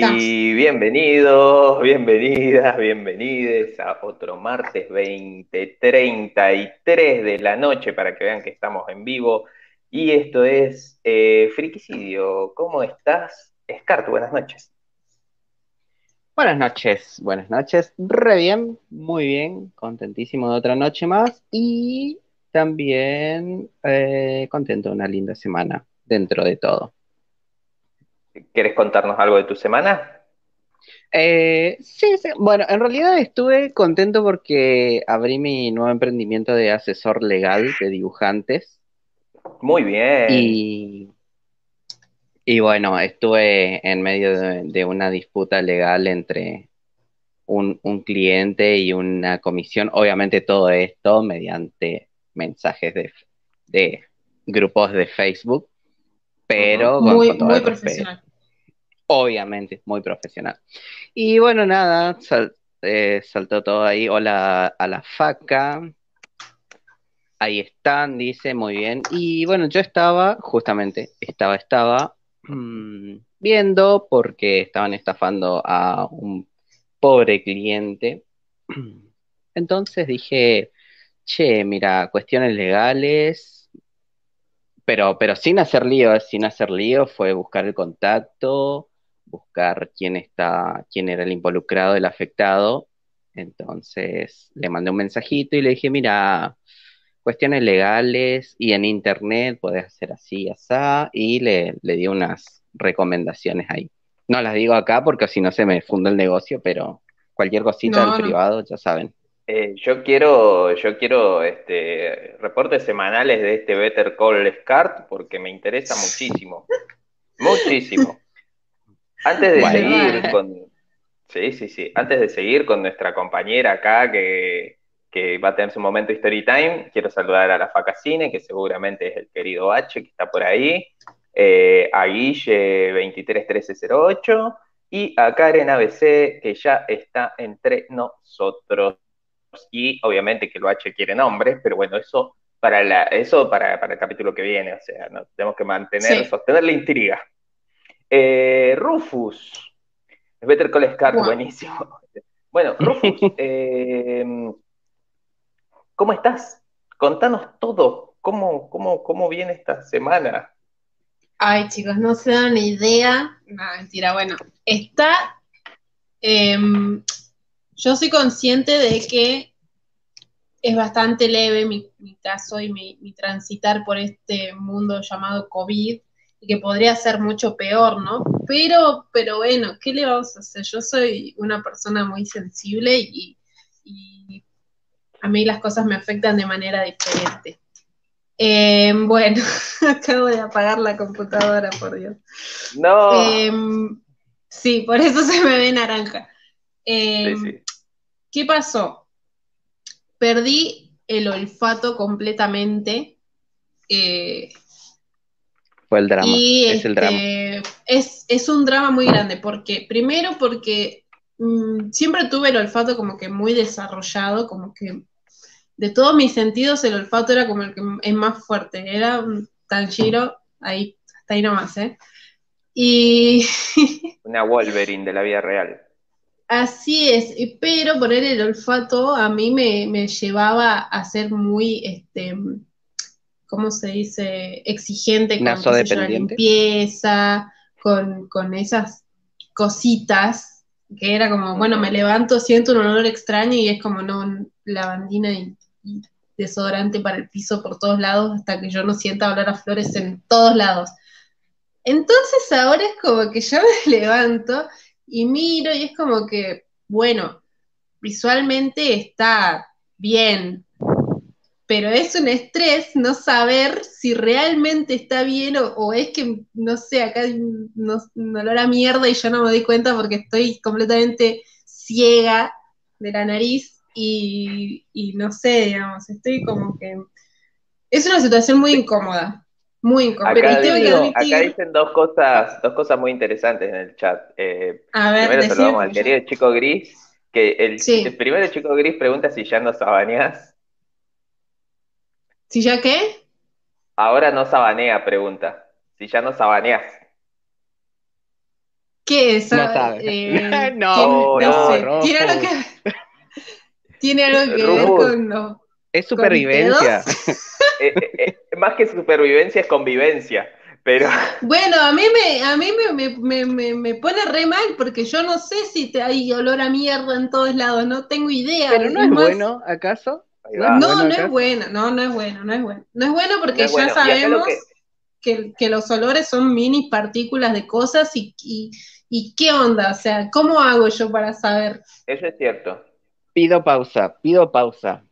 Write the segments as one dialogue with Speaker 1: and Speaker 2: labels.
Speaker 1: Y bienvenidos, bienvenidas, bienvenides a otro martes 20:33 de la noche para que vean que estamos en vivo. Y esto es eh, Friquicidio. ¿Cómo estás, Scart? Buenas noches.
Speaker 2: Buenas noches, buenas noches. Re bien, muy bien, contentísimo de otra noche más y también eh, contento de una linda semana dentro de todo.
Speaker 1: ¿Quieres contarnos algo de tu semana?
Speaker 2: Eh, sí, sí, bueno, en realidad estuve contento porque abrí mi nuevo emprendimiento de asesor legal de dibujantes.
Speaker 1: Muy bien.
Speaker 2: Y, y bueno, estuve en medio de, una disputa legal entre un, cliente y una comisión. Obviamente todo esto mediante mensajes de, de grupos de Facebook, pero
Speaker 3: muy, muy profesional.
Speaker 2: Obviamente, muy profesional. Y bueno, nada, eh, saltó todo ahí. Hola a la faca. Ahí están, dice, muy bien. Y bueno, yo estaba, justamente, estaba, estaba mm, viendo porque estaban estafando a un pobre cliente. Entonces dije, che, mira, cuestiones legales, pero, pero sin hacer lío, sin hacer lío, fue buscar el contacto, buscar quién está, quién era el involucrado, el afectado. Entonces le mandé un mensajito y le dije, mira, cuestiones legales y en internet puedes hacer así, así, y le, le di unas recomendaciones ahí. No las digo acá porque si no se me funda el negocio, pero cualquier cosita del privado, ya saben.
Speaker 1: Eh, yo quiero, yo quiero este, reportes semanales de este Better Call SCART porque me interesa muchísimo. muchísimo. Antes de seguir con. Sí, sí, sí. Antes de seguir con nuestra compañera acá que, va a tener su momento Story Time, quiero saludar a la Facacine, que seguramente es el querido H que está por ahí, eh, a Guille 231308 y a Karen ABC, que ya está entre nosotros. Y obviamente que lo H quiere nombres, pero bueno, eso para la, eso para, el capítulo que viene, o sea, no, tenemos que mantener, sostener la intriga. Eh, Rufus. Better Call Scar, buenísimo. Bueno, Rufus, eh, ¿cómo estás? Contanos todo. ¿Cómo, cómo, cómo viene esta semana?
Speaker 3: Ay, chicos, no se dan ni idea. No, mentira, bueno. Está. Em, yo soy consciente de que es bastante leve mi, caso y mi, mi, transitar por este mundo llamado COVID y que podría ser mucho peor, ¿no? Pero, pero bueno, ¿qué le vamos a hacer? Yo soy una persona muy sensible y, a mí las cosas me afectan de manera diferente. Eh, bueno, acabo de apagar la computadora, por Dios.
Speaker 1: No.
Speaker 3: Em, sí, por eso se me ve naranja. Em, ¿Qué pasó? Perdí el olfato completamente.
Speaker 2: Fue el drama. es el drama.
Speaker 3: Este, es, un drama muy grande, porque, primero porque mm, siempre tuve el olfato como que muy desarrollado, como que de todos mis sentidos el olfato era como el que es más fuerte, era un Tanjiro, ahí, hasta ahí nomás, ¿eh? Y...
Speaker 1: Una Wolverine de la vida real.
Speaker 3: Así es, pero poner el olfato a mí me, me llevaba a ser muy, este, ¿cómo se dice? Exigente con la limpieza, con, esas cositas, que era como, bueno, me levanto, siento un olor extraño y es como, no, lavandina y, desodorante para el piso por todos lados hasta que yo no sienta olor a flores en todos lados. Entonces ahora es como que yo me levanto y miro y es como que, bueno, visualmente está bien, pero es un estrés no saber si realmente está bien o, es que, no sé, acá hay un, olor a mierda y yo no me doy cuenta porque estoy completamente ciega de la nariz y, no sé, digamos, estoy como que... Es una situación muy incómoda. Muy incómoda.
Speaker 1: Acá, dicen dos cosas, dos cosas muy interesantes en el chat. Eh,
Speaker 3: a ver,
Speaker 1: primero saludamos al querido chico gris, que el, el primero chico gris pregunta si ya no sabaneas.
Speaker 3: ¿Si ya qué?
Speaker 1: Ahora no sabanea, pregunta. Si ya no sabaneas.
Speaker 3: ¿Qué es?
Speaker 2: No sabe. Eh, no, no,
Speaker 3: ¿Tiene algo que, ¿tiene algo que ver con no,
Speaker 2: Es supervivencia.
Speaker 1: Eh, eh, más que supervivencia es convivencia. Pero...
Speaker 3: Bueno, a mí me, a mí me, me, me, pone re mal porque yo no sé si te hay olor a mierda en todos lados, no tengo idea.
Speaker 2: Pero no es, bueno, ¿acaso?
Speaker 3: No, no, es bueno, no, no es bueno, no es bueno. No es bueno porque ya sabemos que... Que, los olores son mini partículas de cosas y, y, qué onda, o sea, ¿cómo hago yo para saber?
Speaker 1: Eso es cierto.
Speaker 2: Pido pausa, pido pausa.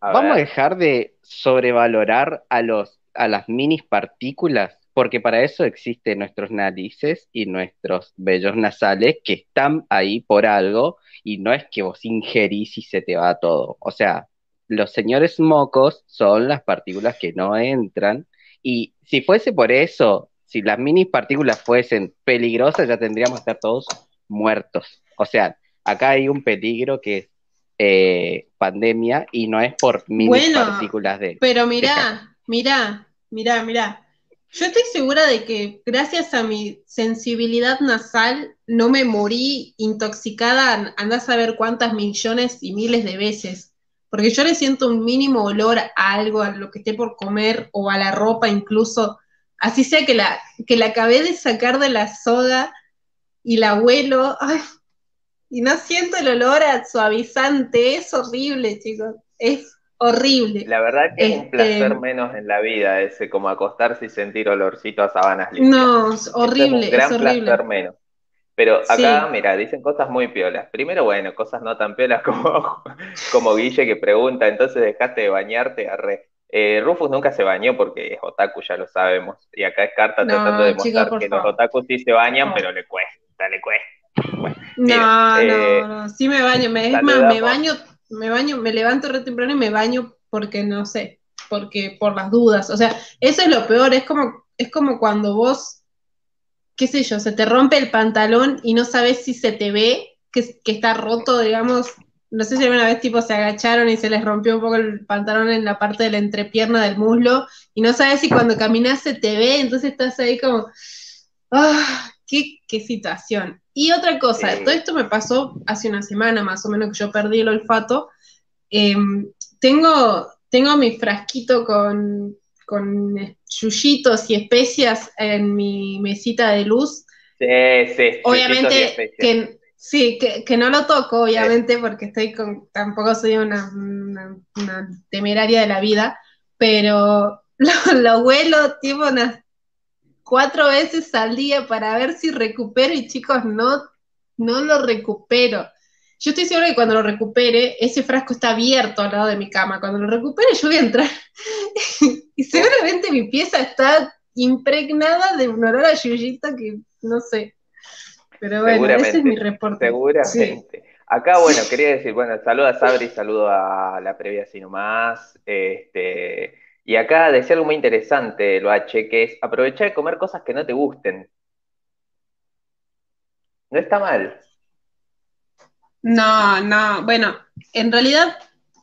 Speaker 2: Vamos a dejar de sobrevalorar a los a las mini partículas porque para eso existen nuestros narices y nuestros vellos nasales que están ahí por algo y no es que vos ingerís y se te va todo. O sea, los señores mocos son las partículas que no entran y si fuese por eso, si las mini partículas fuesen peligrosas, ya tendríamos que estar todos muertos. O sea, acá hay un peligro que es eh, pandemia y no es por mini partículas de...
Speaker 3: Pero mira, mira, mira, mira yo estoy segura de que gracias a mi sensibilidad nasal no me morí intoxicada, anda a saber cuántas millones y miles de veces. Porque yo le siento un mínimo olor a algo, a lo que esté por comer o a la ropa incluso. Así sea que la, que la acabé de sacar de la soda y la huelo. y no siento el olor a suavizante. Es horrible, chicos. Es horrible.
Speaker 1: La verdad que es un este, placer menos en la vida ese, como acostarse y sentir olorcito a sábanas limpias.
Speaker 3: No, es horrible. Es un gran placer
Speaker 1: menos. Pero acá, mira, dicen cosas muy piolas. Primero, bueno, cosas no tan piolas como, como Guille que pregunta, entonces dejaste de bañarte, arre. Eh, Rufus nunca se bañó porque es otaku, ya lo sabemos. Y acá es carta tratando de demostrar que los otaku sí se bañan, pero le cuesta, le cuesta.
Speaker 3: no, eh, no, no, sí me baño. Me, es más, me baño me baño, me levanto re temprano y me baño porque no sé, porque por las dudas. O sea, eso es lo peor, es como, es como cuando vos, qué sé yo, se te rompe el pantalón y no sabes si se te ve que, que está roto, digamos. No sé si alguna vez tipo se agacharon y se les rompió un poco el pantalón en la parte de la entrepierna del muslo y no sabes si cuando caminas se te ve, entonces estás ahí como, ¡ah! qué, qué situación! Y otra cosa, todo esto me pasó hace una semana más o menos que yo perdí el olfato. Em, tengo, tengo mi frasquito con, con yuyitos y especias en mi mesita de luz.
Speaker 1: Sí, sí.
Speaker 3: Obviamente que sí, que, no lo toco, obviamente, porque estoy con, tampoco soy una, una, temeraria de la vida, pero lo, lo huelo tipo unas cuatro veces al día para ver si recupero y chicos, no, no lo recupero. Yo estoy segura que cuando lo recupere, ese frasco está abierto al lado de mi cama. Cuando lo recupere, yo voy a entrar. y seguramente mi pieza está impregnada de un olor a yuyito que no sé. Pero bueno, ese es mi reporte.
Speaker 1: Seguramente. Acá, bueno, quería decir, bueno, saludo a Sabri, saludo a la previa así nomás. Este, y acá decía algo muy interesante, lo H, que es aprovechar de comer cosas que no te gusten. No está mal.
Speaker 3: No, no, bueno, en realidad,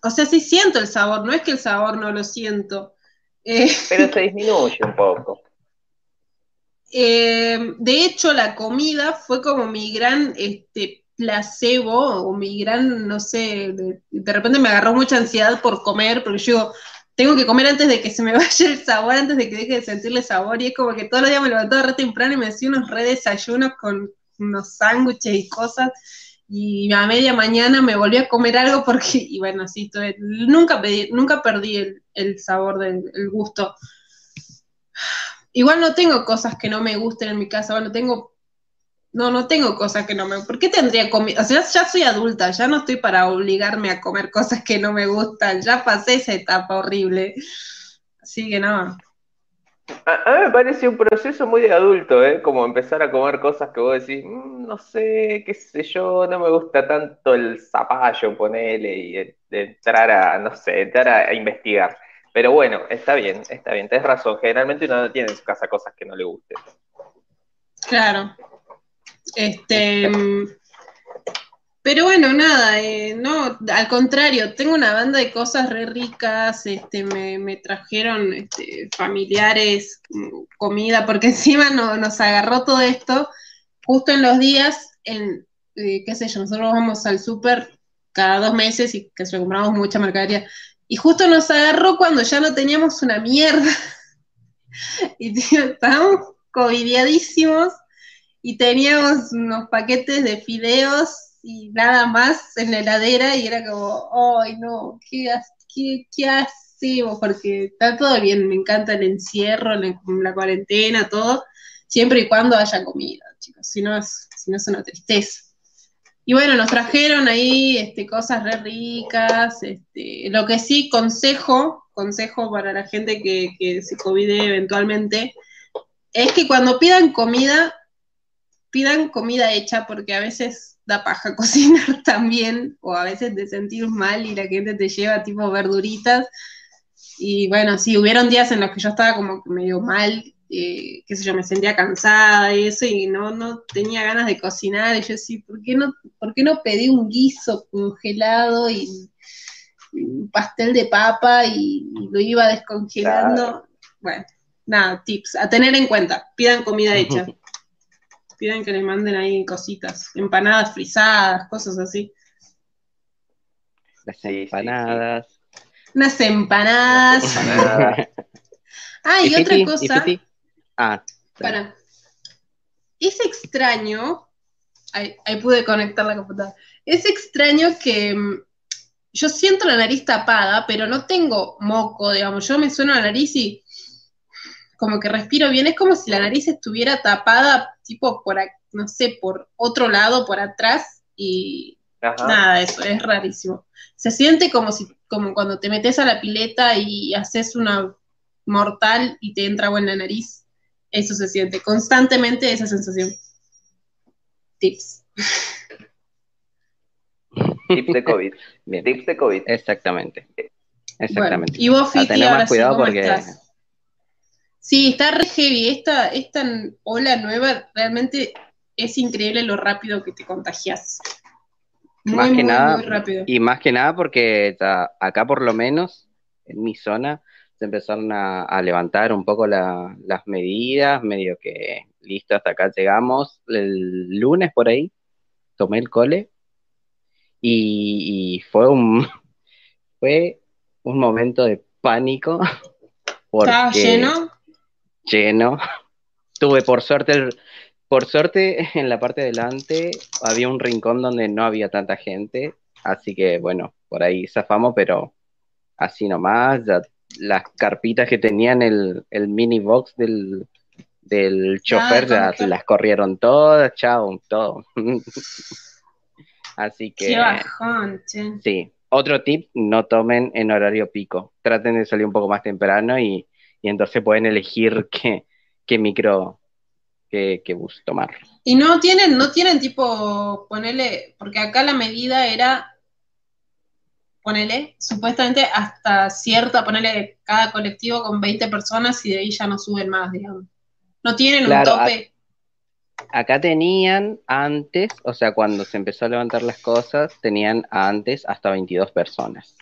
Speaker 3: o sea, sí siento el sabor, no es que el sabor no lo siento.
Speaker 1: Eh, Pero se disminuye un poco.
Speaker 3: Eh, de hecho, la comida fue como mi gran este, placebo o mi gran, no sé, de, de repente me agarró mucha ansiedad por comer, porque yo tengo que comer antes de que se me vaya el sabor, antes de que deje de sentirle sabor, y es como que todos los días me levantaba re temprano y me hacía unos re desayunos con unos sándwiches y cosas, y a media mañana me volví a comer algo porque, y bueno, así estoy, nunca, pedí, nunca perdí el, el sabor del el gusto. Igual no tengo cosas que no me gusten en mi casa, bueno, tengo no, no tengo cosas que no me... ¿Por qué tendría comida? O sea, ya soy adulta, ya no estoy para obligarme a comer cosas que no me gustan, ya pasé esa etapa horrible. Así que no.
Speaker 1: A, mí me parece un proceso muy de adulto, ¿eh? Como empezar a comer cosas que vos decís, mm, no sé, qué sé yo, no me gusta tanto el zapallo, ponele, y entrar a, no sé, entrar a, investigar. Pero bueno, está bien, está bien, tenés razón. Generalmente uno no tiene en su casa cosas que no le gusten.
Speaker 3: Claro. Este, pero bueno, nada, eh, no, al contrario, tengo una banda de cosas re ricas, este, me, trajeron este, familiares, comida, porque encima no, nos agarró todo esto, justo en los días, en, eh, qué sé yo, nosotros vamos al súper cada dos meses y que se compramos mucha mercadería. Y justo nos agarró cuando ya no teníamos una mierda. y estábamos covidiadísimos y teníamos unos paquetes de fideos y nada más en la heladera y era como, ay no, ¿qué, qué, qué hacemos? Porque está todo bien, me encanta el encierro, la, cuarentena, todo, siempre y cuando haya comida, chicos, si no es, si no es una tristeza. Y bueno, nos trajeron ahí este, cosas re ricas, este, lo que sí, consejo, consejo para la gente que, que se covide eventualmente, es que cuando pidan comida, pidan comida hecha, porque a veces da paja cocinar también, o a veces te sentís mal y la gente te lleva tipo verduritas. Y bueno, sí, hubieron días en los que yo estaba como medio mal, eh, qué sé yo, me sentía cansada y eso, y no, no tenía ganas de cocinar. Y yo sí, ¿por qué no, por qué no pedí un guiso congelado y un pastel de papa y, lo iba descongelando? Bueno, nada, tips, a tener en cuenta, pidan comida hecha. piden que les manden ahí cositas, empanadas frisadas, cosas así.
Speaker 2: Las empanadas.
Speaker 3: Unas empanadas. ah, y, otra cosa. ah, para. Es extraño. Ahí, pude conectar la computadora. Es extraño que mm, yo siento la nariz tapada, pero no tengo moco, digamos. Yo me sueno la nariz y como que respiro bien, es como si la nariz estuviera tapada, tipo por, no sé, por otro lado, por atrás, y nada, eso es rarísimo. Se siente como si, como cuando te metes a la pileta y haces una mortal y te entra agua en la nariz. Eso se siente constantemente esa sensación. Tips.
Speaker 1: Tips de COVID. Tips de COVID.
Speaker 2: Exactamente. Exactamente.
Speaker 3: y vos, Fiti, ahora cuidado porque... Sí, está re heavy. Esta, esta ola nueva realmente es increíble lo rápido que te contagias.
Speaker 2: más que nada, y más que nada porque acá por lo menos, en mi zona, se empezaron a, levantar un poco las medidas, medio que listo, hasta acá llegamos. El lunes por ahí tomé el cole y, fue un fue un momento de pánico.
Speaker 3: ¿Estaba lleno?
Speaker 2: Lleno. Tuve por suerte, por suerte en la parte de delante había un rincón donde no había tanta gente, así que bueno, por ahí zafamos, pero así nomás, las carpitas que tenían el, el mini box del, del chofer ya las corrieron todas, chao, todo. así que...
Speaker 3: Qué bajón, che.
Speaker 2: Sí. Otro tip, no tomen en horario pico. Traten de salir un poco más temprano y, y entonces pueden elegir qué, qué micro, qué, bus tomar.
Speaker 3: Y no tienen, no tienen tipo, ponele, porque acá la medida era, ponele, supuestamente hasta cierta, ponele cada colectivo con 20 personas y de ahí ya no suben más, digamos. No tienen un tope.
Speaker 2: Acá tenían antes, o sea, cuando se empezó a levantar las cosas, tenían antes hasta 22 personas.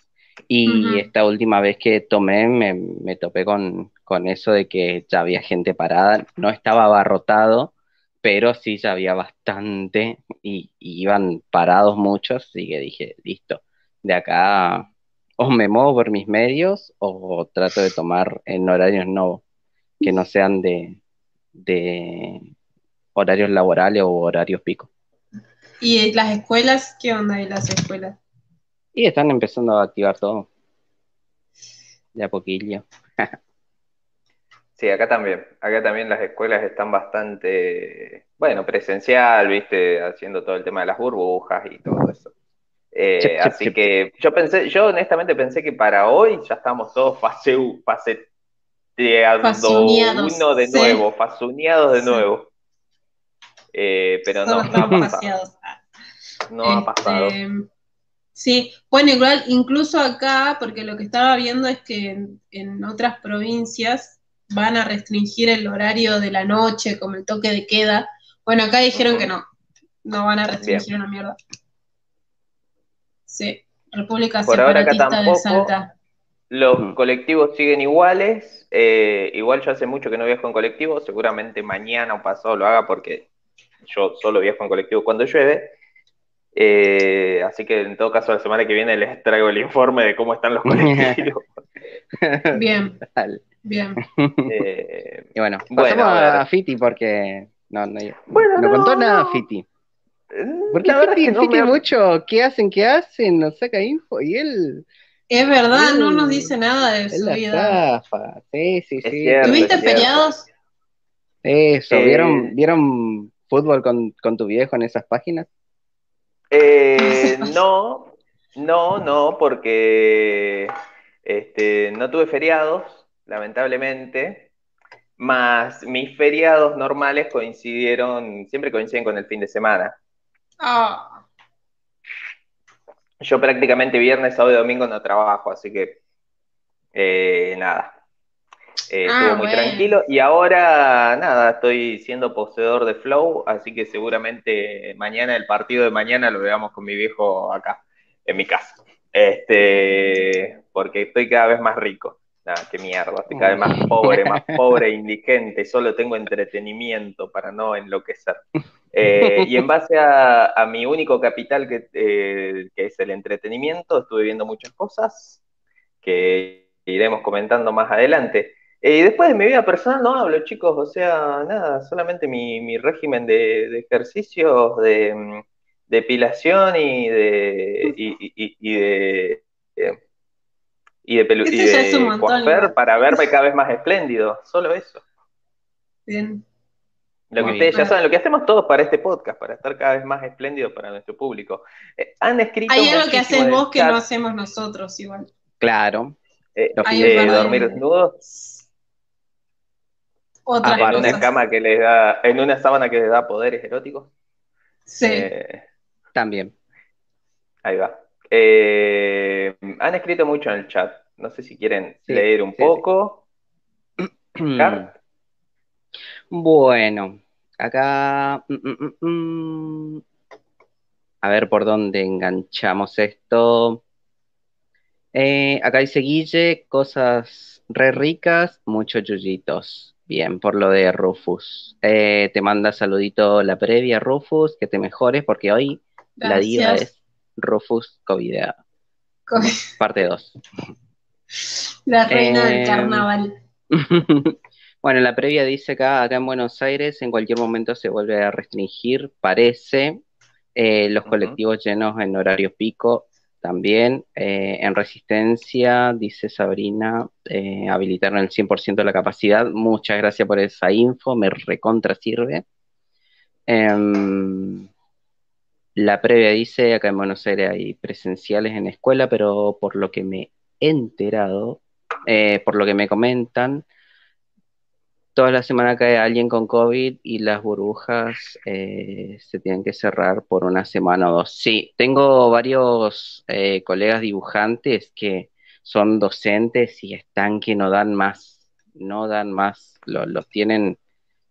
Speaker 2: Y esta última vez que tomé me, topé con, eso de que ya había gente parada. No estaba abarrotado, pero sí ya había bastante y, iban parados muchos. Así que dije, listo, de acá o me muevo por mis medios o trato de tomar en horarios no que no sean de, de horarios laborales o horarios pico.
Speaker 3: ¿Y las escuelas? ¿Qué onda de las escuelas?
Speaker 2: Y están empezando a activar todo. De a poquillo.
Speaker 1: sí, acá también. Acá también las escuelas están bastante, bueno, presencial, viste, haciendo todo el tema de las burbujas y todo eso. Eh, así que yo pensé, yo honestamente pensé que para hoy ya estamos todos fase, fase uno de nuevo, fasuneados de nuevo. Eh, pero no, no ha pasado. No ha pasado. Este,
Speaker 3: Sí, bueno, igual, incluso acá, porque lo que estaba viendo es que en, otras provincias van a restringir el horario de la noche, como el toque de queda. Bueno, acá dijeron que no, no van a restringir una mierda. Sí, República Por Separatista de Salta.
Speaker 1: Los colectivos siguen iguales. Eh, igual yo hace mucho que no viajo en colectivo, seguramente mañana o pasado lo haga porque yo solo viajo en colectivo cuando llueve. Eh, así que en todo caso la semana que viene les traigo el informe de cómo están los colectivos.
Speaker 3: Bien. Bien.
Speaker 2: Eh, y bueno, pasamos a, Fiti porque no, no, no, contó nada Fiti. Eh, porque Fiti, no Fiti mucho, ¿qué hacen? ¿Qué hacen? Nos saca info y él...
Speaker 3: Es verdad, no nos dice nada de su vida.
Speaker 2: Sí, sí, sí.
Speaker 3: ¿Tuviste feriados?
Speaker 2: Eso, ¿vieron, ¿vieron fútbol con, con tu viejo en esas páginas?
Speaker 1: Eh, no, no, no, porque este, no tuve feriados, lamentablemente, más mis feriados normales coincidieron, siempre coinciden con el fin de semana. Ah. Yo prácticamente viernes, sábado y domingo no trabajo, así que eh, nada. Eh, ah, estuvo muy tranquilo y ahora nada, estoy siendo poseedor de Flow, así que seguramente mañana, el partido de mañana lo veamos con mi viejo acá, en mi casa. Este, porque estoy cada vez más rico. Nada, qué mierda, estoy cada vez más pobre, más pobre indigente, solo tengo entretenimiento para no enloquecer. Eh, y en base a, mi único capital, que, eh, que es el entretenimiento, estuve viendo muchas cosas que iremos comentando más adelante. Y después de mi vida personal no hablo, chicos, o sea, nada, solamente mi, régimen de, ejercicios, de, mm, depilación y de y, de y de, pelu para verme cada vez más espléndido, solo eso.
Speaker 3: Bien.
Speaker 1: Lo que ustedes ya saben, lo que hacemos todos para este podcast, para estar cada vez más espléndido para nuestro público. Eh, han escrito.
Speaker 3: Hay algo que haces vos que no hacemos nosotros, igual.
Speaker 2: Claro.
Speaker 1: Eh, dormir desnudos. Otra en una cama que les da, en una sábana que les da poderes eróticos.
Speaker 3: Sí. Eh,
Speaker 2: También.
Speaker 1: Ahí va. Eh, han escrito mucho en el chat. No sé si quieren leer un poco.
Speaker 2: Bueno, acá. Mm, mm, mm, A ver por dónde enganchamos esto. Eh, acá dice Guille, cosas re ricas, muchos yuyitos. Bien, por lo de Rufus. Eh, te manda saludito la previa, Rufus, que te mejores, porque hoy la diva es Rufus COVID. Parte 2.
Speaker 3: La reina del em, carnaval.
Speaker 2: bueno, la previa dice acá, acá en Buenos Aires, en cualquier momento se vuelve a restringir, parece, eh, los colectivos llenos en horario pico también eh, en resistencia, dice Sabrina, eh, habilitaron el 100% de la capacidad. Muchas gracias por esa info, me recontra sirve. La previa dice, acá en Buenos Aires hay presenciales en escuela, pero por lo que me he enterado, eh, por lo que me comentan, toda la semana cae alguien con COVID y las burbujas eh, se tienen que cerrar por una semana o dos. Sí, tengo varios eh, colegas dibujantes que son docentes y están que no dan más, no dan más, los tienen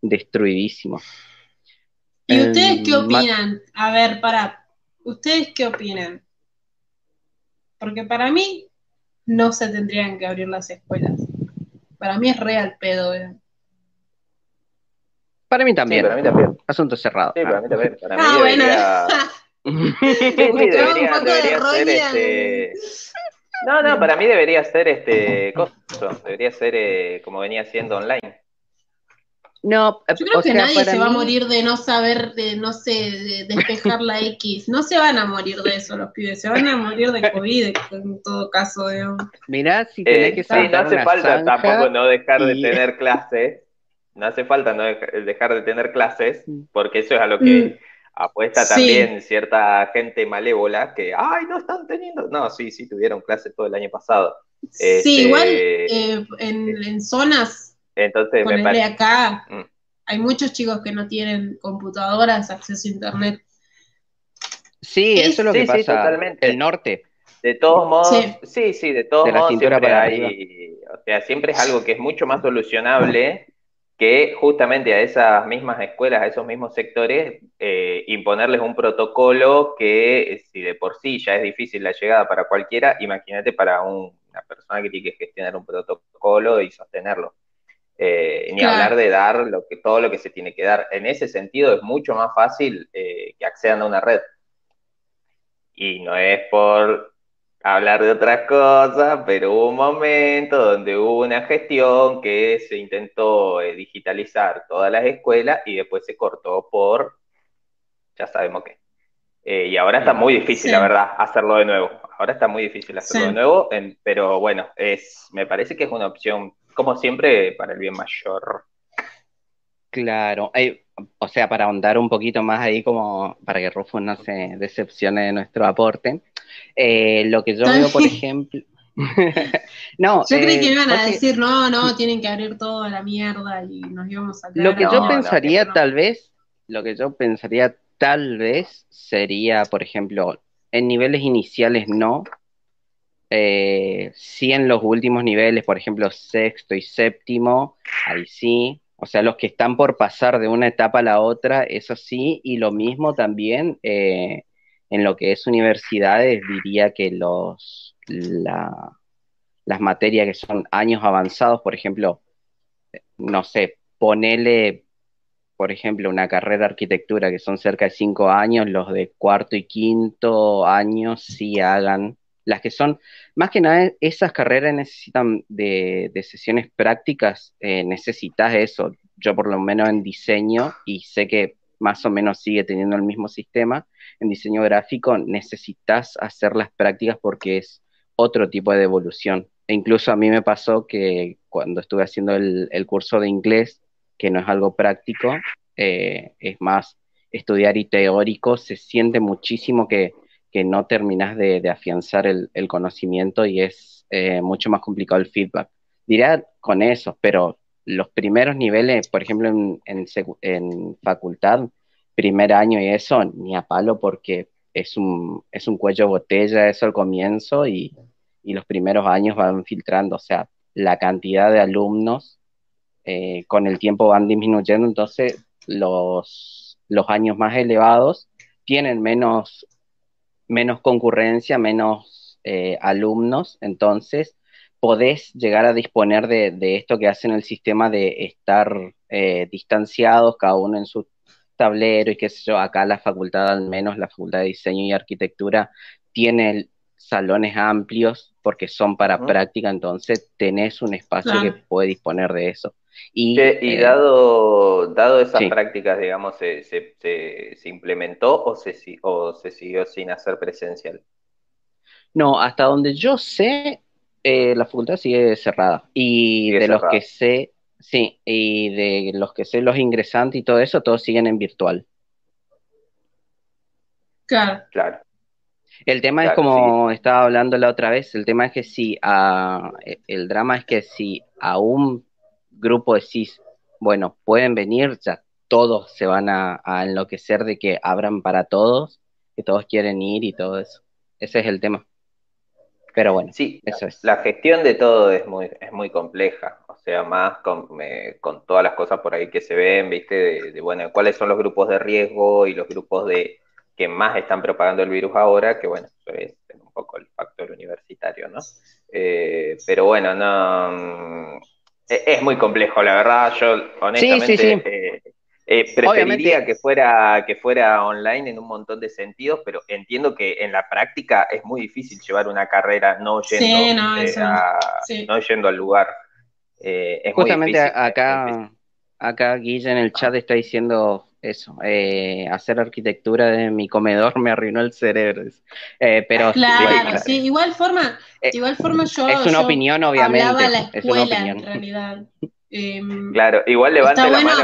Speaker 2: destruidísimos.
Speaker 3: ¿Y ustedes qué opinan? A ver, para, ¿ustedes qué opinan? Porque para mí no se tendrían que abrir las escuelas. Para mí es real pedo. Eh.
Speaker 2: Para mí también. para mí también. Asunto cerrado.
Speaker 1: Sí, para mí también. Para ah, mí bueno. debería, debería, ser este... No, no, para mí debería ser este costo, debería ser eh, como venía siendo online.
Speaker 3: No, yo creo que nadie se va a morir de no saber, de no sé, de despejar la X. No se van a morir de eso los pibes, se van a morir de COVID en todo caso.
Speaker 2: Mirá, si tenés eh, que
Speaker 1: Sí, no hace falta tampoco no dejar de tener clases no hace falta no dejar de tener clases, mm. porque eso es a lo que mm. apuesta también cierta gente malévola que, ay, no están teniendo. No, sí, sí, tuvieron clases todo el año pasado.
Speaker 3: Sí, este, igual eh, en, zonas,
Speaker 1: entonces
Speaker 3: me acá, mm. hay muchos chicos que no tienen computadoras, acceso a internet.
Speaker 2: Sí, eso es lo que pasa. totalmente. El norte.
Speaker 1: De todos modos, sí, sí, de todos modos siempre hay, o sea, siempre es algo que es mucho más solucionable que justamente a esas mismas escuelas, a esos mismos sectores, eh, imponerles un protocolo que eh, si de por sí ya es difícil la llegada para cualquiera, imagínate para una persona que tiene que gestionar un protocolo y sostenerlo. Eh, ni hablar de dar lo que, todo lo que se tiene que dar. En ese sentido es mucho más fácil eh, que accedan a una red. Y no es por hablar de otras cosas, pero hubo un momento donde hubo una gestión que se intentó eh, digitalizar todas las escuelas y después se cortó por, ya sabemos qué. Eh, y ahora está muy difícil, la verdad, hacerlo de nuevo. Ahora está muy difícil hacerlo de nuevo, pero bueno, es, me parece que es una opción, como siempre, para el bien mayor.
Speaker 2: Claro, o sea, para ahondar un poquito más ahí, como para que Rufo no se decepcione de nuestro aporte, eh, lo que yo veo, por ejemplo.
Speaker 3: no, yo creí que eh, iban a decir, no, no, tienen que abrir todo a la mierda y nos íbamos a
Speaker 2: Lo que yo pensaría, tal vez, lo que yo pensaría, tal vez, sería, por ejemplo, en niveles iniciales no. Eh, sí en los últimos niveles, por ejemplo, sexto y séptimo, ahí sí, o sea, los que están por pasar de una etapa a la otra, eso sí, y lo mismo también eh, en lo que es universidades, diría que los, las materias que son años avanzados, por ejemplo, no sé, ponele, por ejemplo, una carrera de arquitectura que son cerca de cinco años, los de cuarto y quinto años sí hagan, las que son, más que nada, esas carreras necesitan de, sesiones prácticas, eh, necesitas eso, yo por lo menos en diseño, y sé que más o menos sigue teniendo el mismo sistema, en diseño gráfico necesitas hacer las prácticas porque es otro tipo de evolución. E incluso a mí me pasó que cuando estuve haciendo el, curso de inglés, que no es algo práctico, eh, es más estudiar y teórico, se siente muchísimo que, no terminas de, afianzar el, conocimiento y es eh, mucho más complicado el feedback. Diría con eso, pero los primeros niveles, por ejemplo, en, facultad, primer año y eso, ni a palo porque es un, es un cuello botella eso al comienzo y, los primeros años van filtrando, o sea, la cantidad de alumnos eh, con el tiempo van disminuyendo, entonces los años más elevados tienen menos, menos concurrencia, menos eh, alumnos, entonces podés llegar a disponer de, esto que hacen el sistema de estar eh, distanciados, cada uno en su tablero y qué sé yo, acá la facultad, al menos la facultad de diseño y arquitectura, tiene salones amplios porque son para práctica, entonces tenés un espacio que puede disponer de eso.
Speaker 1: Y, y eh, dado, dado esas prácticas, digamos, se, se, implementó o se, o se siguió sin hacer presencial?
Speaker 2: No, hasta donde yo sé, eh, la facultad sigue cerrada. Y de los que sé, Sí, y de los que sé, los ingresantes y todo eso, todos siguen en virtual.
Speaker 3: Claro.
Speaker 1: Claro.
Speaker 2: El tema es como estaba hablando la otra vez, el tema es que si a, el drama es que si a un grupo decís, bueno, pueden venir, ya todos se van a, a enloquecer de que abran para todos, que todos quieren ir y todo eso. Ese es el tema. Pero bueno,
Speaker 1: sí, eso es. La gestión de todo es muy, es muy compleja, o sea, más con, con todas las cosas por ahí que se ven, viste, de, bueno, cuáles son los grupos de riesgo y los grupos de que más están propagando el virus ahora, que bueno, eso es un poco el factor universitario, ¿no? Eh, pero bueno, no, es muy complejo, la verdad, yo honestamente... Eh, eh, preferiría que fuera, que fuera online en un montón de sentidos, pero entiendo que en la práctica es muy difícil llevar una carrera no yendo, eh, no, yendo al lugar.
Speaker 2: Eh, Justamente acá, acá Guille en el chat está diciendo eso, hacer arquitectura de mi comedor me arruinó el cerebro. pero
Speaker 3: claro, sí, igual forma, igual forma yo.
Speaker 2: Es una opinión, obviamente.
Speaker 3: la escuela, en realidad.
Speaker 1: Em, claro, igual levante la mano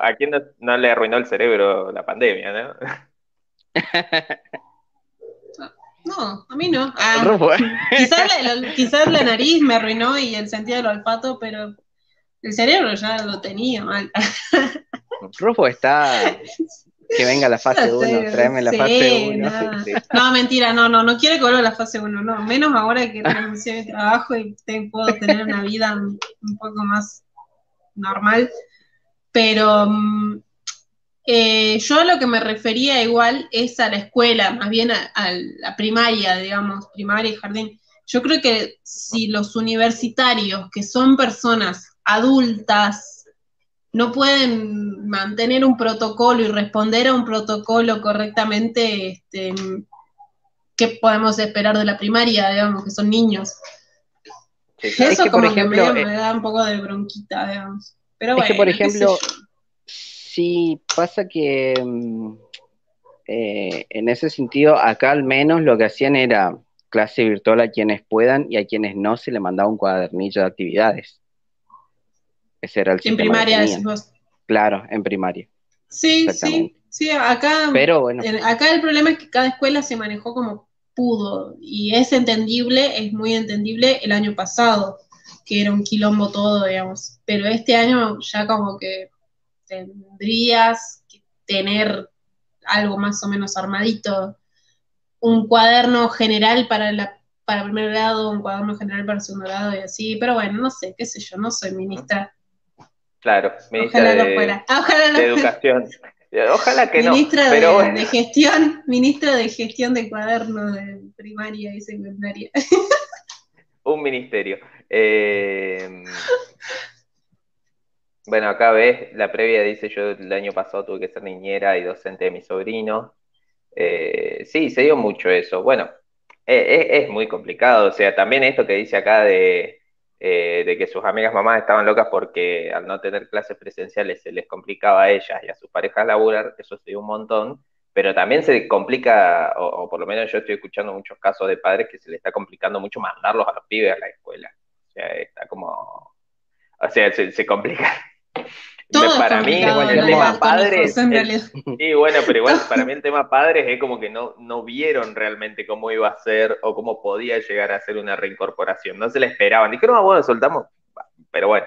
Speaker 1: a quien, no, le arruinó el cerebro la pandemia, ¿no?
Speaker 3: No, a mí no. Ah, quizás, la, nariz me arruinó y el sentido del olfato, pero el cerebro ya lo tenía mal.
Speaker 2: Rufo está. Que venga la fase 1, tráeme la fase 1.
Speaker 3: No, mentira, no, no, no quiere que vuelva la fase 1, no. Menos ahora que renuncié a mi trabajo y puedo tener una vida un poco más normal, pero mm, eh, yo a lo que me refería igual es a la escuela, más bien a, la primaria, digamos, primaria y jardín. Yo creo que si los universitarios, que son personas adultas no pueden mantener un protocolo y responder a un protocolo correctamente, este, ¿qué podemos esperar de la primaria, digamos, que son niños? Eso como que me, eh, da un poco de bronquita, digamos. Pero bueno,
Speaker 2: es que, por ejemplo, sí pasa que mm, eh, en ese sentido, acá al menos lo que hacían era clase virtual a quienes puedan y a quienes no se le mandaba un cuadernillo de actividades. Ese era el
Speaker 3: En primaria,
Speaker 2: Claro, en primaria.
Speaker 3: Sí, sí, sí, acá,
Speaker 2: Pero bueno.
Speaker 3: acá el problema es que cada escuela se manejó como pudo y es entendible, es muy entendible el año pasado, que era un quilombo todo, digamos, pero este año ya como que tendrías que tener algo más o menos armadito, un cuaderno general para la para primer grado, un cuaderno general para segundo grado y así, pero bueno, no sé, qué sé yo, no soy ministra.
Speaker 1: Claro, ministra de, educación. Ojalá que no.
Speaker 3: Pero de, de, gestión, ministra de gestión de cuaderno de primaria y secundaria.
Speaker 1: Un ministerio. Eh, bueno, acá ves, la previa dice, yo el año pasado tuve que ser niñera y docente de mi sobrino. Eh, sí, se dio mucho eso. Bueno, e, e, es, muy complicado. O sea, también esto que dice acá de, eh, de que sus amigas mamás estaban locas porque al no tener clases presenciales se les complicaba a ellas y a sus parejas laburar, eso se dio un montón. Pero también se complica, o, por lo menos yo estoy escuchando muchos casos de padres que se les está complicando mucho mandarlos a los pibes a la escuela. O sea, está como. O sea, se complica para mí, el tema padres. sí, bueno, pero igual para mí el tema padres es como que no, no vieron realmente cómo iba a ser o cómo podía llegar a ser una reincorporación. No se la esperaban. Dijeron, ah, bueno, soltamos. Pero bueno.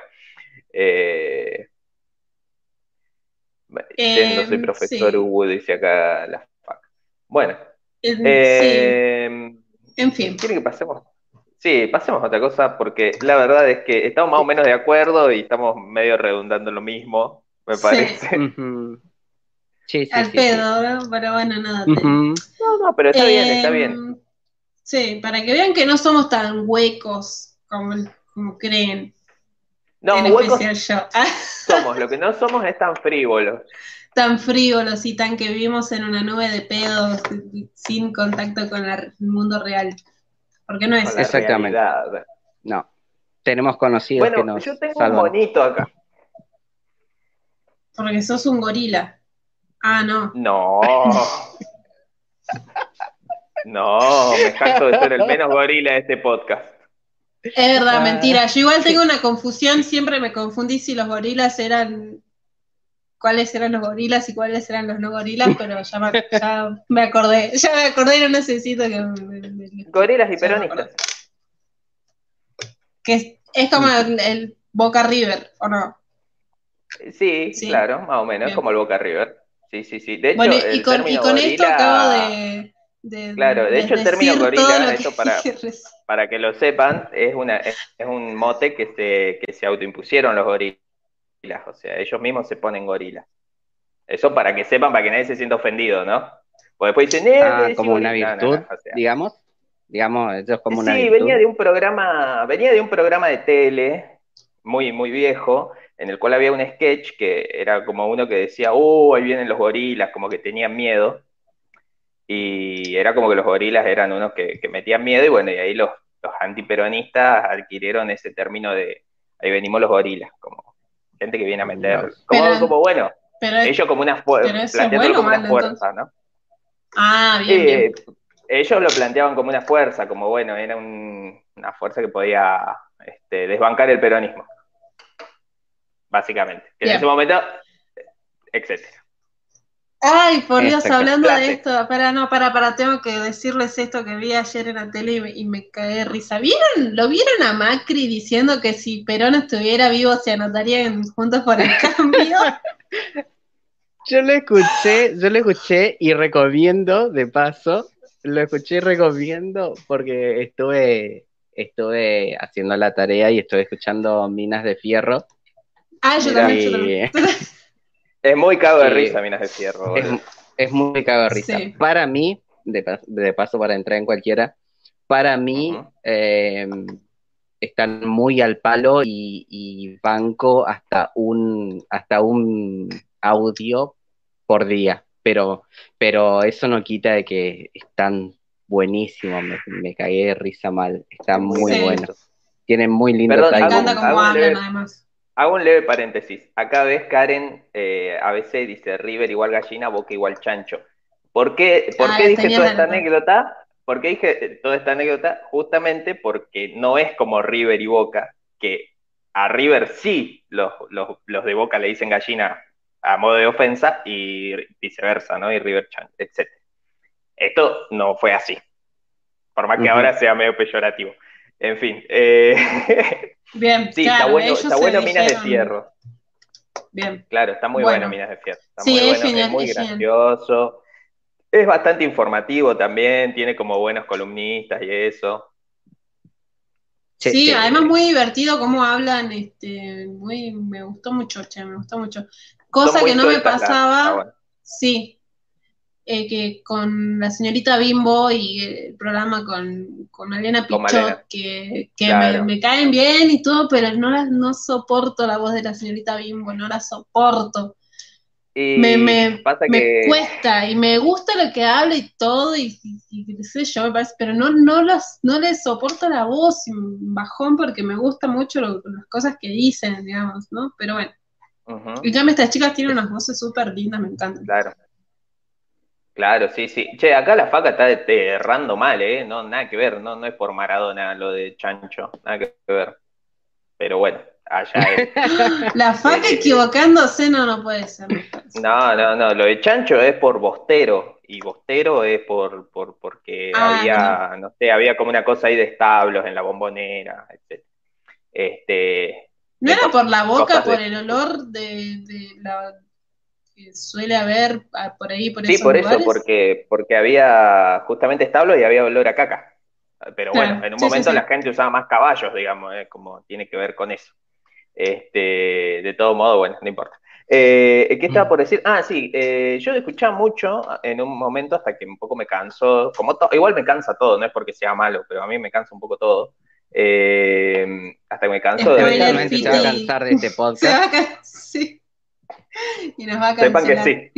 Speaker 1: Eh, no soy em, profesor Hugo, dice acá la fac. Bueno.
Speaker 3: Em, en fin.
Speaker 1: ¿Quiere que pasemos? Sí, pasemos a otra cosa, porque la verdad es que estamos más o menos de acuerdo y estamos medio redundando lo mismo, me parece.
Speaker 3: Sí, sí, Al pedo, pero bueno, nada. No,
Speaker 1: no, pero está bien, está bien. Em,
Speaker 3: sí, para que vean que no somos tan huecos como, como creen.
Speaker 1: No, huecos somos, lo que no somos es tan frívolos.
Speaker 3: Tan frívolos y tan que vivimos en una nube de pedos sin contacto con el mundo real. Porque no es
Speaker 2: Exactamente. No. Tenemos conocidos
Speaker 1: que
Speaker 2: nos
Speaker 1: yo tengo un bonito acá.
Speaker 3: Porque sos un gorila. Ah, no.
Speaker 1: No. no, me jacto de ser el menos gorila de este podcast.
Speaker 3: Es verdad, mentira. Yo igual tengo una confusión, siempre me confundí si los gorilas eran cuáles eran los gorilas y cuáles eran los no gorilas, pero ya me, acordé, ya me acordé y no necesito que
Speaker 1: Gorilas y peronistas.
Speaker 3: Que es, como el, Boca River, ¿o no?
Speaker 1: Sí, claro, más o menos, como el Boca River. Sí, sí, sí. De hecho,
Speaker 3: bueno, y con, y con esto acabo de,
Speaker 1: claro, de, hecho el término gorila, esto para, para que lo sepan, es, una, es, un mote que se, que se autoimpusieron los gorilas o sea, ellos mismos se ponen gorilas. Eso para que sepan, para que nadie se sienta ofendido, ¿no? Porque después dicen, eh,
Speaker 2: ah, como una virtud, digamos. Digamos, eso es como una
Speaker 1: sí, venía de un programa, venía de un programa de tele muy, muy viejo, en el cual había un sketch que era como uno que decía, oh, ahí vienen los gorilas, como que tenían miedo. Y era como que los gorilas eran unos que, metían miedo, y bueno, y ahí los, los antiperonistas adquirieron ese término de ahí venimos los gorilas, como gente que viene a meter, como, bueno, ellos como una fuerza, como una fuerza, ¿no?
Speaker 3: Ah, bien,
Speaker 1: Ellos lo planteaban como una fuerza, como bueno, era una fuerza que podía este, desbancar el peronismo, básicamente. Que en ese momento, etcétera.
Speaker 3: Ay, por Dios, hablando de esto, para, no, para, para, tengo que decirles esto que vi ayer en la tele y me, caí de risa. ¿Vieron? ¿Lo vieron a Macri diciendo que si Perón estuviera vivo se anotarían juntos por el cambio?
Speaker 2: Yo lo escuché, yo lo escuché y recomiendo, de paso, lo escuché y recomiendo porque estuve, estuve haciendo la tarea y estuve escuchando Minas de Fierro.
Speaker 3: Ah, yo también.
Speaker 1: Es muy cago de risa, Minas de Fierro.
Speaker 2: Es, muy cago de risa. Para mí, de, paso para entrar en cualquiera, para mí, em, están muy al palo y, banco hasta un, hasta un audio por día, pero, pero eso no quita de que están buenísimos, me, cagué de risa mal, están muy buenos. Tienen muy lindo
Speaker 3: Me encanta cómo hablan, además.
Speaker 1: Hago un leve paréntesis. Acá ves, Karen, eh, a veces dice River igual gallina, Boca igual chancho. ¿Por qué, por ah, qué dije toda esta anécdota? ¿Por qué dije toda esta anécdota? Justamente porque no es como River y Boca, que a River sí los, los, los de Boca le dicen gallina a modo de ofensa y viceversa, ¿no? Y River Chan, etc. Esto no fue así, por más que ahora sea medio peyorativo. En fin. Eh...
Speaker 3: Bien,
Speaker 1: sí, está bueno, está bueno Minas de Fierro. Bien. Claro, está muy bueno, Minas de Fierro. Está
Speaker 3: sí,
Speaker 1: muy
Speaker 3: es,
Speaker 1: bueno, es muy gracioso. Es bastante informativo también, tiene como buenos columnistas y eso.
Speaker 3: Sí, además muy divertido cómo hablan, este, muy, me gustó mucho, che, me gustó mucho. Cosa que no me pasaba, sí, eh, que con la señorita Bimbo y el programa con, con Pichot, que, me, caen bien y todo, pero no, no soporto la voz de la señorita Bimbo, no la soporto. me, me, cuesta y me gusta lo que habla y todo, y, y, sé yo, pero no, no, los, no les soporto la voz, bajón, porque me gusta mucho las cosas que dicen, digamos, ¿no? Pero bueno. Y ya estas chicas tienen unas voces súper lindas, me encantan.
Speaker 1: Claro. Claro, sí, sí. Che, acá la faca está errando mal, ¿eh? No, nada que ver, no, no es por Maradona lo de Chancho, nada que ver. Pero bueno, allá es.
Speaker 3: la faca equivocándose no, no puede ser.
Speaker 1: No, no, no, lo de Chancho es por Bostero, y Bostero es por, por porque ah, había, no. sé, había como una cosa ahí de establos en la bombonera, etc. Este,
Speaker 3: ¿No era por la boca, por el olor de, la que suele haber ah, por ahí, por
Speaker 1: Sí, por eso, porque, porque había justamente establos y había olor a caca. Pero bueno, en un momento la gente usaba más caballos, digamos, eh, como tiene que ver con eso. Este, de todo modo, bueno, no importa. Eh, ¿Qué estaba mm. por decir? Ah, sí, eh, yo escuchaba mucho en un momento hasta que un poco me cansó, como igual me cansa todo, no es porque sea malo, pero a mí me cansa un poco todo. Eh, hasta que me canso
Speaker 2: de... se va a cansar de este podcast.
Speaker 3: sí. Y nos va a Sepan
Speaker 1: que sí.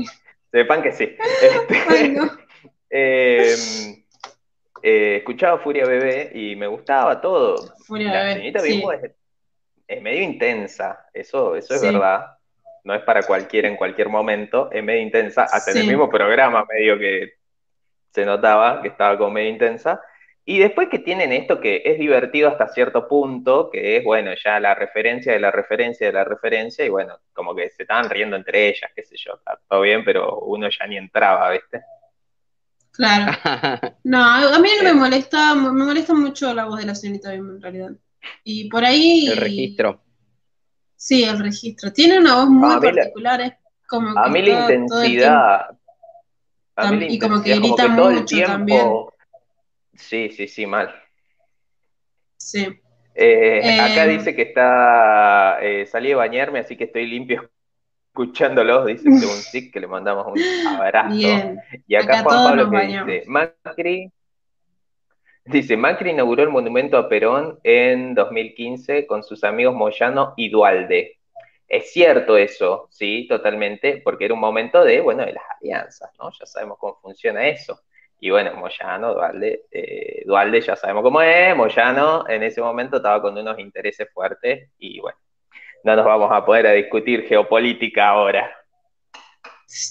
Speaker 1: Sepan que sí. Este, em, eh, escuchaba Furia Bebé y me gustaba todo.
Speaker 3: Furia La
Speaker 1: señorita sí. es, medio intensa, eso, eso es verdad. No es para cualquiera en cualquier momento, es medio intensa. Hasta en el mismo programa medio que se notaba que estaba como medio intensa. Y después que tienen esto que es divertido hasta cierto punto, que es, bueno, ya la referencia de la referencia de la referencia, y bueno, como que se estaban riendo entre ellas, qué sé yo, está todo bien, pero uno ya ni entraba, ¿viste?
Speaker 3: Claro. No, a mí no me molesta, me molesta mucho la voz de la señorita en realidad. Y por ahí...
Speaker 2: El registro.
Speaker 3: Sí, el registro. Tiene una voz muy particular, es como
Speaker 1: A mí la intensidad...
Speaker 3: y como que grita mucho también
Speaker 1: Sí, sí, sí, mal.
Speaker 3: Sí.
Speaker 1: Eh, acá eh, dice que está, eh, salí de bañarme, así que estoy limpio escuchándolos, dice según sí, que le mandamos un abrazo. Y acá, Juan Pablo que dice, Macri, dice, Macri inauguró el monumento a Perón en 2015 con sus amigos Moyano y Dualde. Es cierto eso, sí, totalmente, porque era un momento de, bueno, de las alianzas, ¿no? Ya sabemos cómo funciona eso. Y bueno, Moyano, Dualde, eh, Dualde ya sabemos cómo es, Moyano en ese momento estaba con unos intereses fuertes y bueno, no nos vamos a poder a discutir geopolítica ahora.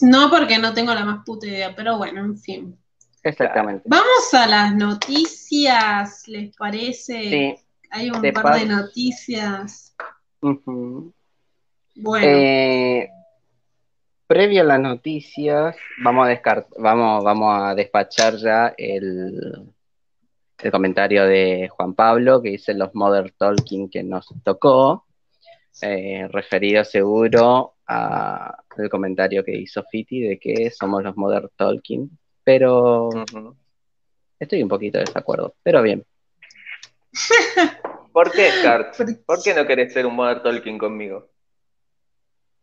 Speaker 3: No, porque no tengo la más puta idea, pero bueno, en fin.
Speaker 2: Exactamente.
Speaker 3: Vamos a las noticias, ¿les parece?
Speaker 2: Sí.
Speaker 3: Hay un par de noticias. Bueno.
Speaker 2: Eh, previo a las noticias, vamos a, vamos, vamos a despachar ya el, el comentario de Juan Pablo, que dice los Mother Talking que nos tocó, eh, referido seguro al comentario que hizo Fiti de que somos los Mother Talking, pero estoy un poquito de desacuerdo, pero bien.
Speaker 1: ¿Por qué, Cart? ¿Por qué no querés ser un Mother Talking conmigo?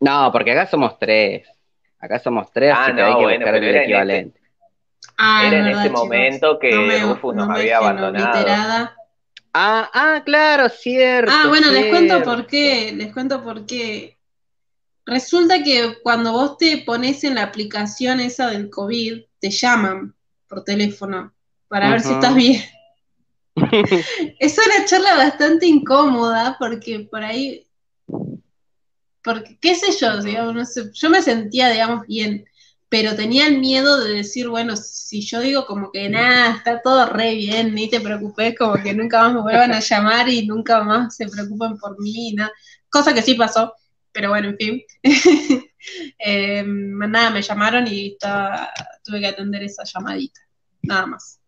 Speaker 2: No, porque acá somos tres. Acá somos tres, ah, así que hay que buscar el equivalente.
Speaker 1: Ah, era en ese momento que Rufus nos había abandonado.
Speaker 2: Ah, ah, claro, cierto.
Speaker 3: Ah, bueno, les cuento por qué, les cuento por qué. Resulta que cuando vos te pones en la aplicación esa del COVID, te llaman por teléfono para ver si estás bien. es una charla bastante incómoda porque por ahí, porque qué sé yo, digamos, no sé, yo me sentía, digamos, bien, pero tenía el miedo de decir, bueno, si yo digo como que nada, está todo re bien, ni te preocupes, como que nunca más me vuelvan a llamar y nunca más se preocupen por mí, nada. cosa que sí pasó, pero bueno, en fin. eh, nada, me llamaron y tuve que atender esa llamadita, nada más.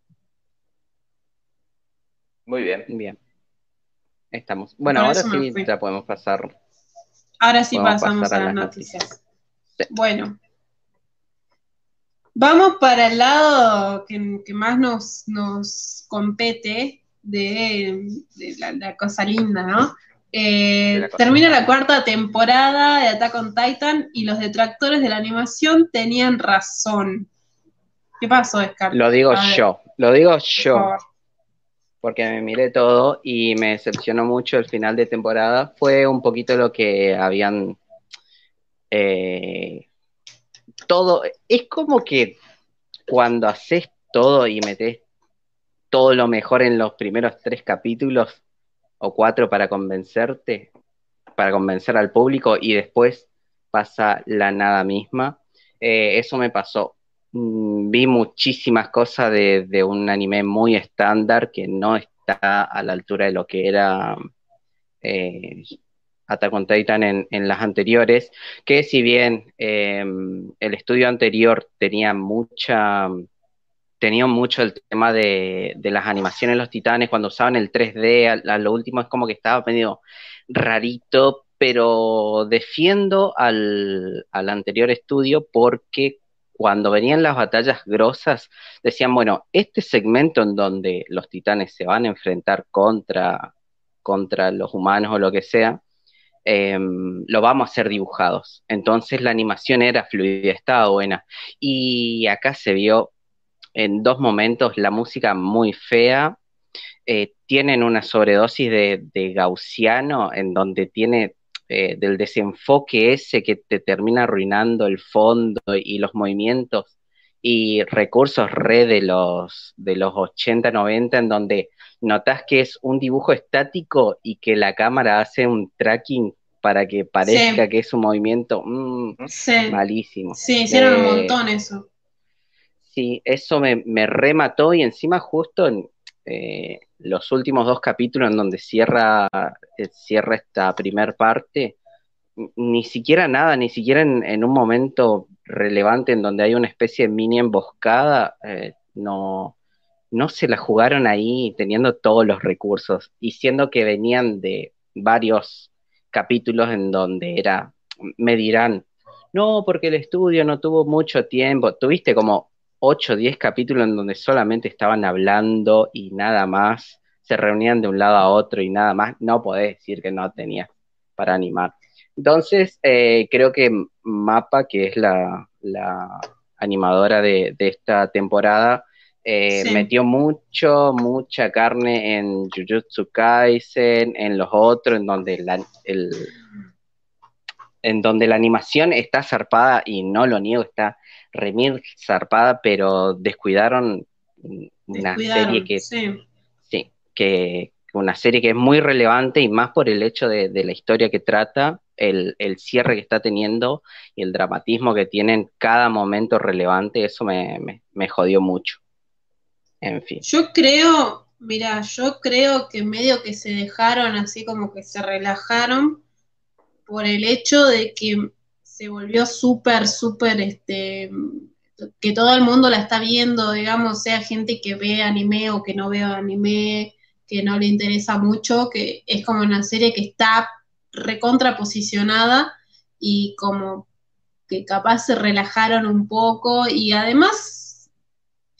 Speaker 1: Muy bien.
Speaker 2: Bien. Estamos. Bueno, ahora sí ya podemos pasar.
Speaker 3: Ahora sí pasamos a, las noticias. Bueno. Vamos para el lado que, más nos, nos compete de, la, cosa linda, ¿no? Eh, termina la cuarta temporada de Attack on Titan y los detractores de la animación tenían razón. ¿Qué pasó, Scar?
Speaker 2: Lo digo yo, lo digo yo. Porque me miré todo y me decepcionó mucho el final de temporada. Fue un poquito lo que habían eh, todo, es como que cuando haces todo y metes todo lo mejor en los primeros tres capítulos o cuatro para convencerte, para convencer al público y después pasa la nada misma. Eh, eso me pasó. Mm, vi muchísimas cosas de, un anime muy estándar que no está a la altura de lo que era eh, Titan en, las anteriores, que si bien em, el estudio anterior tenía mucha tenía mucho el tema de, las animaciones de los titanes, cuando usaban el 3D, a, lo último es como que estaba medio rarito, pero defiendo al, al, anterior estudio porque cuando venían las batallas grosas, decían, bueno, este segmento en donde los titanes se van a enfrentar contra, contra los humanos o lo que sea, Em, lo vamos a hacer dibujados. Entonces la animación era fluida, estaba buena. Y acá se vio en dos momentos la música muy fea. Eh, tienen una sobredosis de, gaussiano en donde tiene eh, del desenfoque ese que te termina arruinando el fondo y los movimientos y recursos re de los, de los 80, 90 en donde notas que es un dibujo estático y que la cámara hace un tracking para que parezca que es un movimiento mm, malísimo.
Speaker 3: Sí, hicieron un eh, montón eso.
Speaker 2: Sí, eso me, remató y encima justo en eh, los últimos dos capítulos en donde cierra, eh, cierra esta primer parte, ni siquiera nada, ni siquiera en, un momento relevante en donde hay una especie de mini emboscada, no, no se la jugaron ahí teniendo todos los recursos y siendo que venían de varios capítulos en donde era, me dirán, no, porque el estudio no tuvo mucho tiempo, tuviste como 8 o 10 capítulos en donde solamente estaban hablando y nada más, se reunían de un lado a otro y nada más, no podés decir que no tenía para animar. Entonces, eh, creo que Mapa, que es la, animadora de, esta temporada, eh, metió mucho, mucha carne en Jujutsu Kaisen, en los otros, en donde la, en donde la animación está zarpada, y no lo niego, está remir zarpada, pero descuidaron, una serie que, sí. que una serie que es muy relevante y más por el hecho de, la historia que trata, el, cierre que está teniendo y el dramatismo que tiene en cada momento relevante, eso me jodió mucho. En fin.
Speaker 3: Yo creo, mira, yo creo que medio que se dejaron así como que se relajaron por el hecho de que se volvió súper, súper, este, que todo el mundo la está viendo, digamos, sea gente que ve anime o que no ve anime, que no le interesa mucho, que es como una serie que está recontraposicionada y como que capaz se relajaron un poco y además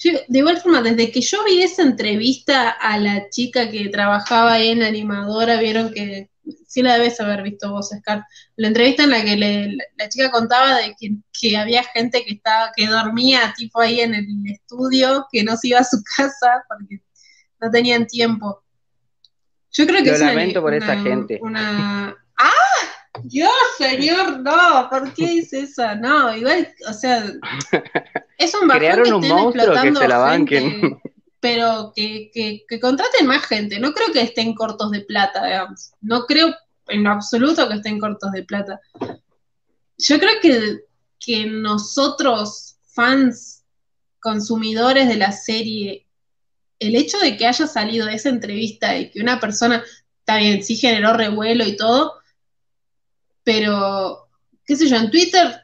Speaker 3: de igual forma, desde que yo vi esa entrevista a la chica que trabajaba en animadora, vieron que sí la debes haber visto vos, Scar. La entrevista en la que la, chica contaba de que, había gente que estaba, que dormía tipo ahí en el estudio, que no se iba a su casa porque no tenían tiempo. Yo creo que
Speaker 2: Lo
Speaker 3: es
Speaker 2: lamento por esa gente.
Speaker 3: Una... ¡Ah! Dios, señor, no, ¿por qué dice eso? No, igual, o sea, es un
Speaker 2: Crearon
Speaker 3: que
Speaker 2: un monstruo que se la
Speaker 3: gente,
Speaker 2: banquen.
Speaker 3: Pero que, que, que contraten más gente. No creo que estén cortos de plata, digamos. No creo en absoluto que estén cortos de plata. Yo creo que, que nosotros, fans, consumidores de la serie, el hecho de que haya salido esa entrevista y que una persona, bien, sí generó revuelo y todo, pero, qué sé yo, en Twitter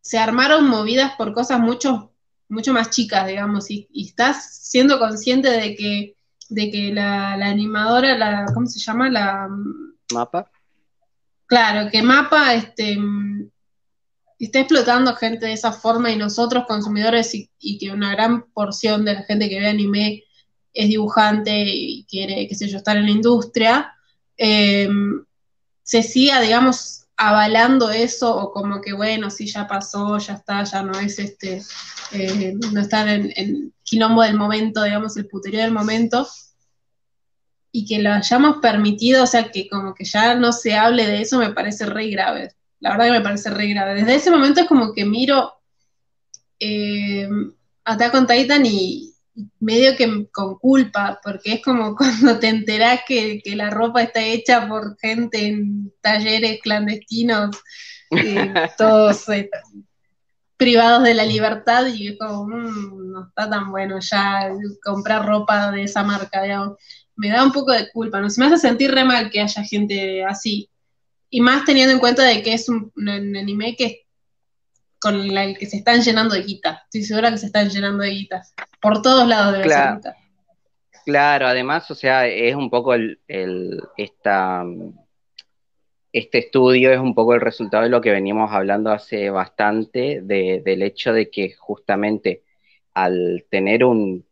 Speaker 3: se armaron movidas por cosas mucho, mucho más chicas, digamos, y, y estás siendo consciente de que, de que la, la animadora, la, ¿cómo se llama? La
Speaker 2: ¿Mapa?
Speaker 3: Claro, que Mapa este, está explotando gente de esa forma y nosotros consumidores y, y que una gran porción de la gente que ve anime es dibujante y quiere, qué sé yo, estar en la industria, eh, se siga, digamos, avalando eso o como que bueno, sí, ya pasó, ya está, ya no es este, eh, no está en el quilombo del momento, digamos, el puterío del momento, y que lo hayamos permitido, o sea, que como que ya no se hable de eso, me parece re grave. La verdad que me parece re grave. Desde ese momento es como que miro eh, Attack on Titan y medio que con culpa, porque es como cuando te enterás que, que la ropa está hecha por gente en talleres clandestinos, eh, todos eh, privados de la libertad, y es como, mm, no está tan bueno ya comprar ropa de esa marca, digamos me da un poco de culpa, ¿no? Se me hace sentir re mal que haya gente así. Y más teniendo en cuenta de que es un, un anime que con el que se están llenando de guita. Estoy segura que se están llenando de guitas. Por todos lados debe
Speaker 2: Claro. Claro, además, o sea, es un poco el, el- esta, este estudio es un poco el resultado de lo que veníamos hablando hace bastante, de- del hecho de que justamente al tener un,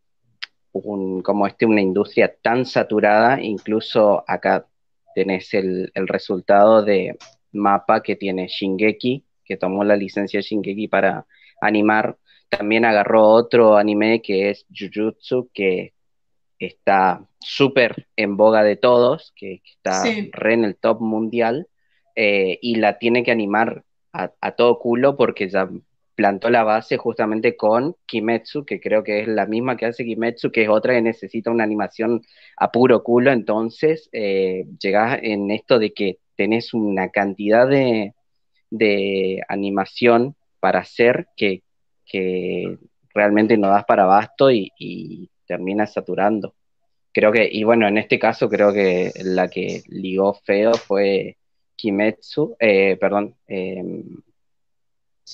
Speaker 2: un, como este, una industria tan saturada, incluso acá tenés el, el resultado de Mapa que tiene Shingeki, que tomó la licencia de Shingeki para animar, también agarró otro anime que es Jujutsu, que está súper en boga de todos, que, que está
Speaker 3: Sí.
Speaker 2: re en el top mundial, eh, y la tiene que animar a, a todo culo porque ya plantó la base justamente con Kimetsu, que creo que es la misma que hace Kimetsu, que es otra que necesita una animación a puro culo, entonces eh, llegás en esto de que tenés una cantidad de, de animación para hacer que, que realmente no das para abasto y, y terminas saturando. Creo que, y bueno, en este caso creo que la que ligó feo fue Kimetsu, eh, perdón, eh,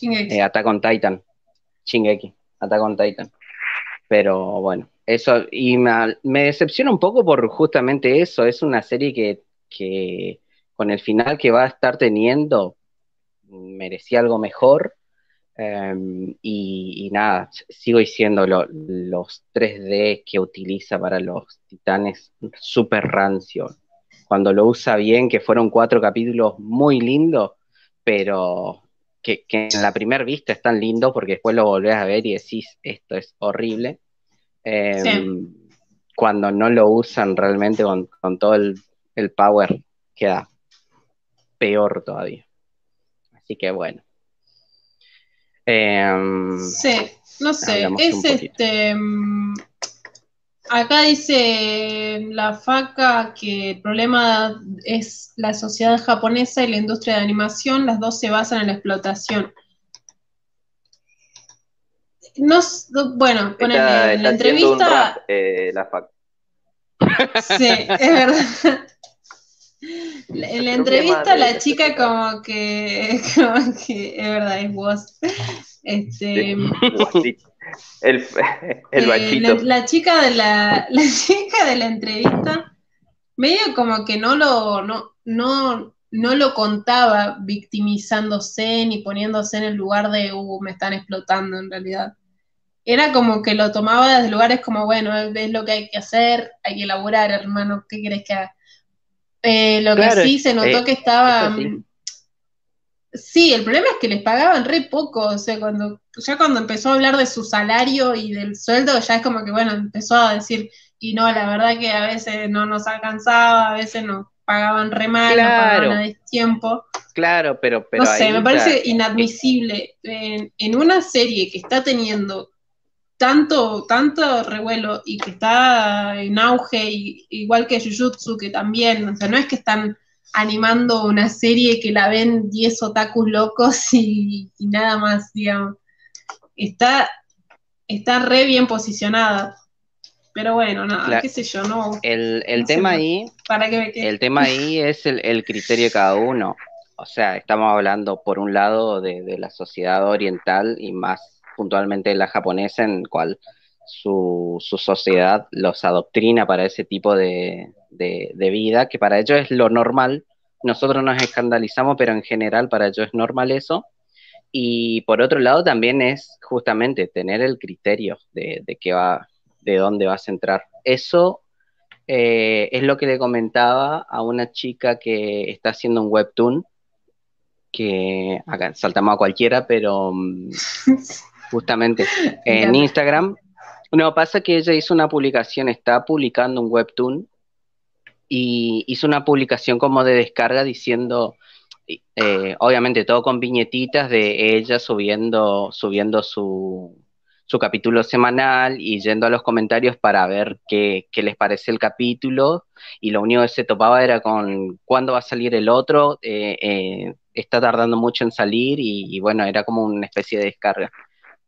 Speaker 2: eh, Attack on Titan, Shingeki, Attack on Titan. Pero bueno, eso, y me, me decepciona un poco por justamente eso, es una serie que, que con el final que va a estar teniendo merecía algo mejor. eh, y, y nada, sigo diciendo, lo- los 3D que utiliza para los titanes, súper rancio. Cuando lo usa bien, que fueron cuatro capítulos muy lindos, pero que, que en la primera vista es tan lindo porque después lo volvés a ver y decís, esto es horrible.
Speaker 3: Sí.
Speaker 2: Cuando no lo usan realmente con, con todo el, el power, queda peor todavía. Así que bueno. Em,
Speaker 3: Sí, no sé, es este. mm, Acá dice la faca que el problema es la sociedad japonesa y la industria de animación, las dos se basan en la explotación. No, bueno, en la
Speaker 1: un
Speaker 3: entrevista,
Speaker 1: rap, eh, la fac.
Speaker 3: sí, es verdad. La- En la entrevista la chica como que, como que es verdad, es vos. Este,
Speaker 1: Sí. El, el
Speaker 3: Eh,
Speaker 1: bachito.
Speaker 3: la, la chica de la, la chica de la entrevista, medio como que no lo, no, no, no lo contaba victimizándose ni poniéndose en el lugar de, uh, me están explotando en realidad. Era como que lo tomaba desde lugares como, bueno, es lo que hay que hacer, hay que elaborar, hermano, ¿qué querés que haga? Eh, lo
Speaker 2: Claro,
Speaker 3: que sí se notó
Speaker 2: eh,
Speaker 3: que estaba... Sí, el problema es que les pagaban re poco, o sea, cuando ya cuando empezó a hablar de su salario y del sueldo, ya es como que, bueno, empezó a decir, y no, la verdad que a veces no nos alcanzaba, a veces nos pagaban re mal, claro. no pagaban a tiempo.
Speaker 2: Claro, pero, pero
Speaker 3: no sé, me parece inadmisible en, una serie que está teniendo tanto, tanto revuelo y que está en auge, igual que Jujutsu, que también, o sea, no es que están animando una serie que la ven 10 otakus locos y, nada más, digamos. Está, está re bien posicionada. Pero bueno, nada, qué sé yo, no.
Speaker 2: El, el tema ahí.
Speaker 3: Para
Speaker 2: El tema ahí es el, el, criterio de cada uno. O sea, estamos hablando por un lado de, de la sociedad oriental y más puntualmente la japonesa, en cual su, su sociedad los adoctrina para ese tipo de, de, vida, que para ellos es lo normal. Nosotros nos escandalizamos, pero en general para ellos es normal eso. Y por otro lado también es justamente tener el criterio de, de qué va, de dónde vas a entrar. Eso eh, es lo que le comentaba a una chica que está haciendo un webtoon, que acá saltamos a cualquiera, pero mm, justamente en Instagram. No, pasa que ella hizo una publicación, está publicando un webtoon y hizo una publicación como de descarga diciendo, eh, obviamente todo con viñetitas de ella subiendo, subiendo su, su capítulo semanal y yendo a los comentarios para ver qué, qué, les parece el capítulo y lo único que se topaba era con cuándo va a salir el otro, eh, eh, está tardando mucho en salir y, bueno, era como una especie de descarga.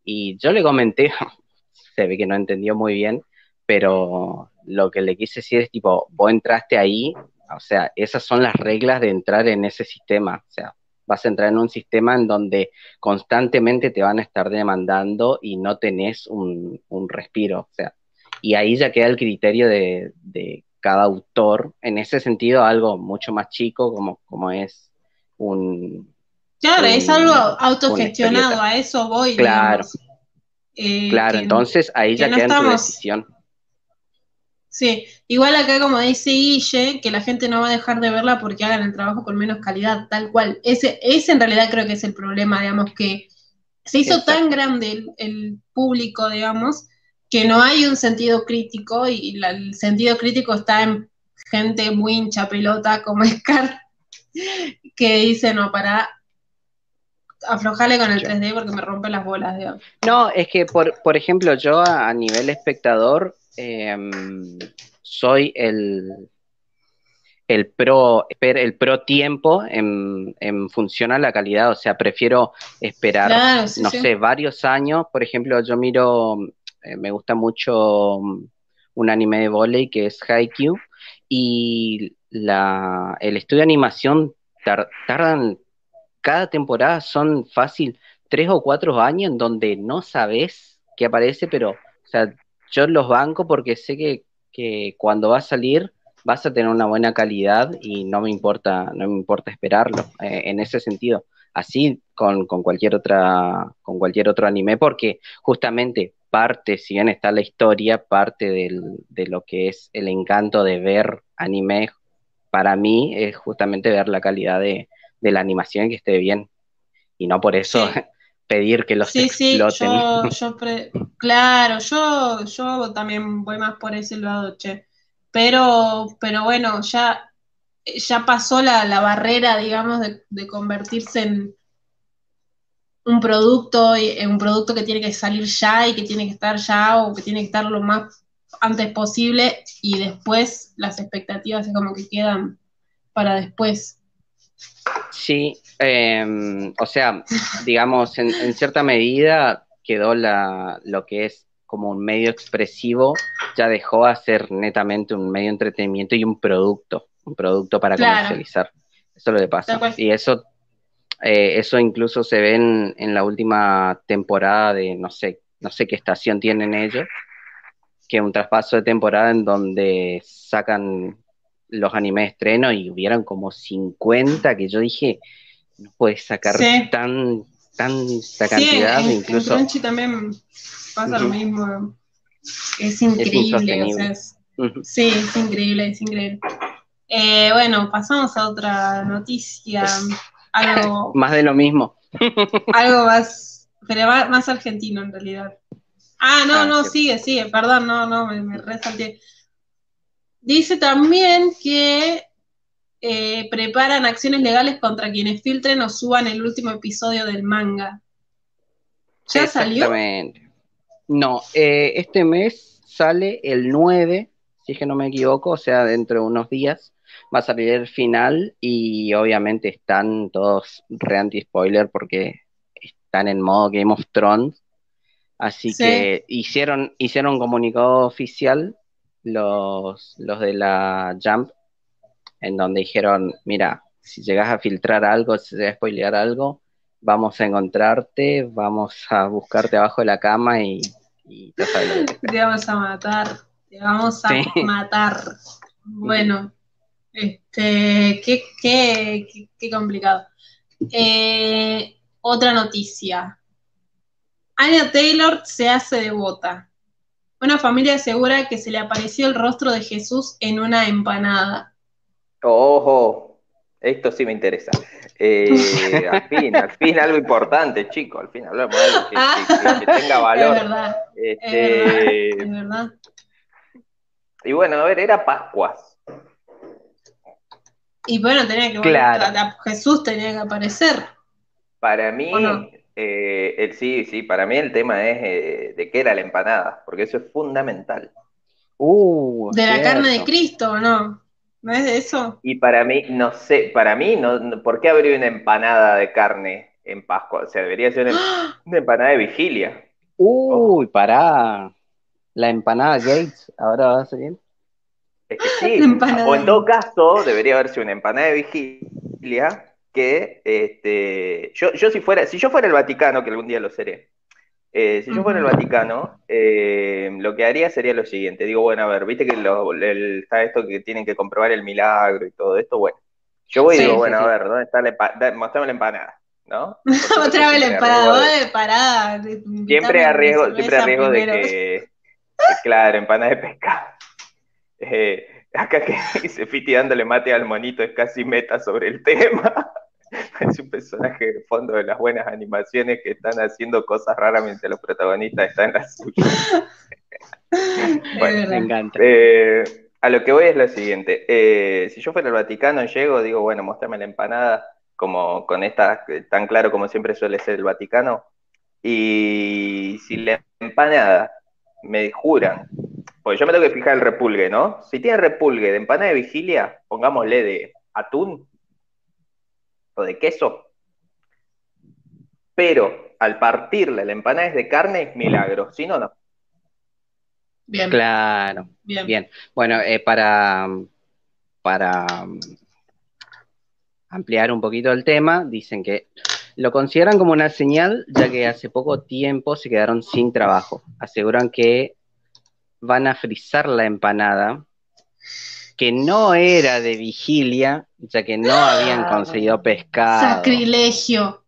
Speaker 2: Y yo le comenté, se ve que no entendió muy bien, pero lo que le quise decir es tipo, vos entraste ahí, o sea, esas son las reglas de entrar en ese sistema, o sea, vas a entrar en un sistema en donde constantemente te van a estar demandando y no tenés un, respiro, o sea, y ahí ya queda el criterio de, cada autor, en ese sentido algo mucho más chico como, como es un...
Speaker 3: Claro, es algo autogestionado, a eso voy.
Speaker 2: Claro, eh, claro, entonces ahí ya queda en tu decisión.
Speaker 3: Sí, igual acá como dice Guille, que la gente no va a dejar de verla porque hagan el trabajo con menos calidad, tal cual. Ese, ese en realidad creo que es el problema, digamos, que se hizo tan grande el, público, digamos, que no hay un sentido crítico y el sentido crítico está en gente muy hincha pelota como Scar, que dice, no, para aflojarle con el 3D porque me rompe las bolas, digamos.
Speaker 2: No, es que, por, por ejemplo, yo a nivel espectador Em, soy el, el pro, el pro tiempo en, función a la calidad, o sea, prefiero esperar, no sé, varios años, por ejemplo, yo miro, eh, me gusta mucho un anime de volei que es Haikyuu, y la, el estudio de animación tardan, cada temporada son fácil tres o cuatro años en donde no sabes qué aparece, pero, o sea, yo los banco porque sé que, cuando va a salir vas a tener una buena calidad y no me importa, no me importa esperarlo eh, en ese sentido. Así con, cualquier otra, con cualquier otro anime, porque justamente parte, si bien está la historia, parte de lo que es el encanto de ver anime, para mí es justamente ver la calidad de, la animación que esté bien. Y no por eso pedir que los sí, Sí, yo,
Speaker 3: claro, yo, yo también voy más por ese lado, che. Pero, pero bueno, ya, ya pasó la, barrera, digamos, de, convertirse en un producto, en un producto que tiene que salir ya y que tiene que estar ya o que tiene que estar lo más antes posible y después las expectativas es como que quedan para después.
Speaker 2: Sí, em, o sea, digamos, en, cierta medida quedó la, lo que es como un medio expresivo, ya dejó a ser netamente un medio de entretenimiento y un producto, un producto para comercializar. Eso es lo que pasa. Y eso, eh, eso incluso se ve en, en, la última temporada de, no sé, no sé qué estación tienen ellos, que un traspaso de temporada en donde sacan los animes de estreno y hubieron como 50 que yo dije, no puedes sacar tan tanta cantidad,
Speaker 3: sí,
Speaker 2: incluso.
Speaker 3: En Crunchy también pasa lo mismo. Es increíble. Sí, es increíble, es increíble. Eh, bueno, pasamos a otra noticia. Algo.
Speaker 2: más de lo mismo.
Speaker 3: algo más, pero más argentino en realidad. Ah, no, ah, no, sigue, sigue, perdón, no, no, me, me resalté. Dice también que eh, preparan acciones legales contra quienes filtren o suban el último episodio del manga. ¿Ya salió?
Speaker 2: No, eh, este mes sale el 9, si es que no me equivoco, o sea, dentro de unos días va a salir el final y obviamente están todos re anti-spoiler porque están en modo Game of Thrones. Así que hicieron, hicieron un comunicado oficial los, los de la Jump, en donde dijeron, mira, si llegas a filtrar algo, si llegas a spoilear algo, vamos a encontrarte, vamos a buscarte abajo de la cama y,
Speaker 3: te, vamos a matar, te vamos a matar. Bueno, este, qué, qué, qué, complicado. Eh, otra noticia. Anya Taylor se hace devota. Una familia asegura que se le apareció el rostro de Jesús en una empanada.
Speaker 1: Ojo, esto sí me interesa. Eh, al fin, al fin algo importante, chico. Al fin hablamos de algo que, tenga valor.
Speaker 3: Es verdad, este, es verdad.
Speaker 1: Y bueno, a ver, era Pascuas.
Speaker 3: Y bueno, tenía que claro. Jesús tenía que aparecer.
Speaker 1: Para mí, eh, sí, sí, para mí el tema es eh, de qué era la empanada, porque eso es fundamental.
Speaker 3: Uh, de la carne de Cristo, ¿o no? ¿No es de eso?
Speaker 1: Y para mí, no sé, para mí, no, ¿por qué habría una empanada de carne en Pascua? O sea, debería ser una, ¡Ah! empanada de vigilia.
Speaker 2: Uy, para La empanada Gates, ahora va a seguir.
Speaker 1: Es que sí, o en todo caso, debería haberse una empanada de vigilia que este, yo, yo si fuera, si yo fuera el Vaticano, que algún día lo seré, eh, si yo fuera el Vaticano, eh, lo que haría sería lo siguiente. Digo, bueno, a ver, viste que está esto que tienen que comprobar el milagro y todo esto. Bueno, yo voy y digo, bueno, a ver, ¿dónde está la empanada? Mostrame la empanada, ¿no?
Speaker 3: Mostrame la empanada, de parada.
Speaker 1: Siempre a riesgo, siempre a riesgo de que, claro, empanada de pescado. Eh, acá que dice Fiti dándole mate al monito es casi meta sobre el tema. es un personaje de fondo de las buenas animaciones que están haciendo cosas raras mientras los protagonistas están en la suya.
Speaker 2: bueno, me encanta.
Speaker 1: Eh, a lo que voy es lo siguiente. Eh, si yo fuera al Vaticano, llego, digo, bueno, mostrame la empanada, como con esta, tan claro como siempre suele ser el Vaticano. Y si la empanada me juran pues yo me tengo que fijar el repulgue, ¿no? Si tiene repulgue de empanada de vigilia, pongámosle de atún o de queso. Pero al partirle la empanada es de carne, es milagro. Si no, no.
Speaker 2: Bien. Claro. Bien. Bueno, eh, para, para ampliar un poquito el tema, dicen que lo consideran como una señal, ya que hace poco tiempo se quedaron sin trabajo. Aseguran que van a frizar la empanada, que no era de vigilia, ya que no habían ah. conseguido pescado.
Speaker 3: Sacrilegio.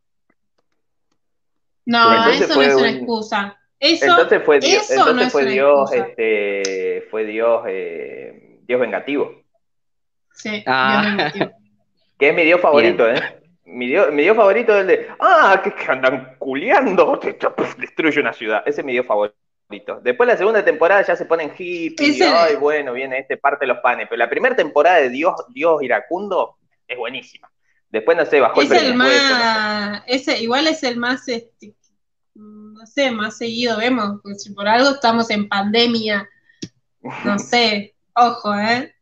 Speaker 3: No, eso no es una excusa. Eso,
Speaker 1: entonces fue Dios, entonces fue Dios, este, fue Dios, eh, Dios vengativo.
Speaker 3: Sí, Dios ah. vengativo.
Speaker 1: Que es mi Dios favorito, ¿eh? Mi Dios, mi Dios favorito es el de, ah, que, andan culeando, destruye una ciudad. Ese es mi Dios favorito. Después la segunda temporada ya se ponen hippies, y ay, bueno, viene este parte de los panes, pero la primera temporada de Dios, Dios iracundo es buenísima. Después no sé, bajó
Speaker 3: es el, más, ese, igual es el más, este, no sé, más seguido vemos, porque si por algo estamos en pandemia, no sé, ojo, ¿eh?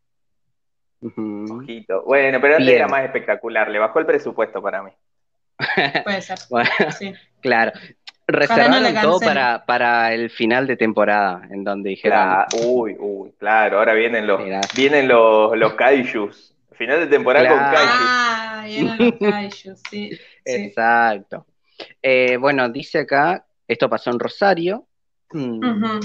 Speaker 1: Ojito. Bueno, pero antes era más espectacular, le bajó el presupuesto para mí.
Speaker 3: Puede ser.
Speaker 2: sí. Claro. Reservaron todo para, para el final de temporada, en donde dijeron.
Speaker 1: uy, uy, claro, ahora vienen los, vienen los, los kaijus. Final de temporada con kaijus.
Speaker 3: Ah, vienen los kaijus, sí.
Speaker 2: Exacto. Eh, bueno, dice acá, esto pasó en Rosario. Mm,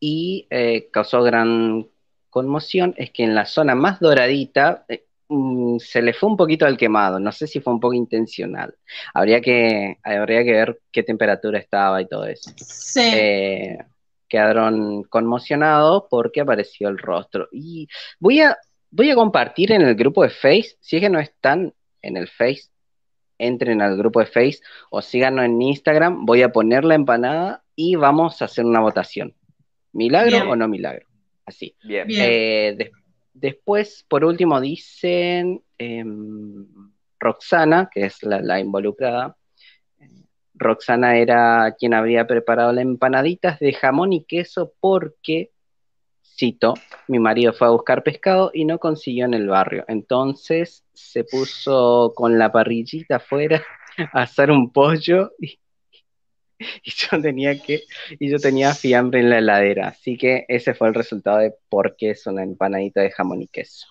Speaker 2: y eh, causó gran conmoción, es que en la zona más doradita, eh, Mm, se le fue un poquito al quemado, no sé si fue un poco intencional. Habría que, habría que ver qué temperatura estaba y todo eso.
Speaker 3: Sí.
Speaker 2: Eh, quedaron conmocionados porque apareció el rostro. Y voy a, voy a compartir en el grupo de Face, si es que no están en el Face, entren al grupo de Face o síganos en Instagram, voy a poner la empanada y vamos a hacer una votación. ¿Milagro o no milagro? Así. Bien. Eh, después, por último, dicen em, Roxana, que es la, involucrada. Roxana era quien había preparado las empanaditas de jamón y queso porque, cito, mi marido fue a buscar pescado y no consiguió en el barrio. Entonces se puso con la parrillita afuera a hacer un pollo y, y yo tenía que, y yo tenía fiambre en la heladera. Así que ese fue el resultado de por qué es una empanadita de jamón y queso.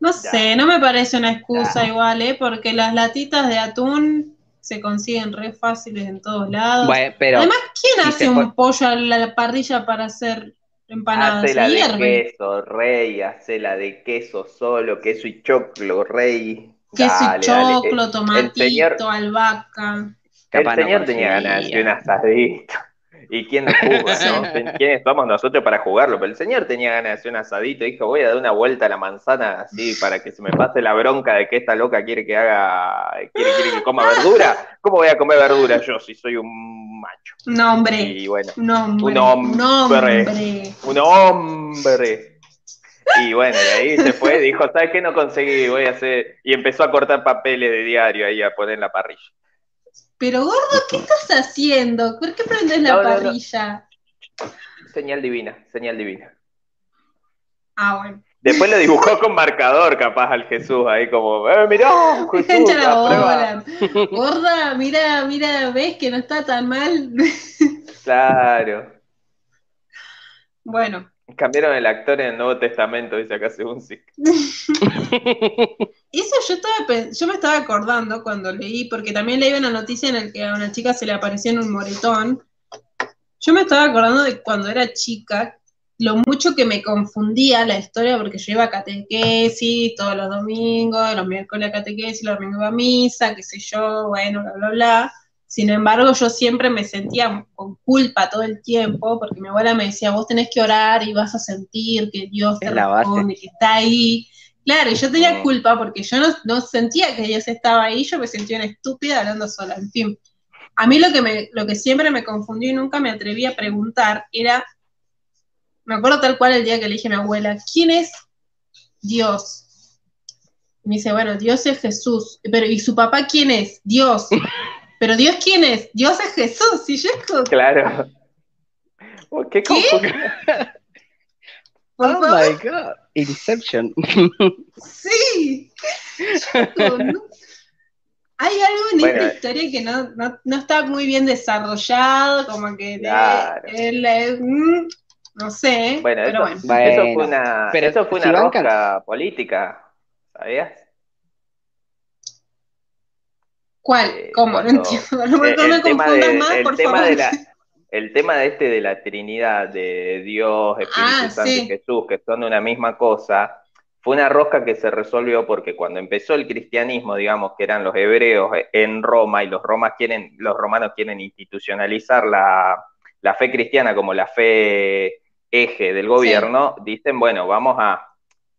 Speaker 3: No sé, no me parece una excusa igual, ¿eh? Porque las latitas de atún se consiguen re fáciles en todos lados. Además, ¿quién hace un pollo a la parrilla para hacer empanadas?
Speaker 1: Hace la de queso, rey, hace la de queso solo, queso y choclo, rey.
Speaker 3: Queso y choclo, tomatito, albahaca.
Speaker 1: El señor tenía ganas de un asadito. ¿Y quién nos jugó, no? ¿Quiénes somos nosotros para jugarlo? Pero el señor tenía ganas de hacer un asadito y dijo, voy a dar una vuelta a la manzana así para que se me pase la bronca de que esta loca quiere que haga, quiere, que coma verdura. ¿Cómo voy a comer verdura yo si soy un macho?
Speaker 3: Un hombre.
Speaker 1: Y bueno,
Speaker 3: un hombre.
Speaker 1: Un hombre. Un hombre. Y bueno, y ahí se fue, dijo, ¿sabes qué no conseguí? Voy a hacer... Y empezó a cortar papeles de diario ahí a poner en la parrilla.
Speaker 3: Pero gordo, ¿qué estás haciendo? ¿Por qué prendes la parrilla?
Speaker 1: Señal divina, señal divina.
Speaker 3: Ah, bueno.
Speaker 1: Después lo dibujó con marcador, capaz, al Jesús, ahí como, ¡eh, mirá! Jesús,
Speaker 3: la Gorda, mira, mira, ves que no está tan mal.
Speaker 1: claro.
Speaker 3: Bueno,
Speaker 1: Cambiaron el actor en el Nuevo Testamento, dice acá según sí.
Speaker 3: Eso yo estaba yo me estaba acordando cuando leí, porque también leí una noticia en la que a una chica se le apareció en un moretón. Yo me estaba acordando de cuando era chica, lo mucho que me confundía la historia, porque yo iba a catequesis todos los domingos, los miércoles a catequesis, los domingos a misa, qué sé yo, bueno, bla, bla, bla. Sin embargo, yo siempre me sentía con culpa todo el tiempo, porque mi abuela me decía, vos tenés que orar y vas a sentir que Dios te responde, que está ahí. Claro, y yo tenía culpa porque yo no, sentía que Dios estaba ahí, yo me sentía una estúpida hablando sola. En fin, a mí lo que, me, lo que siempre me confundió y nunca me atreví a preguntar era, me acuerdo tal cual el día que le dije a mi abuela, ¿quién es Dios? Y me dice, bueno, Dios es Jesús, pero ¿y su papá quién es? Dios. Pero Dios quién es? Dios es Jesús, y yo
Speaker 1: Claro. Oh, ¿Qué? ¿Qué?
Speaker 2: oh my God, Inception.
Speaker 3: sí. Hay algo en esta historia que no, no, no, está muy bien desarrollado, como que él es, mm, no sé.
Speaker 1: Bueno, pero eso, bueno. eso fue una, pero eso fue una roca política, ¿sabías?
Speaker 3: ¿Cuál? Eh, ¿Cómo? no entiendo. No, me confundas más, por favor.
Speaker 1: el tema de este de la Trinidad, de Dios, Espíritu ah, Santo y Jesús, que son una misma cosa, fue una rosca que se resolvió porque cuando empezó el cristianismo, digamos que eran los hebreos en Roma y los, romas quieren, los romanos quieren institucionalizar la, fe cristiana como la fe eje del gobierno, dicen, bueno, vamos a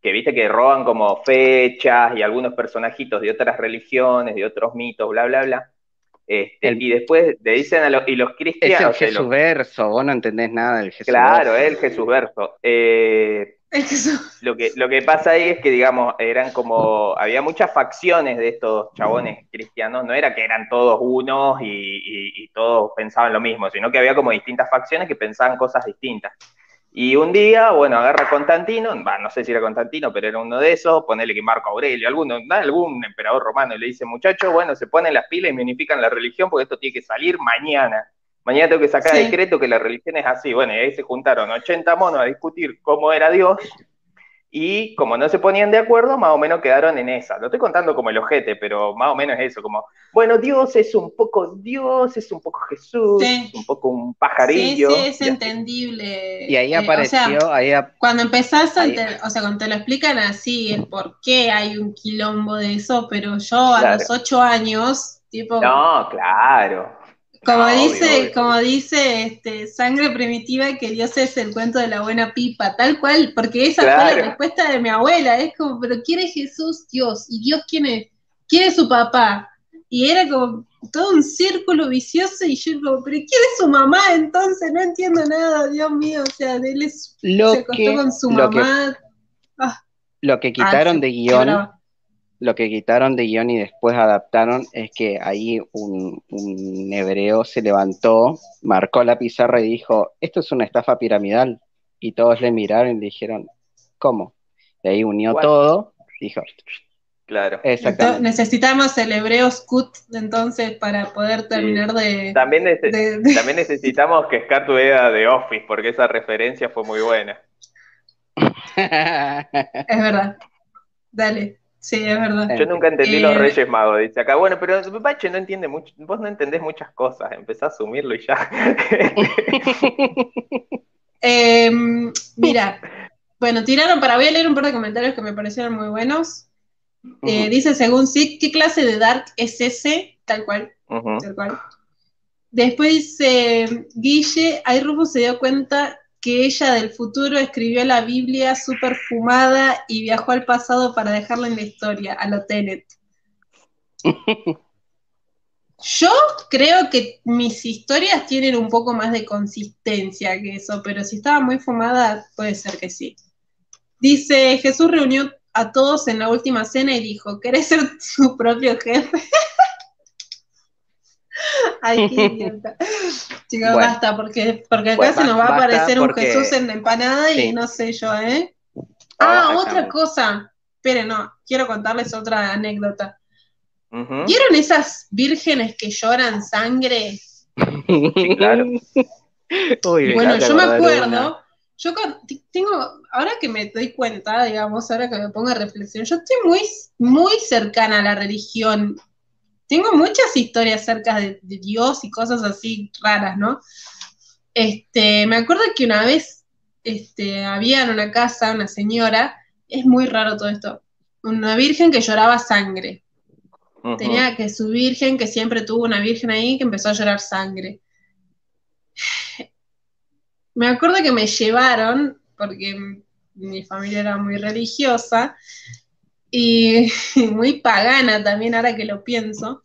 Speaker 1: que viste que roban como fechas y algunos personajitos de otras religiones, de otros mitos, bla, bla, bla. Este, y después le dicen a los, y los cristianos.
Speaker 2: Es el Jesús verso, vos no entendés nada del Jesús
Speaker 1: Claro, es el Jesús verso. Eh, lo, que, lo que pasa ahí es que, digamos, eran como, había muchas facciones de estos chabones cristianos, no era que eran todos unos y, y todos pensaban lo mismo, sino que había como distintas facciones que pensaban cosas distintas. Y un día, bueno, agarra a Constantino, no sé si era Constantino, pero era uno de esos, ponele que Marco Aurelio, alguno, algún emperador romano, y le dice, muchachos, bueno, se ponen las pilas y me unifican la religión porque esto tiene que salir mañana. Mañana tengo que sacar el decreto que la religión es así. Bueno, y ahí se juntaron 80 monos a discutir cómo era Dios, y como no se ponían de acuerdo, más o menos quedaron en esa. Lo estoy contando como el ojete, pero más o menos es eso, como, bueno, Dios es un poco Dios, es un poco Jesús, es un poco un pajarillo.
Speaker 3: Sí, sí, es entendible.
Speaker 2: Y ahí eh, apareció, ahí
Speaker 3: cuando empezás, a o sea, cuando te lo explican así, el por qué hay un quilombo de eso, pero yo a los ocho años, tipo...
Speaker 1: No, claro.
Speaker 3: Como dice, como dice este, Sangre Primitiva, que Dios es el cuento de la buena pipa, tal cual, porque esa fue la respuesta de mi abuela, es como, pero ¿quién es Jesús? Dios, y Dios quién es, quién es su papá, y era como, todo un círculo vicioso y yo digo, pero ¿quién es su mamá entonces? No entiendo nada, Dios mío, o sea, él es,
Speaker 2: lo se acostó con su mamá. Ah. lo que quitaron ah, de guion, lo que quitaron de guion y después adaptaron es que ahí un, un hebreo se levantó, marcó la pizarra y dijo, esto es una estafa piramidal. Y todos le miraron y le dijeron, ¿cómo? Y ahí unió todo, dijo,
Speaker 1: Claro.
Speaker 3: Exactamente. necesitamos el hebreo scut entonces para poder terminar de,
Speaker 1: también, también necesitamos que Scar vea de Office, porque esa referencia fue muy buena.
Speaker 3: es verdad. Dale. Sí, es verdad.
Speaker 1: Yo nunca entendí los eh, Reyes Magos, dice acá. Bueno, pero Bache no entiende mucho, vos no entendés muchas cosas, empezá a asumirlo y ya.
Speaker 3: Em, mira, bueno, tiraron para, voy a leer un par de comentarios que me parecieron muy buenos. Eh, dice, según sí, ¿qué clase de dark es ese? Tal cual. Tal cual. Después dice, Guille, ahí Rufo se dio cuenta que ella del futuro escribió la Biblia super fumada y viajó al pasado para dejarla en la historia, a lo Tenet. Yo creo que mis historias tienen un poco más de consistencia que eso, pero si estaba muy fumada, puede ser que sí. Dice, Jesús reunió a todos en la última cena y dijo, ¿querés ser tu propio jefe? Ay, qué idiota. Chicos, basta, porque, porque acá se nos va a aparecer un Jesús en la empanada y no sé yo, ¿eh? Ah, otra cosa. Esperen, no, quiero contarles otra anécdota. ¿Vieron esas vírgenes que lloran sangre?
Speaker 1: Claro.
Speaker 3: bueno, yo me acuerdo yo tengo, ahora que me doy cuenta, digamos, ahora que me pongo a reflexión, yo estoy muy, muy cercana a la religión. Tengo muchas historias acerca de, Dios y cosas así raras, ¿no? Este, me acuerdo que una vez este, había en una casa una señora, es muy raro todo esto, una virgen que lloraba sangre. Tenía que su virgen, que siempre tuvo una virgen ahí, que empezó a llorar sangre me acuerdo que me llevaron, porque mi familia era muy religiosa y muy pagana también, ahora que lo pienso.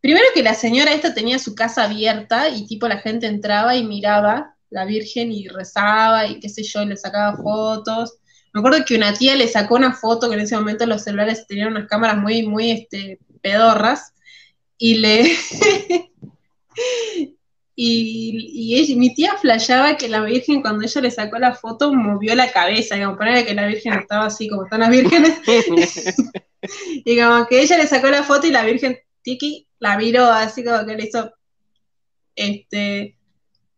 Speaker 3: Primero que la señora esta tenía su casa abierta y tipo la gente entraba y miraba la Virgen y rezaba y qué sé yo, y le sacaba fotos. Me acuerdo que una tía le sacó una foto, que en ese momento los celulares tenían unas cámaras muy, muy este, pedorras, y le, Y, mi tía flasheaba que la Virgen, cuando ella le sacó la foto, movió la cabeza, digamos, para que la Virgen estaba así como están las vírgenes. y como que ella le sacó la foto y la Virgen Tiki la miró así como que le hizo. Este.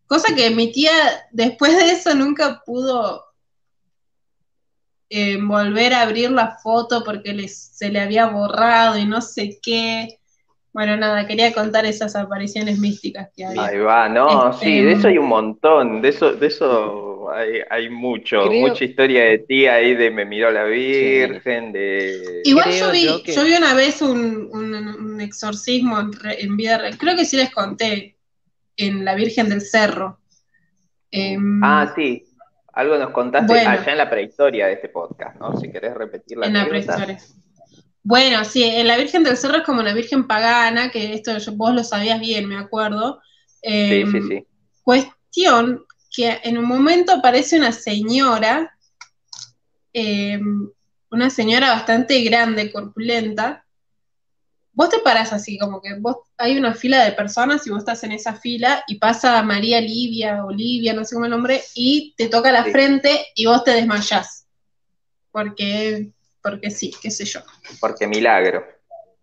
Speaker 3: Cosa que mi tía, después de eso, nunca pudo eh, volver a abrir la foto porque se le había borrado y no sé qué. Bueno, nada, quería contar esas apariciones místicas que había.
Speaker 1: Ahí va, no, sí, de eso hay un montón, de eso, de eso hay, mucho, mucha historia de ti ahí de me miró la Virgen, de...
Speaker 3: Igual yo vi, yo, vi una vez un, exorcismo en, vida real, creo que sí les conté, en la Virgen del Cerro.
Speaker 1: Em, ah, sí, algo nos contaste allá en la prehistoria de este podcast, ¿no? Si querés repetir la En la prehistoria.
Speaker 3: Bueno, sí, en la Virgen del Cerro es como una virgen pagana, que esto vos lo sabías bien, me acuerdo. sí, sí, em, sí. Cuestión que en un momento aparece una señora, em, una señora bastante grande, corpulenta. Vos te parás así, como que vos hay una fila de personas y vos estás en esa fila y pasa María Livia, Olivia, no sé cómo el nombre, y te toca la frente y vos te desmayás. Porque porque sí, qué sé yo.
Speaker 1: Porque milagro.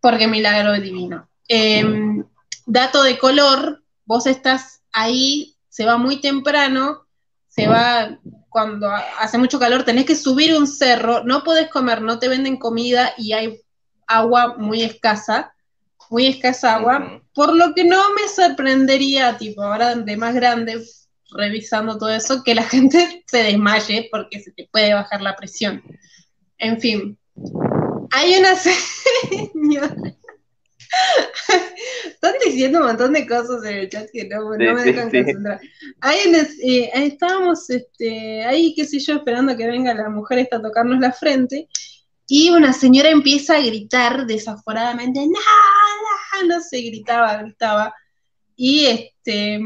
Speaker 3: Porque milagro divino. Em, dato de color, vos estás ahí, se va muy temprano, se va cuando hace mucho calor, tenés que subir un cerro, no podés comer, no te venden comida y hay agua muy escasa, muy escasa agua, por lo que no me sorprendería, tipo, ahora de más grande, revisando todo eso, que la gente se desmaye porque se te puede bajar la presión. En fin, hay una señora. Están diciendo un montón de cosas en el chat que no, me dejan concentrar. Hay eh, estábamos este, ahí, qué sé yo, esperando que venga la mujer esta a tocarnos la frente. y una señora empieza a gritar desaforadamente, nada, no sé, gritaba, gritaba. Y este,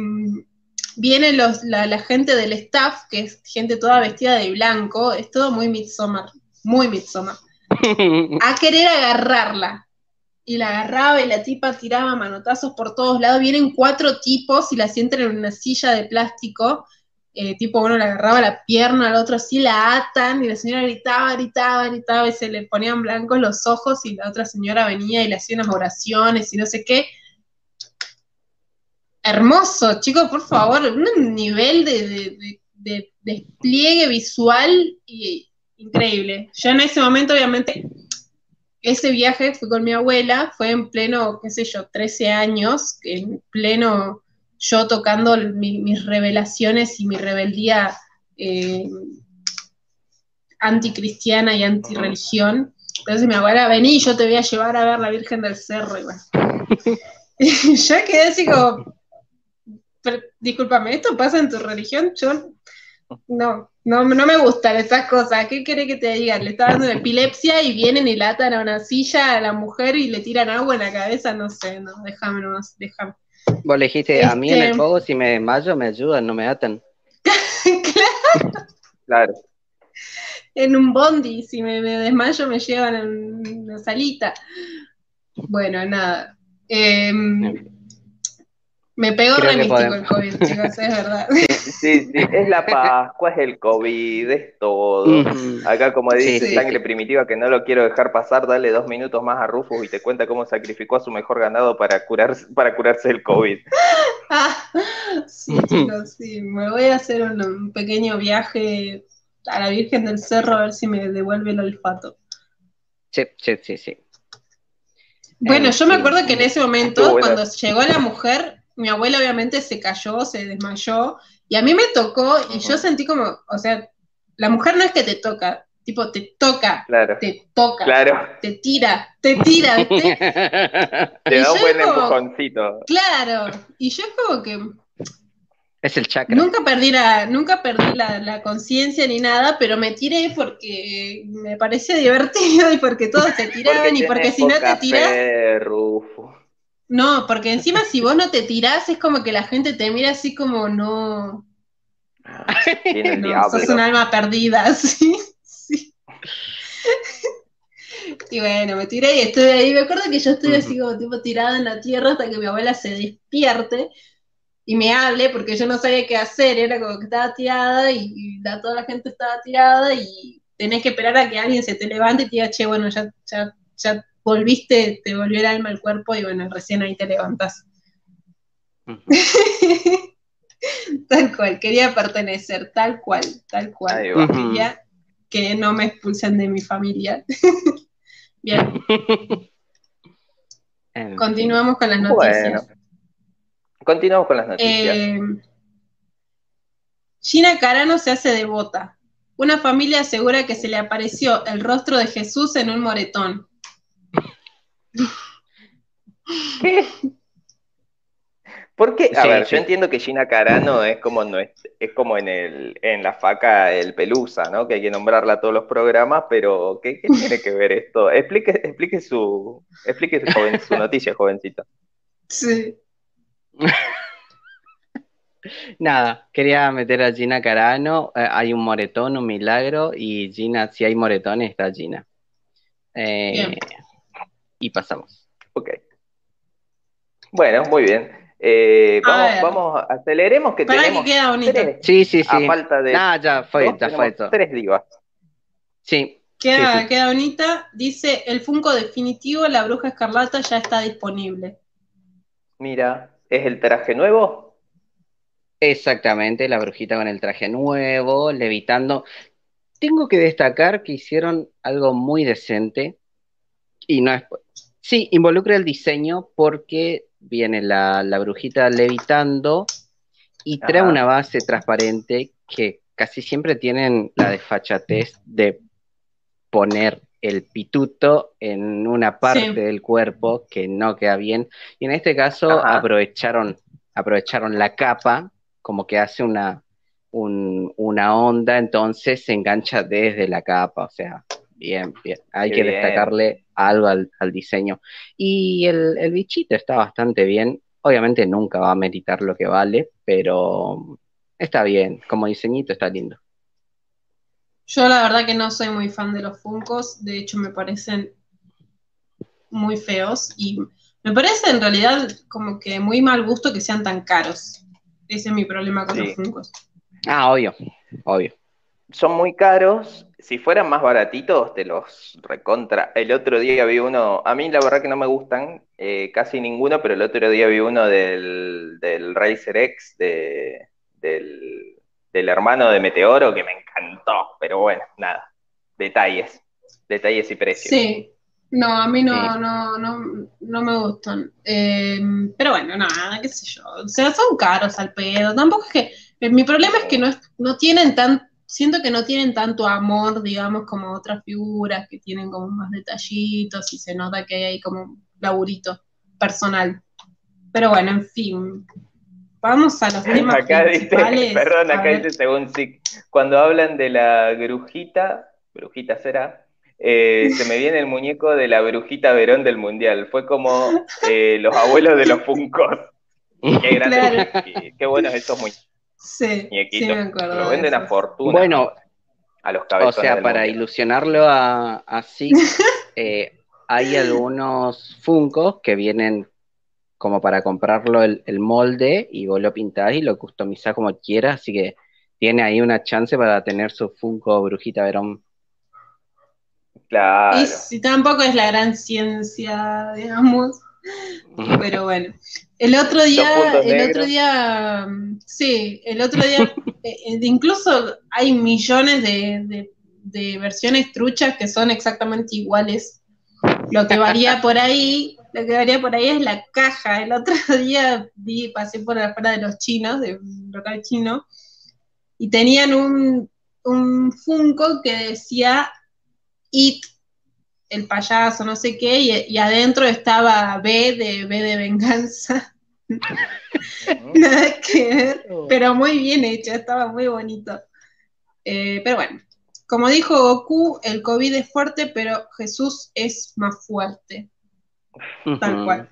Speaker 3: viene los, la, gente del staff, que es gente toda vestida de blanco, es todo muy Midsommar, muy Midsommar, a querer agarrarla. Y la agarraba y la tipa tiraba manotazos por todos lados. Vienen cuatro tipos y la sientan en una silla de plástico eh, tipo uno le agarraba la pierna, al otro así la atan y la señora gritaba, gritaba, gritaba y se le ponían blancos los ojos y la otra señora venía y le hacía unas oraciones y no sé qué. Hermoso, chicos, por favor, un nivel de, despliegue visual y, increíble. Yo en ese momento, obviamente, ese viaje fue con mi abuela, fue en pleno, qué sé yo, 13 años, en pleno yo tocando mis revelaciones y mi rebeldía eh, anticristiana y antirreligión. Entonces mi abuela, vení, yo te voy a llevar a ver la Virgen del Cerro. Y bueno. yo quedé así como, discúlpame, ¿esto pasa en tu religión? Yo no, no, no me gustan estas cosas. ¿Qué quiere que te digan? Le está dando epilepsia y vienen y latan a una silla a la mujer y le tiran agua en la cabeza. No sé, no, déjame nomás, déjame.
Speaker 2: Vos le dijiste, a mí en el este- fuego si me desmayo me ayudan, no me atan.
Speaker 3: claro.
Speaker 1: Claro.
Speaker 3: En un bondi, si me, desmayo me llevan en una salita. Bueno, nada. Em, me pegó re místico el COVID, chicos, es verdad.
Speaker 1: Sí, sí, es la Pascua, es el COVID, es todo. Acá, como dice sangre primitiva, que no lo quiero dejar pasar, dale dos minutos más a Rufus y te cuenta cómo sacrificó a su mejor ganado para, curarse, para curarse el COVID.
Speaker 3: Ah, sí, chicos, sí. Me voy a hacer un, pequeño viaje a la Virgen del Cerro a ver si me devuelve el olfato.
Speaker 2: Sí, sí, sí, sí.
Speaker 3: Bueno, yo me acuerdo que en ese momento, cuando llegó la mujer, mi abuela obviamente se cayó, se desmayó, y a mí me tocó y yo sentí como, o sea, la mujer no es que te toca, tipo, te toca, te toca, te tira, te tira, ¿viste?
Speaker 1: te da un buen empujoncito.
Speaker 3: Claro, y yo es como que...
Speaker 2: Es el chakra.
Speaker 3: Nunca perdí la, nunca perdí la, conciencia ni nada, pero me tiré porque me parecía divertido y porque todos se tiraban y porque si no te tiras... No, porque encima si vos no te tirás es como que la gente te mira así como no. No sos un alma perdida, sí, sí. Y bueno, me tiré y estuve ahí. Me acuerdo que yo estuve así como tipo tirada en la tierra hasta que mi abuela se despierte y me hable, porque yo no sabía qué hacer. Era como que estaba tirada y, toda la gente estaba tirada y tenés que esperar a que alguien se te levante y te diga, che, bueno, ya, ya, ya volviste, te volvió el alma al cuerpo y bueno, recién ahí te levantas. tal cual, quería pertenecer, tal cual, tal cual. Quería que no me expulsen de mi familia. Bien. Continuamos con las noticias.
Speaker 1: continuamos con las noticias. Eh,
Speaker 3: Gina Carano se hace devota. Una familia asegura que se le apareció el rostro de Jesús en un moretón.
Speaker 1: ¿Qué? ¿Por qué? A ver, yo entiendo que Gina Carano es como no es, como en el en la faca el pelusa, ¿no? Que hay que nombrarla a todos los programas, pero ¿qué, tiene que ver esto? Explique, explique su explique su, noticia, jovencita.
Speaker 3: Sí.
Speaker 2: Nada, quería meter a Gina Carano. Eh, hay un moretón, un milagro, y Gina, si hay moretones, está Gina. Eh, y pasamos.
Speaker 1: Ok. Bueno, muy bien. Eh, vamos, vamos, aceleremos que tenemos.
Speaker 3: Que queda bonito.
Speaker 2: Tres, sí, sí, sí.
Speaker 1: A falta de.
Speaker 2: Ah, ya fue, ya fue
Speaker 1: Tres divas.
Speaker 2: Sí.
Speaker 3: Queda, queda bonita. Dice: el Funko definitivo, la bruja escarlata ya está disponible.
Speaker 1: Mira, ¿es el traje nuevo?
Speaker 2: Exactamente, la brujita con el traje nuevo, levitando. Tengo que destacar que hicieron algo muy decente y no es, sí, involucra el diseño porque viene la, brujita levitando y trae una base transparente que casi siempre tienen la desfachatez de poner el pituto en una parte del cuerpo que no queda bien. Y en este caso aprovecharon, aprovecharon la capa, como que hace una, una onda, entonces se engancha desde la capa, o sea, bien, bien. Hay que destacarle algo al, diseño. Y el, el, bichito está bastante bien. Obviamente nunca va a meritar lo que vale, pero está bien. Como diseñito está lindo.
Speaker 3: Yo la verdad que no soy muy fan de los Funcos, de hecho me parecen muy feos y me parece en realidad como que muy mal gusto que sean tan caros. Ese es mi problema con los Funcos.
Speaker 2: Ah, obvio, obvio.
Speaker 1: Son muy caros. Si fueran más baratitos, te los recontra. El otro día vi uno, a mí la verdad que no me gustan eh, casi ninguno, pero el otro día vi uno del, del Racer X, de, del, del hermano de Meteoro, que me encantó. Pero bueno, nada. Detalles. Detalles y precios.
Speaker 3: Sí, no, a mí no, no, no, no me gustan. Eh, pero bueno, nada, qué sé yo. O sea, son caros al pedo. Tampoco es que. Eh, mi problema es que no, no tienen tan. Siento que no tienen tanto amor, digamos, como otras figuras que tienen como más detallitos y se nota que hay ahí como un laburito personal. Pero bueno, en fin. Vamos a los temas acá principales.
Speaker 1: perdón, acá dice según sí. Cuando hablan de la grujita, brujita será, eh, se me viene el muñeco de la brujita Verón del Mundial. Fue como eh, los abuelos de los Funkos. Qué grande, qué, buenos estos muñequitos.
Speaker 3: Sí, sí me acuerdo
Speaker 1: Lo venden a fortuna.
Speaker 2: Bueno, a los cabezones. O sea, para ilusionarlo a, así, eh, hay algunos Funkos que vienen como para comprarlo el, el, molde y vos lo pintás y lo customizás como quieras, así que tiene ahí una chance para tener su Funko Brujita Verón
Speaker 1: Claro.
Speaker 3: Y si tampoco es la gran ciencia, digamos. Pero bueno. El otro día, el otro día, sí, el otro día, eh, eh, incluso hay millones de, versiones truchas que son exactamente iguales. Lo que varía por ahí, lo que varía por ahí es la caja. El otro día vi, pasé por afuera de los chinos, de un local chino, y tenían un, un Funko que decía It, el payaso, no sé qué, y, adentro estaba B de B de venganza. Nada que ver, oh. pero muy bien hecho, estaba muy bonito. Eh, pero bueno, como dijo Goku, el COVID es fuerte, pero Jesús es más fuerte. Tal cual.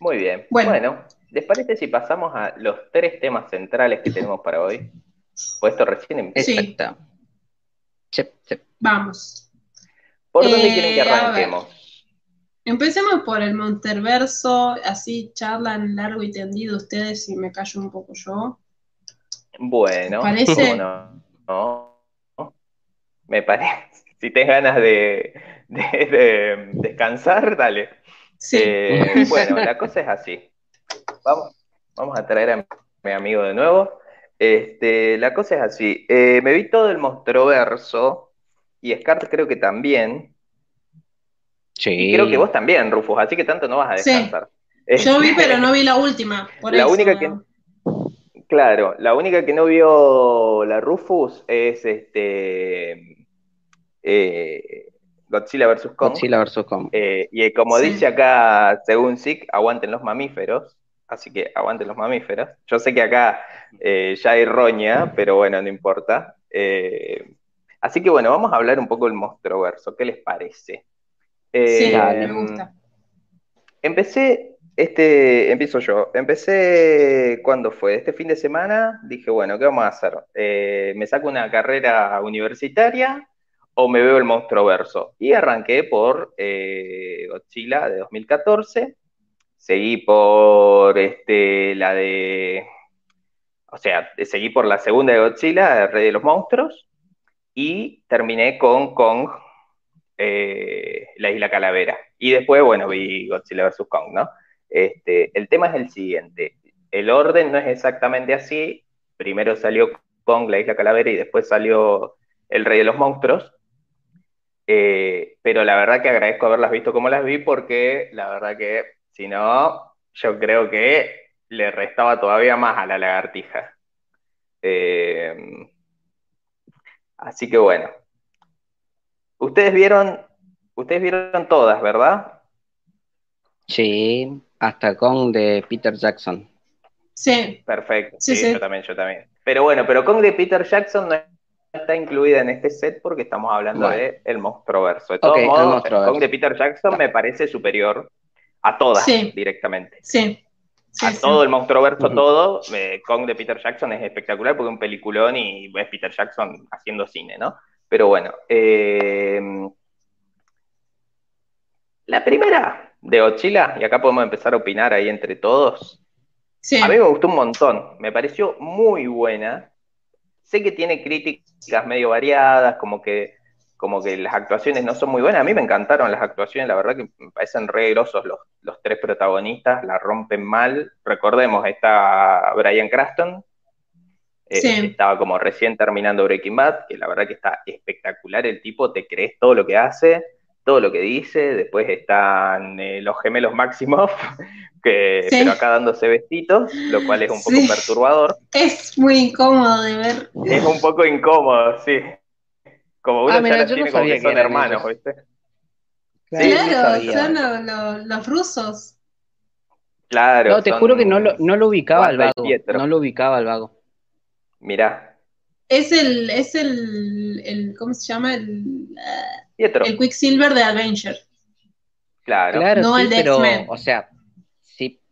Speaker 1: Muy bien. Bueno. ¿les parece si pasamos a los tres temas centrales que tenemos para hoy? Pues esto recién
Speaker 2: empieza.
Speaker 3: Sí. Vamos.
Speaker 1: ¿Por dónde quieren que eh, arranquemos?
Speaker 3: Empecemos por el Monterverso, así charlan largo y tendido ustedes y me callo un poco yo.
Speaker 1: Bueno, ¿parece? No, Me parece. Si tienes ganas de, descansar, dale.
Speaker 3: Sí.
Speaker 1: Eh, bueno, la cosa es así. Vamos, vamos a traer a mi amigo de nuevo. Este, la cosa es así. Eh, me vi todo el Monstruoverso y Scar creo que también.
Speaker 2: Sí.
Speaker 1: Y creo que vos también, Rufus, así que tanto no vas a descansar.
Speaker 3: Yo vi, pero no vi la última.
Speaker 1: la única que. Claro, la única que no vio la Rufus es este. Eh, Godzilla vs. Kong.
Speaker 2: Godzilla vs. Kong.
Speaker 1: Eh, y como dice acá, según SIC, aguanten los mamíferos. Así que aguanten los mamíferos. Yo sé que acá eh, ya hay roña, pero bueno, no importa. Eh, Así que bueno, vamos a hablar un poco del verso. ¿Qué les parece?
Speaker 3: sí, me em, gusta.
Speaker 1: Empecé, este, empiezo yo. Empecé, ¿cuándo fue? Este fin de semana dije, bueno, ¿qué vamos a hacer? Eh, ¿Me saco una carrera universitaria o me veo el verso? Y arranqué por eh, Godzilla de 2014. Seguí por este, la de. O sea, seguí por la segunda de Godzilla, el Rey de los Monstruos y terminé con Kong, eh, la isla Calavera. Y después, bueno, vi Godzilla vs. Kong, ¿no? Este, el tema es el siguiente. El orden no es exactamente así. Primero salió Kong, la isla Calavera, y después salió El Rey de los Monstruos. Eh, pero la verdad que agradezco haberlas visto como las vi, porque la verdad que si no, yo creo que le restaba todavía más a la lagartija. Eh, Así que bueno. Ustedes vieron, ustedes vieron todas, ¿verdad?
Speaker 2: Sí, hasta con de Peter Jackson.
Speaker 3: Sí.
Speaker 1: Perfecto. Sí, yo también, yo también. Pero bueno, pero con de Peter Jackson no es está incluida en este set porque estamos hablando de el monstruo verso. De todos modos, el Kong de Peter Jackson me parece superior a todas directamente.
Speaker 3: Sí.
Speaker 1: A todo el monstruo verso, todo. Eh, Kong de Peter Jackson es espectacular porque es un peliculón y es Peter Jackson haciendo cine, ¿no? Pero bueno. Eh, la primera de Ochila, y acá podemos empezar a opinar ahí entre todos. A mí me gustó un montón, me pareció muy buena. Sé que tiene críticas medio variadas, como que, como que las actuaciones no son muy buenas. A mí me encantaron las actuaciones, la verdad que me parecen re los, los tres protagonistas, la rompen mal. Recordemos, está Brian Craston, eh, estaba como recién terminando Breaking Bad, que la verdad que está espectacular el tipo, te crees todo lo que hace todo lo que dice, después están eh, los gemelos máximos, que, pero acá dándose vestitos, lo cual es un poco perturbador.
Speaker 3: Es muy incómodo de ver.
Speaker 1: Es un poco incómodo, sí. Como uno ah, ya tiene como que son hermanos, ¿viste?
Speaker 3: Claro, son los, rusos.
Speaker 1: Claro.
Speaker 2: No, te juro que no lo, no lo ubicaba al vago. No lo ubicaba al vago.
Speaker 1: Mirá.
Speaker 3: Es el, es el, el ¿cómo se llama? El, el Quicksilver de Avenger.
Speaker 1: Claro,
Speaker 2: claro no el de pero, O sea, sí,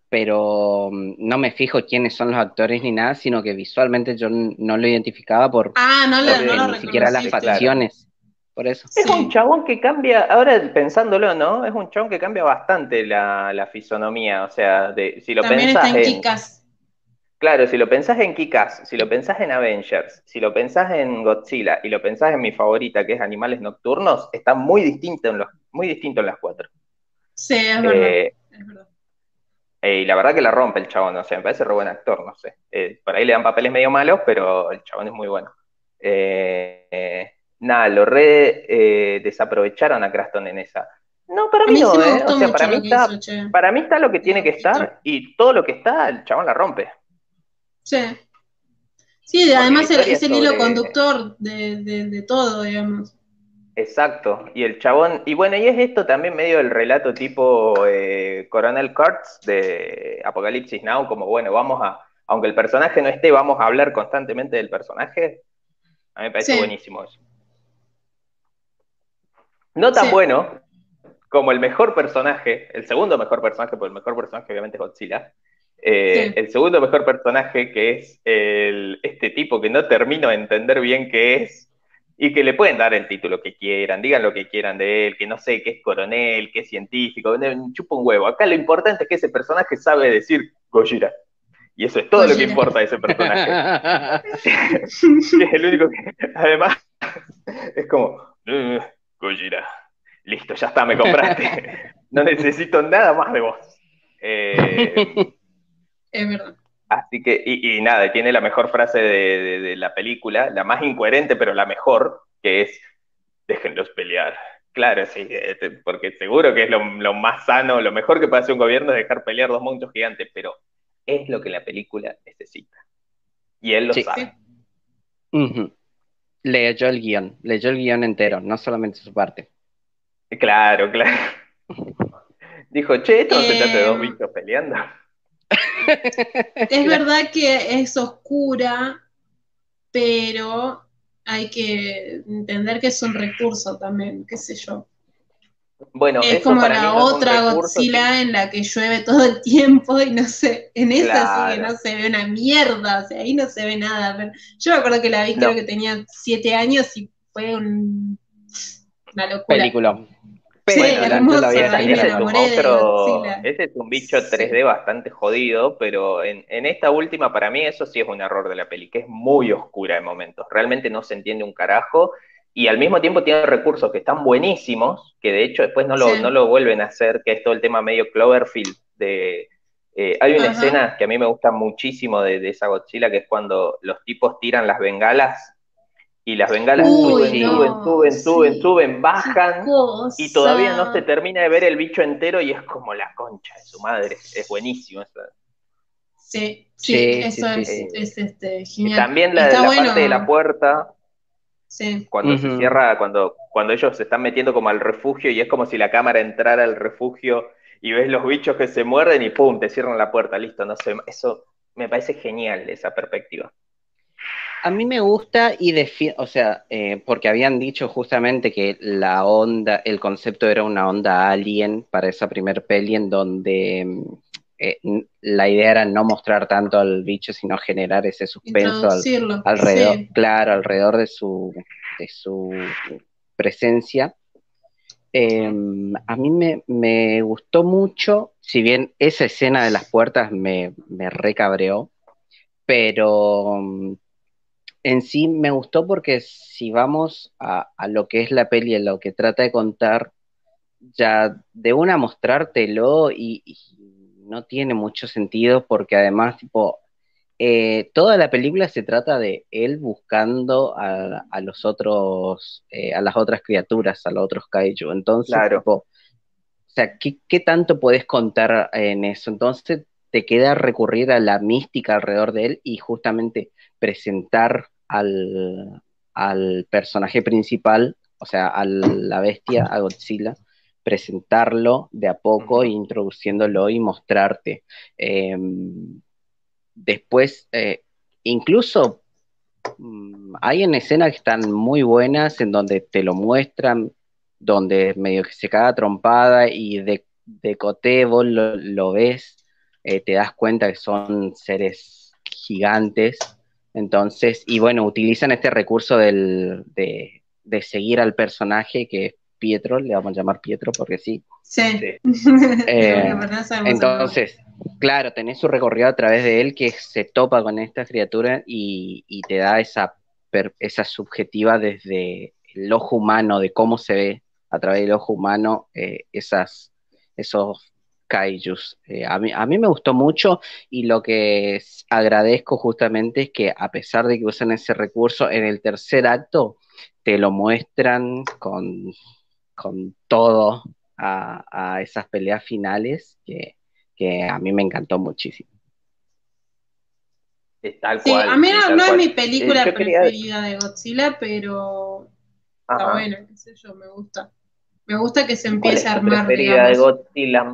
Speaker 2: pero mm, no me fijo quiénes son los actores ni nada, sino que visualmente yo no lo identificaba por,
Speaker 3: ah, no, lo,
Speaker 2: ni siquiera las facciones. Por eso.
Speaker 1: Es un chabón que cambia, ahora pensándolo, ¿no? Es un chabón que cambia bastante la, fisonomía. O sea, de, si lo
Speaker 3: También
Speaker 1: pensás
Speaker 3: está en,
Speaker 1: Claro, si lo pensás en Kikas, si lo pensás en Avengers, si lo pensás en Godzilla y lo pensás en mi favorita, que es Animales Nocturnos, está muy distinto en, los, muy distinto en las cuatro.
Speaker 3: Sí, es verdad. Eh,
Speaker 1: eh, y la verdad que la rompe el chabón, o sea, me parece re buen actor, no sé. Eh, por ahí le dan papeles medio malos, pero el chabón es muy bueno. nada, lo re desaprovecharon a Craston en esa. No, para mí, no, O sea, para mí, está, para mí está lo que tiene que estar y todo lo que está, el chabón la rompe.
Speaker 3: Sí. Sí, además es el hilo conductor de, todo, digamos.
Speaker 1: Exacto, y el chabón, y bueno, y es esto también medio el relato tipo eh, Coronel Kurtz de Apocalipsis Now, como bueno, vamos a, aunque el personaje no esté, vamos a hablar constantemente del personaje. A mí me parece buenísimo eso. No tan bueno como el mejor personaje, el segundo mejor personaje, porque el mejor personaje obviamente es Godzilla, eh, el segundo mejor personaje, que es este tipo que no termino de entender bien qué es, y que le pueden dar el título que quieran, digan lo que quieran de él, que no sé, que es coronel, que es científico, chupa un huevo. Acá lo importante es que ese personaje sabe decir Gojira. Y eso es todo lo que importa de ese personaje. es el único que, además, es como, Gojira, listo, ya está, me compraste. no necesito nada más de vos. Eh,
Speaker 3: es verdad.
Speaker 1: Así que, y, nada, tiene la mejor frase de, la película, la más incoherente, pero la mejor, que es, déjenlos pelear. Claro, sí, este, porque seguro que es lo, más sano, lo mejor que puede hacer un gobierno es dejar pelear dos monstruos gigantes, pero es lo que la película necesita. Y él lo sabe.
Speaker 2: Leyó el guion, leyó el guion entero, no solamente su parte.
Speaker 1: Claro, claro. Dijo, che, esto no se trata de dos em, bichos peleando
Speaker 3: es verdad que es oscura, pero hay que entender que es un recurso también, qué sé yo.
Speaker 1: Bueno,
Speaker 3: es como la otra Godzilla en la que llueve todo el tiempo y no sé, en esa sí que no se ve una mierda, o sea, ahí no se ve nada. yo me acuerdo que la vi, creo que tenía siete años y fue un, una locura.
Speaker 2: Película.
Speaker 1: Pero ese, es un bicho 3D bastante jodido, pero en, esta última para mí eso sí es un error de la peli, que es muy oscura de momentos, realmente no se entiende un carajo y al mismo tiempo tiene recursos que están buenísimos, que de hecho después no lo, no lo vuelven a hacer, que es todo el tema medio Cloverfield de... Eh, hay una escena que a mí me gusta muchísimo de, de esa Godzilla, que es cuando los tipos tiran las bengalas y las bengalas suben, suben, suben, suben, suben, bajan y todavía no se termina de ver el bicho entero y es como la concha de su madre. Es buenísimo. Eso.
Speaker 3: Sí, sí, eso es, este, genial.
Speaker 1: Y también la, parte de la puerta, cuando se cierra, cuando, cuando ellos se están metiendo como al refugio y es como si la cámara entrara al refugio y ves los bichos que se muerden y pum, te cierran la puerta, listo, no sé, eso me parece genial esa perspectiva.
Speaker 2: A mí me gusta y defiendo, o sea, eh, porque habían dicho justamente que la onda, el concepto era una onda alien para esa primer peli en donde mm, eh, la idea era no mostrar tanto al bicho, sino generar ese suspenso alrededor, claro, alrededor de su, de su presencia. Em, a mí me, gustó mucho, si bien esa escena de las puertas me, me recabreó, pero mm, en sí me gustó porque si vamos a, lo que es la peli, a lo que trata de contar, ya de una mostrártelo y no tiene mucho sentido porque además, tipo, eh, toda la película se trata de él buscando a, los otros, eh, a las otras criaturas, a los otros kaiju. Entonces, tipo, o sea, ¿qué, tanto puedes contar en eso? Entonces te queda recurrir a la mística alrededor de él y justamente presentar al, al personaje principal, o sea, a la bestia, a Godzilla, presentarlo de a poco, introduciéndolo y mostrarte. Em, después, eh, incluso mm, hay en escenas que están muy buenas, en donde te lo muestran, donde medio que se caga trompada y de, de cote vos lo, ves, eh, te das cuenta que son seres gigantes. Entonces, y bueno, utilizan este recurso del, de, de seguir al personaje que Pietro, le vamos a llamar Pietro porque sí.
Speaker 3: Sí.
Speaker 2: Eh, entonces, claro, tenés su recorrido a través de él que se topa con esta criatura y, te da esa, esa subjetiva desde el ojo humano, de cómo se ve a través del ojo humano eh, esas, esos kaijus. Eh, a, mí, a, mí, me gustó mucho y lo que agradezco justamente es que a pesar de que usan ese recurso, en el tercer acto te lo muestran con con todo a, esas peleas finales que, a mí me encantó muchísimo.
Speaker 3: Tal cual, a mí no, es mi película preferida de Godzilla, pero está buena, qué sé yo, me gusta. Me gusta que se empiece a armar.
Speaker 1: preferida de Godzilla?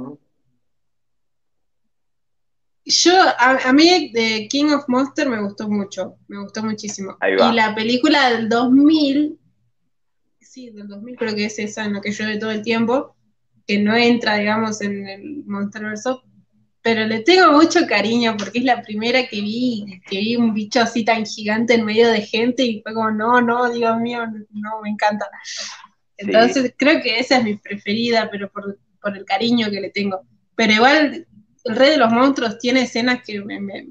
Speaker 3: Yo, a, mí de King of Monsters me gustó mucho, me gustó muchísimo. Y la película del 2000 sí, del 2000 creo que es esa en la que llueve todo el tiempo, que no entra, digamos, en el Monsterverse, pero le tengo mucho cariño porque es la primera que vi, que vi un bicho así tan gigante en medio de gente y fue como, no, no, Dios mío, no, me encanta. Entonces creo que esa es mi preferida, pero por, el cariño que le tengo. Pero igual, el Rey de los Monstruos tiene escenas que me, me,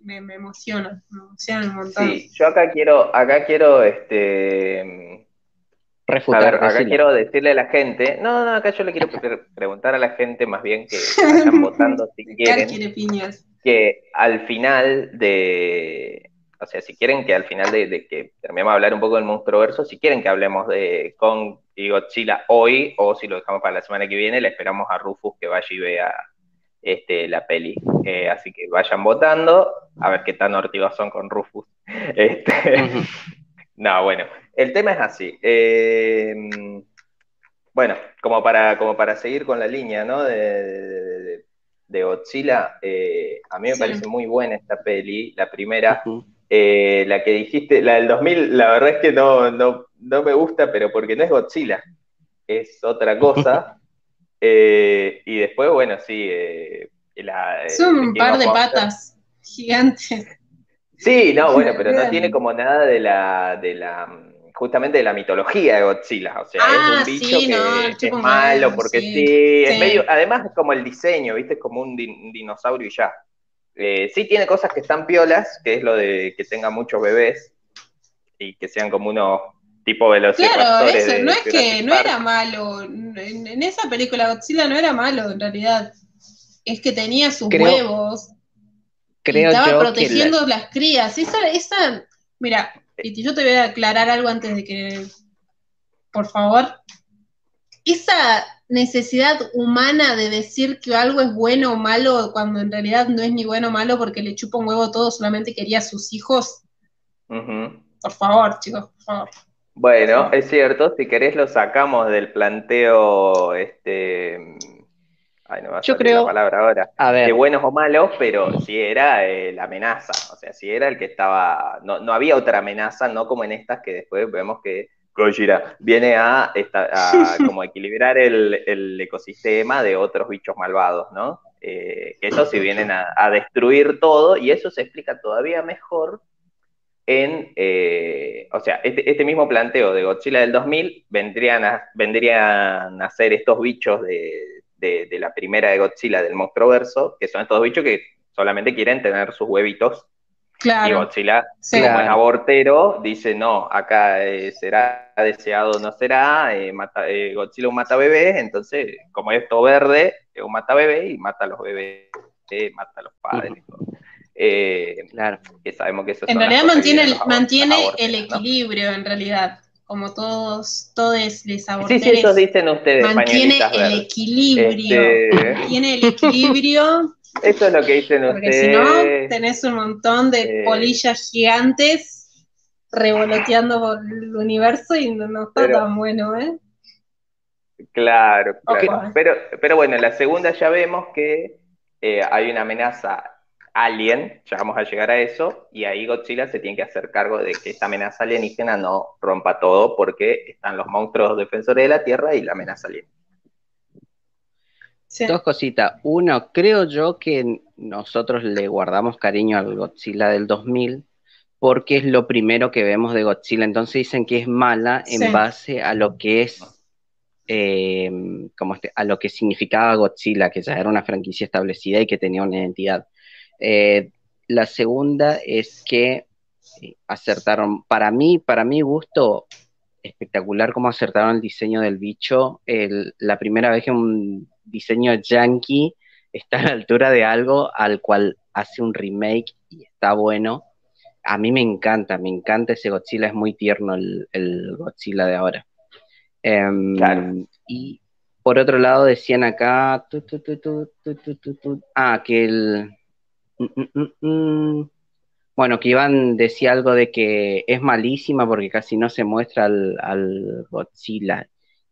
Speaker 3: me, emocionan, me emocionan un montón.
Speaker 1: Sí, yo acá quiero, acá quiero, este
Speaker 2: refutar.
Speaker 1: A ver, acá quiero decirle a la gente, no, no, acá yo le quiero preguntar a la gente más bien que vayan votando si quieren, que al final de, o sea, si quieren que al final de, que terminemos de hablar un poco del monstruo verso, si quieren que hablemos de Kong y Godzilla hoy, o si lo dejamos para la semana que viene, le esperamos a Rufus que vaya y vea este, la peli. Eh, así que vayan votando, a ver qué tan ortivos son con Rufus. Este, no, bueno, el tema es así. Eh, bueno, como para, como para seguir con la línea ¿no? de, de, Godzilla, eh, a mí me parece muy buena esta peli, la primera. Eh, la que dijiste, la del 2000, la verdad es que no, no, no me gusta, pero porque no es Godzilla, es otra cosa. y después, bueno, sí.
Speaker 3: Son un par de patas gigantes.
Speaker 1: Sí, no, bueno, pero no tiene como nada de la, de la justamente de la mitología de Godzilla. O sea, es un ah, bicho que es malo porque sí, es medio, además es como el diseño, ¿viste? Es como un, dinosaurio y ya. Eh, sí tiene cosas que están piolas, que es lo de que tenga muchos bebés y que sean como unos tipo velociraptores.
Speaker 3: Claro, eso, no es que no era malo. En, esa película Godzilla no era malo en realidad. Es que tenía sus huevos. Creo y estaba protegiendo las crías. Esa, esa, mira, y yo te voy a aclarar algo antes de que, por favor. Esa necesidad humana de decir que algo es bueno o malo cuando en realidad no es ni bueno o malo porque le chupa un huevo todo, solamente quería a sus hijos. Por favor, chicos, por favor.
Speaker 1: Bueno, es cierto, si querés lo sacamos del planteo, este, Ay, no va a Yo creo, la palabra ahora, de buenos o malos, pero sí era eh, la amenaza. sea, si era el que estaba, no, no había otra amenaza, no como en estas que después vemos que Gojira viene a, como equilibrar el, ecosistema de otros bichos malvados, ¿no? Eh, que esos sí vienen a, destruir todo y eso se explica todavía mejor en, eh, o sea, este, este, mismo planteo de Godzilla del 2000 vendrían a, vendrían a ser estos bichos de, de, la primera de Godzilla del monstruo verso, que son estos bichos que solamente quieren tener sus huevitos. Claro. Y Godzilla, como es abortero, dice, no, acá eh, será deseado o no será, eh, mata, eh, Godzilla un mata bebés, entonces, como es todo verde, es un mata bebé y mata a los bebés, mata a los padres. Claro. Que sabemos que eso
Speaker 3: En realidad mantiene, el, mantiene el equilibrio, en realidad como todos, todos les aborteres.
Speaker 1: Sí, sí, eso dicen ustedes.
Speaker 3: Mantiene el equilibrio. Este, mantiene el equilibrio.
Speaker 1: Eso es lo que dicen ustedes. Porque si no,
Speaker 3: tenés un montón de polillas gigantes revoloteando por el universo y no, está tan bueno, ¿eh?
Speaker 1: Claro, claro. Pero, pero bueno, en la segunda ya vemos que eh, hay una amenaza alien, ya vamos a llegar a eso, y ahí Godzilla se tiene que hacer cargo de que esta amenaza alienígena no rompa todo porque están los monstruos defensores de la Tierra y la amenaza alien.
Speaker 2: Dos cositas. Uno, creo yo que nosotros le guardamos cariño al Godzilla del 2000 porque es lo primero que vemos de Godzilla. Entonces dicen que es mala en base a lo que es, eh, como este, a lo que significaba Godzilla, que ya era una franquicia establecida y que tenía una identidad. Eh, la segunda es que eh, acertaron, para mí, para mi gusto, espectacular cómo acertaron el diseño del bicho. la primera vez que un diseño yankee está a la altura de algo al cual hace un remake y está bueno. A mí me encanta, me encanta ese Godzilla, es muy tierno el, Godzilla de ahora. Em, y por otro lado decían acá, ah, que el, Mm, mm, mm, bueno, que Iván decía algo de que es malísima porque casi no se muestra al, Godzilla.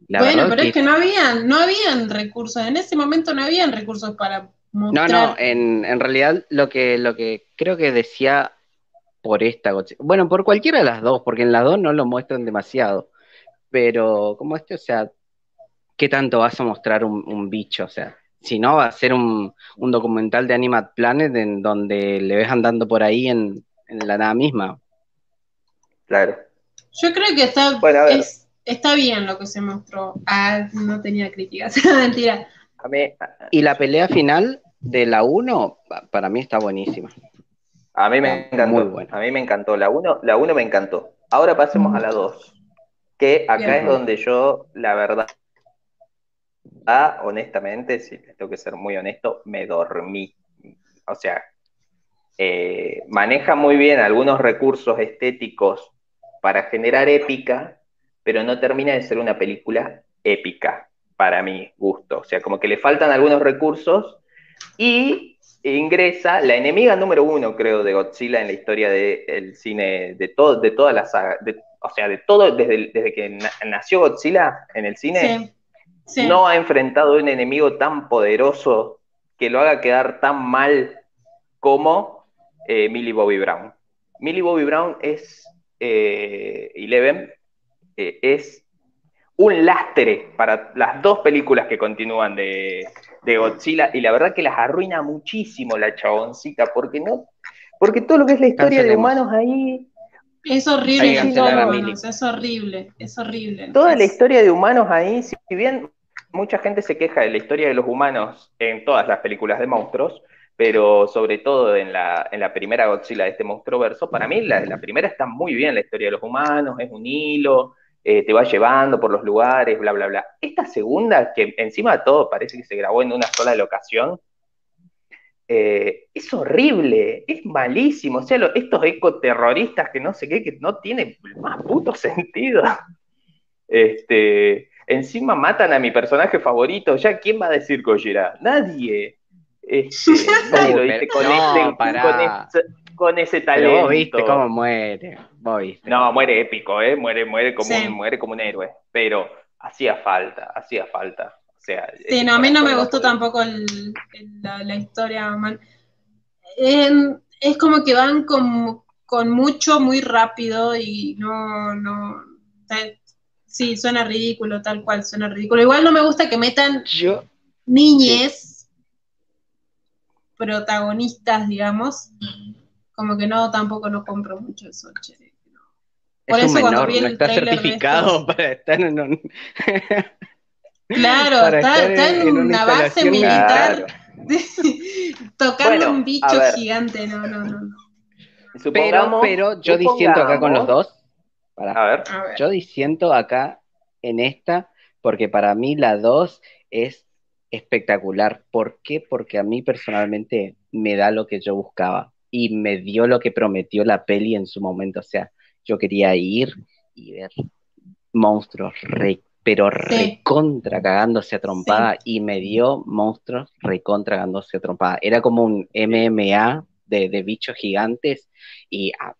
Speaker 3: bueno, pero es que no habían, no habían recursos, en ese momento no habían recursos para mostrar.
Speaker 2: No, no, en, en realidad lo que, lo que creo que decía por esta Godzilla, bueno, por cualquiera de las dos, porque en las dos no lo muestran demasiado, pero como este, o sea, ¿qué tanto vas a mostrar un bicho? O sea, si no, va a ser un, documental de Animat Planet en donde le ves andando por ahí en, la nada misma.
Speaker 1: Claro.
Speaker 3: Yo creo que está, está bien lo que se mostró. Ah, no tenía críticas, mentira.
Speaker 2: y la pelea final de la 1, para mí está buenísima.
Speaker 1: A mí me encantó. Muy A mí me encantó. La 1 la uno me encantó. Ahora pasemos a la 2. Que acá es donde yo, la verdad, Ah, honestamente, si tengo que ser muy honesto, me dormí. O sea, eh, maneja muy bien algunos recursos estéticos para generar épica, pero no termina de ser una película épica para mi gusto. O sea, como que le faltan algunos recursos y ingresa la enemiga número uno, creo, de Godzilla en la historia del cine, de, todo, de toda la saga, o sea, de todo, desde, desde que nació Godzilla en el cine, no ha enfrentado un enemigo tan poderoso que lo haga quedar tan mal como eh, Millie Bobby Brown. Millie Bobby Brown es eh, Eleven, eh, es un lastre para las dos películas que continúan de, Godzilla y la verdad que las arruina muchísimo la chaboncita porque no porque todo lo que es la historia de humanos ahí
Speaker 3: es horrible, es horrible, es horrible.
Speaker 1: Toda la historia de humanos ahí, si bien mucha gente se queja de la historia de los humanos en todas las películas de monstruos, pero sobre todo en la, en la primera Godzilla de este monstruo verso, para mí la, la primera está muy bien, la historia de los humanos, es un hilo, eh, te va llevando por los lugares, bla, bla, bla. Esta segunda, que encima de todo parece que se grabó en una sola locación, eh, es horrible, es malísimo. O sea, estos ecoterroristas que no sé qué, que no tienen más puto sentido. Este, Encima matan a mi personaje favorito. Ya, ¿quién va a decir Gojira? Nadie. Este, nadie lo dice con, ese, talento. Pero
Speaker 2: vos viste cómo muere.
Speaker 1: No, muere épico, ¿eh? Muere, muere, como un, muere como un héroe. Pero hacía falta, hacía falta. O sea,
Speaker 3: sí, no, a mí no me gustó tampoco la, historia. Man. En, es como que van con, con mucho, muy rápido y no, no, sí, suena ridículo, tal cual, suena ridículo. Igual no me gusta que metan
Speaker 2: Yo,
Speaker 3: niñes protagonistas, digamos. Como que no, tampoco no compro mucho eso, che.
Speaker 2: Por eso cuando vi el no está certificado para estar en un...
Speaker 3: Claro, está, en, una, base militar tocando un bicho gigante, no, no, no.
Speaker 2: Pero, pero yo diciendo acá con los dos, a ver. yo diciendo acá en esta, porque para mí la dos es espectacular. ¿Por qué? Porque a mí personalmente me da lo que yo buscaba y me dio lo que prometió la peli en su momento. O sea, yo quería ir y ver monstruos, pero recontra cagándose a trompada y me dio monstruos recontra cagándose a trompada. Era como un MMA de, bichos gigantes y ah,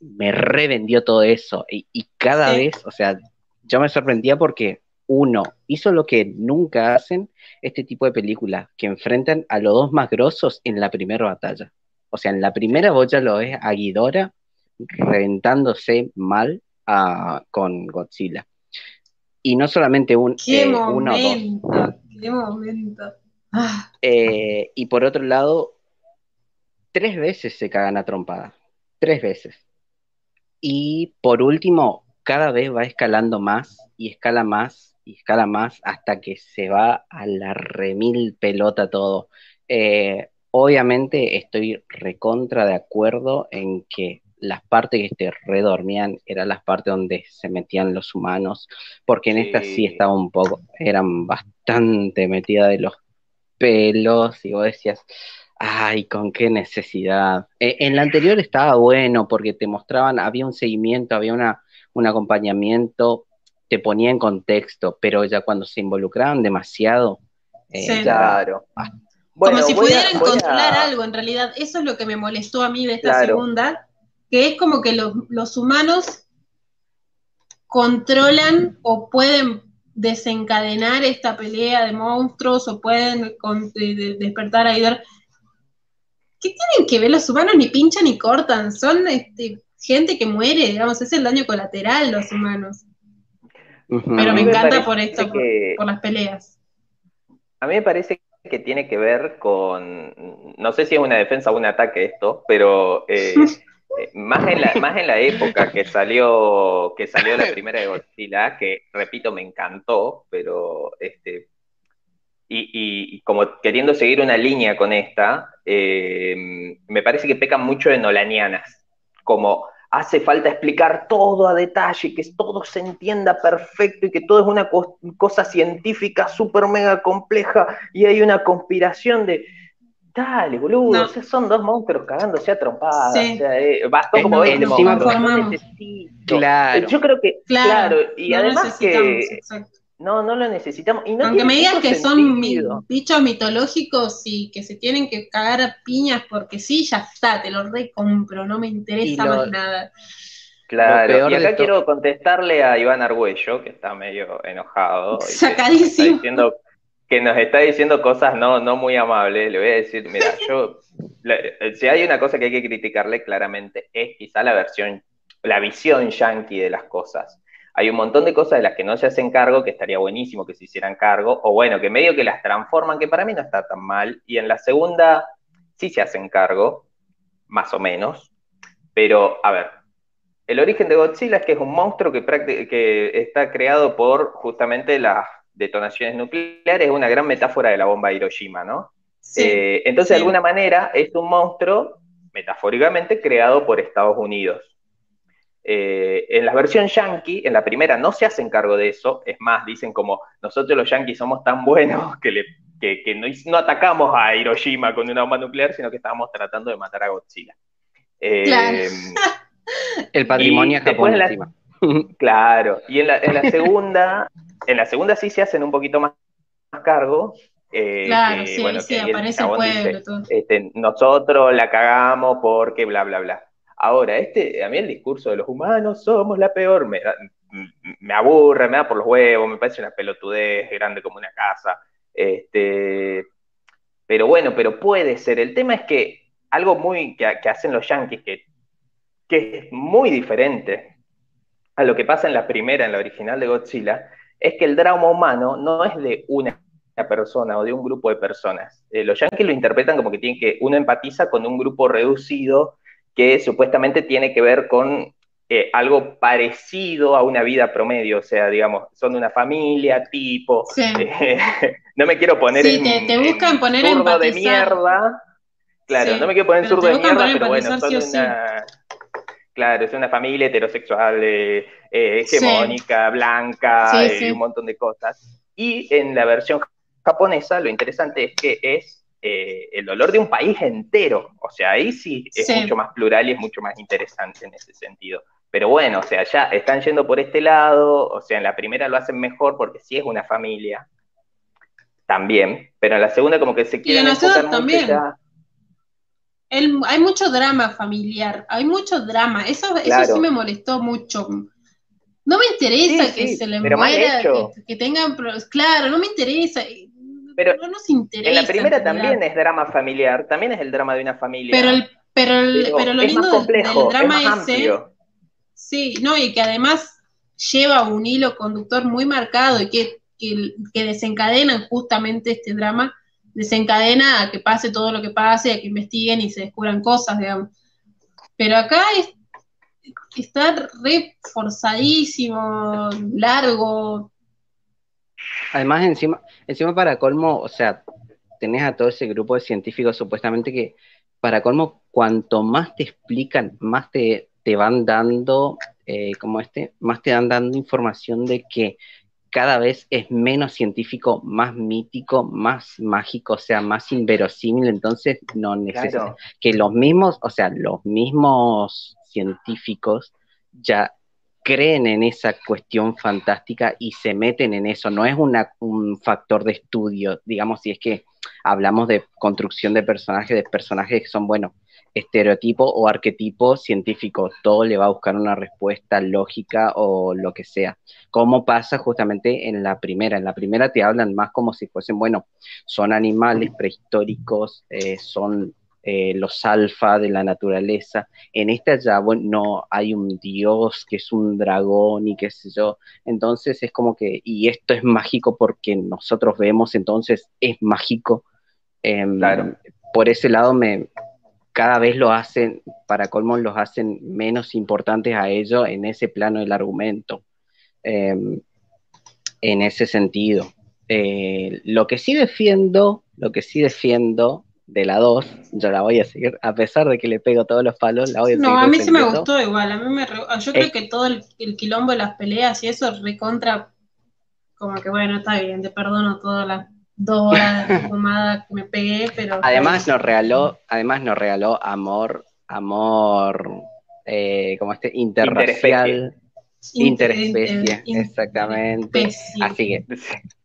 Speaker 2: me revendió todo eso. Y, cada vez, o sea, yo me sorprendía porque uno hizo lo que nunca hacen este tipo de películas, que enfrentan a los dos más grosos en la primera batalla. O sea, en la primera boya lo es a Ghidorah reventándose mal con Godzilla. Y no solamente un,
Speaker 3: eh, uno o dos. ¡Qué momento!
Speaker 2: Ah. Eh, y por otro lado, tres veces se cagan a trompada. Tres veces. Y por último, cada vez va escalando más y escala más y escala más hasta que se va a la remil pelota todo. Eh, obviamente estoy recontra de acuerdo en que las partes que te redormían eran las partes donde se metían los humanos, porque en esta sí estaba un poco, eran bastante metidas de los pelos y vos decías, ay, con qué necesidad. E, en la anterior estaba bueno porque te mostraban, había un seguimiento, había una, un acompañamiento, te ponía en contexto, pero ya cuando se involucraban demasiado,
Speaker 3: eh, claro. Como si pudieran controlar algo, en realidad, eso es lo que me molestó a mí de esta segunda, que es como que los, humanos controlan o pueden desencadenar esta pelea de monstruos o pueden despertar a Idor. ¿Qué tienen que ver los humanos? Ni pinchan ni cortan, son este, gente que muere, digamos, es el daño colateral los humanos. Pero me, encanta por esto, por, las peleas.
Speaker 1: A mí me parece que tiene que ver con, no sé si es una defensa o un ataque esto, pero eh, eh, más, en la, más en la época que salió, que salió la primera de Godzilla, que repito, me encantó, pero este, y, como queriendo seguir una línea con esta, eh, me parece que pecan mucho de nolanianas, como hace falta explicar todo a detalle, que todo se entienda perfecto y que todo es una cosa científica súper mega compleja y hay una conspiración de Dale, boludo, son dos monstruos cagándose a trompadas. O sea, eh, bastó como ves, no necesito. Claro. Yo creo que, claro, y además que no, no lo necesitamos. Y
Speaker 3: Aunque me digas que son bichos mitológicos y que se tienen que cagar a piñas porque sí, ya está, te lo recompro, no me interesa más nada.
Speaker 1: Claro, y acá quiero contestarle a Iván Argüello, que está medio enojado.
Speaker 3: Sacadísimo
Speaker 1: que nos está diciendo cosas no, no muy amables, le voy a decir, mira, yo, si hay una cosa que hay que criticarle claramente, es quizá la versión, la visión yankee de las cosas. Hay un montón de cosas de las que no se hacen cargo, que estaría buenísimo que se hicieran cargo, o bueno, que medio que las transforman, que para mí no está tan mal, y en la segunda sí se hacen cargo, más o menos, pero a ver, el origen de Godzilla es que es un monstruo que, que está creado por justamente las detonaciones nucleares es una gran metáfora de la bomba de Hiroshima, ¿no? Eh, entonces, de alguna manera, es un monstruo, metafóricamente, creado por Estados Unidos. Eh, en la versión yankee, en la primera, no se hacen cargo de eso, es más, dicen como, nosotros los yankees somos tan buenos que, le, que, no, atacamos a Hiroshima con una bomba nuclear, sino que estábamos tratando de matar a Godzilla.
Speaker 2: Eh, El patrimonio japonés.
Speaker 1: Claro, y en la, en la segunda, en la segunda sí se hacen un poquito más, cargo.
Speaker 3: Eh, claro, sí, sí, aparece el pueblo.
Speaker 1: Este, nosotros la cagamos porque bla, bla, bla. Ahora, este, a mí el discurso de los humanos somos la peor, me, aburre, me da por los huevos, me parece una pelotudez grande como una casa. Este, pero bueno, pero puede ser. El tema es que algo muy que, hacen los yankees, que, que es muy diferente a lo que pasa en la primera, en la original de Godzilla, es que el drama humano no es de una persona o de un grupo de personas. Eh, los yankees lo interpretan como que tienen que uno empatiza con un grupo reducido que supuestamente tiene que ver con eh, algo parecido a una vida promedio, o sea, digamos, son una familia, tipo, eh, no me quiero poner
Speaker 3: sí, en, te, buscan poner zurdo
Speaker 1: de mierda, claro, no me quiero poner en zurdo de mierda, pero bueno, son una, claro, es una familia heterosexual, hegemónica, blanca, un montón de cosas, y en la versión japonesa, lo interesante es que es eh, el dolor de un país entero. O sea, ahí sí es mucho más plural y es mucho más interesante en ese sentido. Pero bueno, o sea, ya están yendo por este lado, o sea, en la primera lo hacen mejor porque sí es una familia, también, pero en la segunda como que se quieren enfocar también.
Speaker 3: hay mucho drama familiar, hay mucho drama, eso, eso sí me molestó mucho. No me interesa que se le muera, que, que, tengan, claro, no me interesa.
Speaker 1: Pero En la primera también es drama familiar, también es el drama de una familia.
Speaker 3: Pero, el, pero, pero, lo lindo del, drama ese. Sí, no, y que además lleva un hilo conductor muy marcado y que, que, que desencadenan justamente este drama, desencadena a que pase todo lo que pase, a que investiguen y se descubran cosas, digamos. Pero acá es, está reforzadísimo, largo,
Speaker 2: Además, encima, encima para colmo, o sea, tenés a todo ese grupo de científicos supuestamente que para colmo, cuanto más te explican, más te, te van dando, eh, como este, más te van dando información de que cada vez es menos científico, más mítico, más mágico, o sea, más inverosímil, entonces no necesita que los mismos, o sea, los mismos científicos ya creen en esa cuestión fantástica y se meten en eso. No es un factor de estudio, digamos, si es que hablamos de construcción de personajes, de personajes que son, bueno, estereotipo o arquetipo científico. Todo le va a buscar una respuesta lógica o lo que sea. Como pasa justamente en la primera. En la primera te hablan más como si fuesen, bueno, son animales prehistóricos, eh, son eh, los alfa de la naturaleza. En esta ya, bueno, no hay un dios que es un dragón y qué sé yo. Entonces es como que, y esto es mágico porque nosotros vemos, entonces es mágico. Em, por ese lado me, cada vez lo hacen, para colmo los hacen menos importantes a ellos en ese plano del argumento. Em, en ese sentido. Eh, lo que sí defiendo, lo que sí defiendo de la 2, yo la voy a seguir, a pesar de que le pego todos los palos, la voy a
Speaker 3: no,
Speaker 2: seguir.
Speaker 3: No, a mí sí me gustó igual, a mí me yo creo que todo el, quilombo de las peleas y eso recontra, como que bueno, está bien, te perdono todas las dos horas de fumada que me pegué, pero...
Speaker 2: Además nos regaló, además nos regaló amor, amor, eh, como este, interracial, interespecie, exactamente. Así que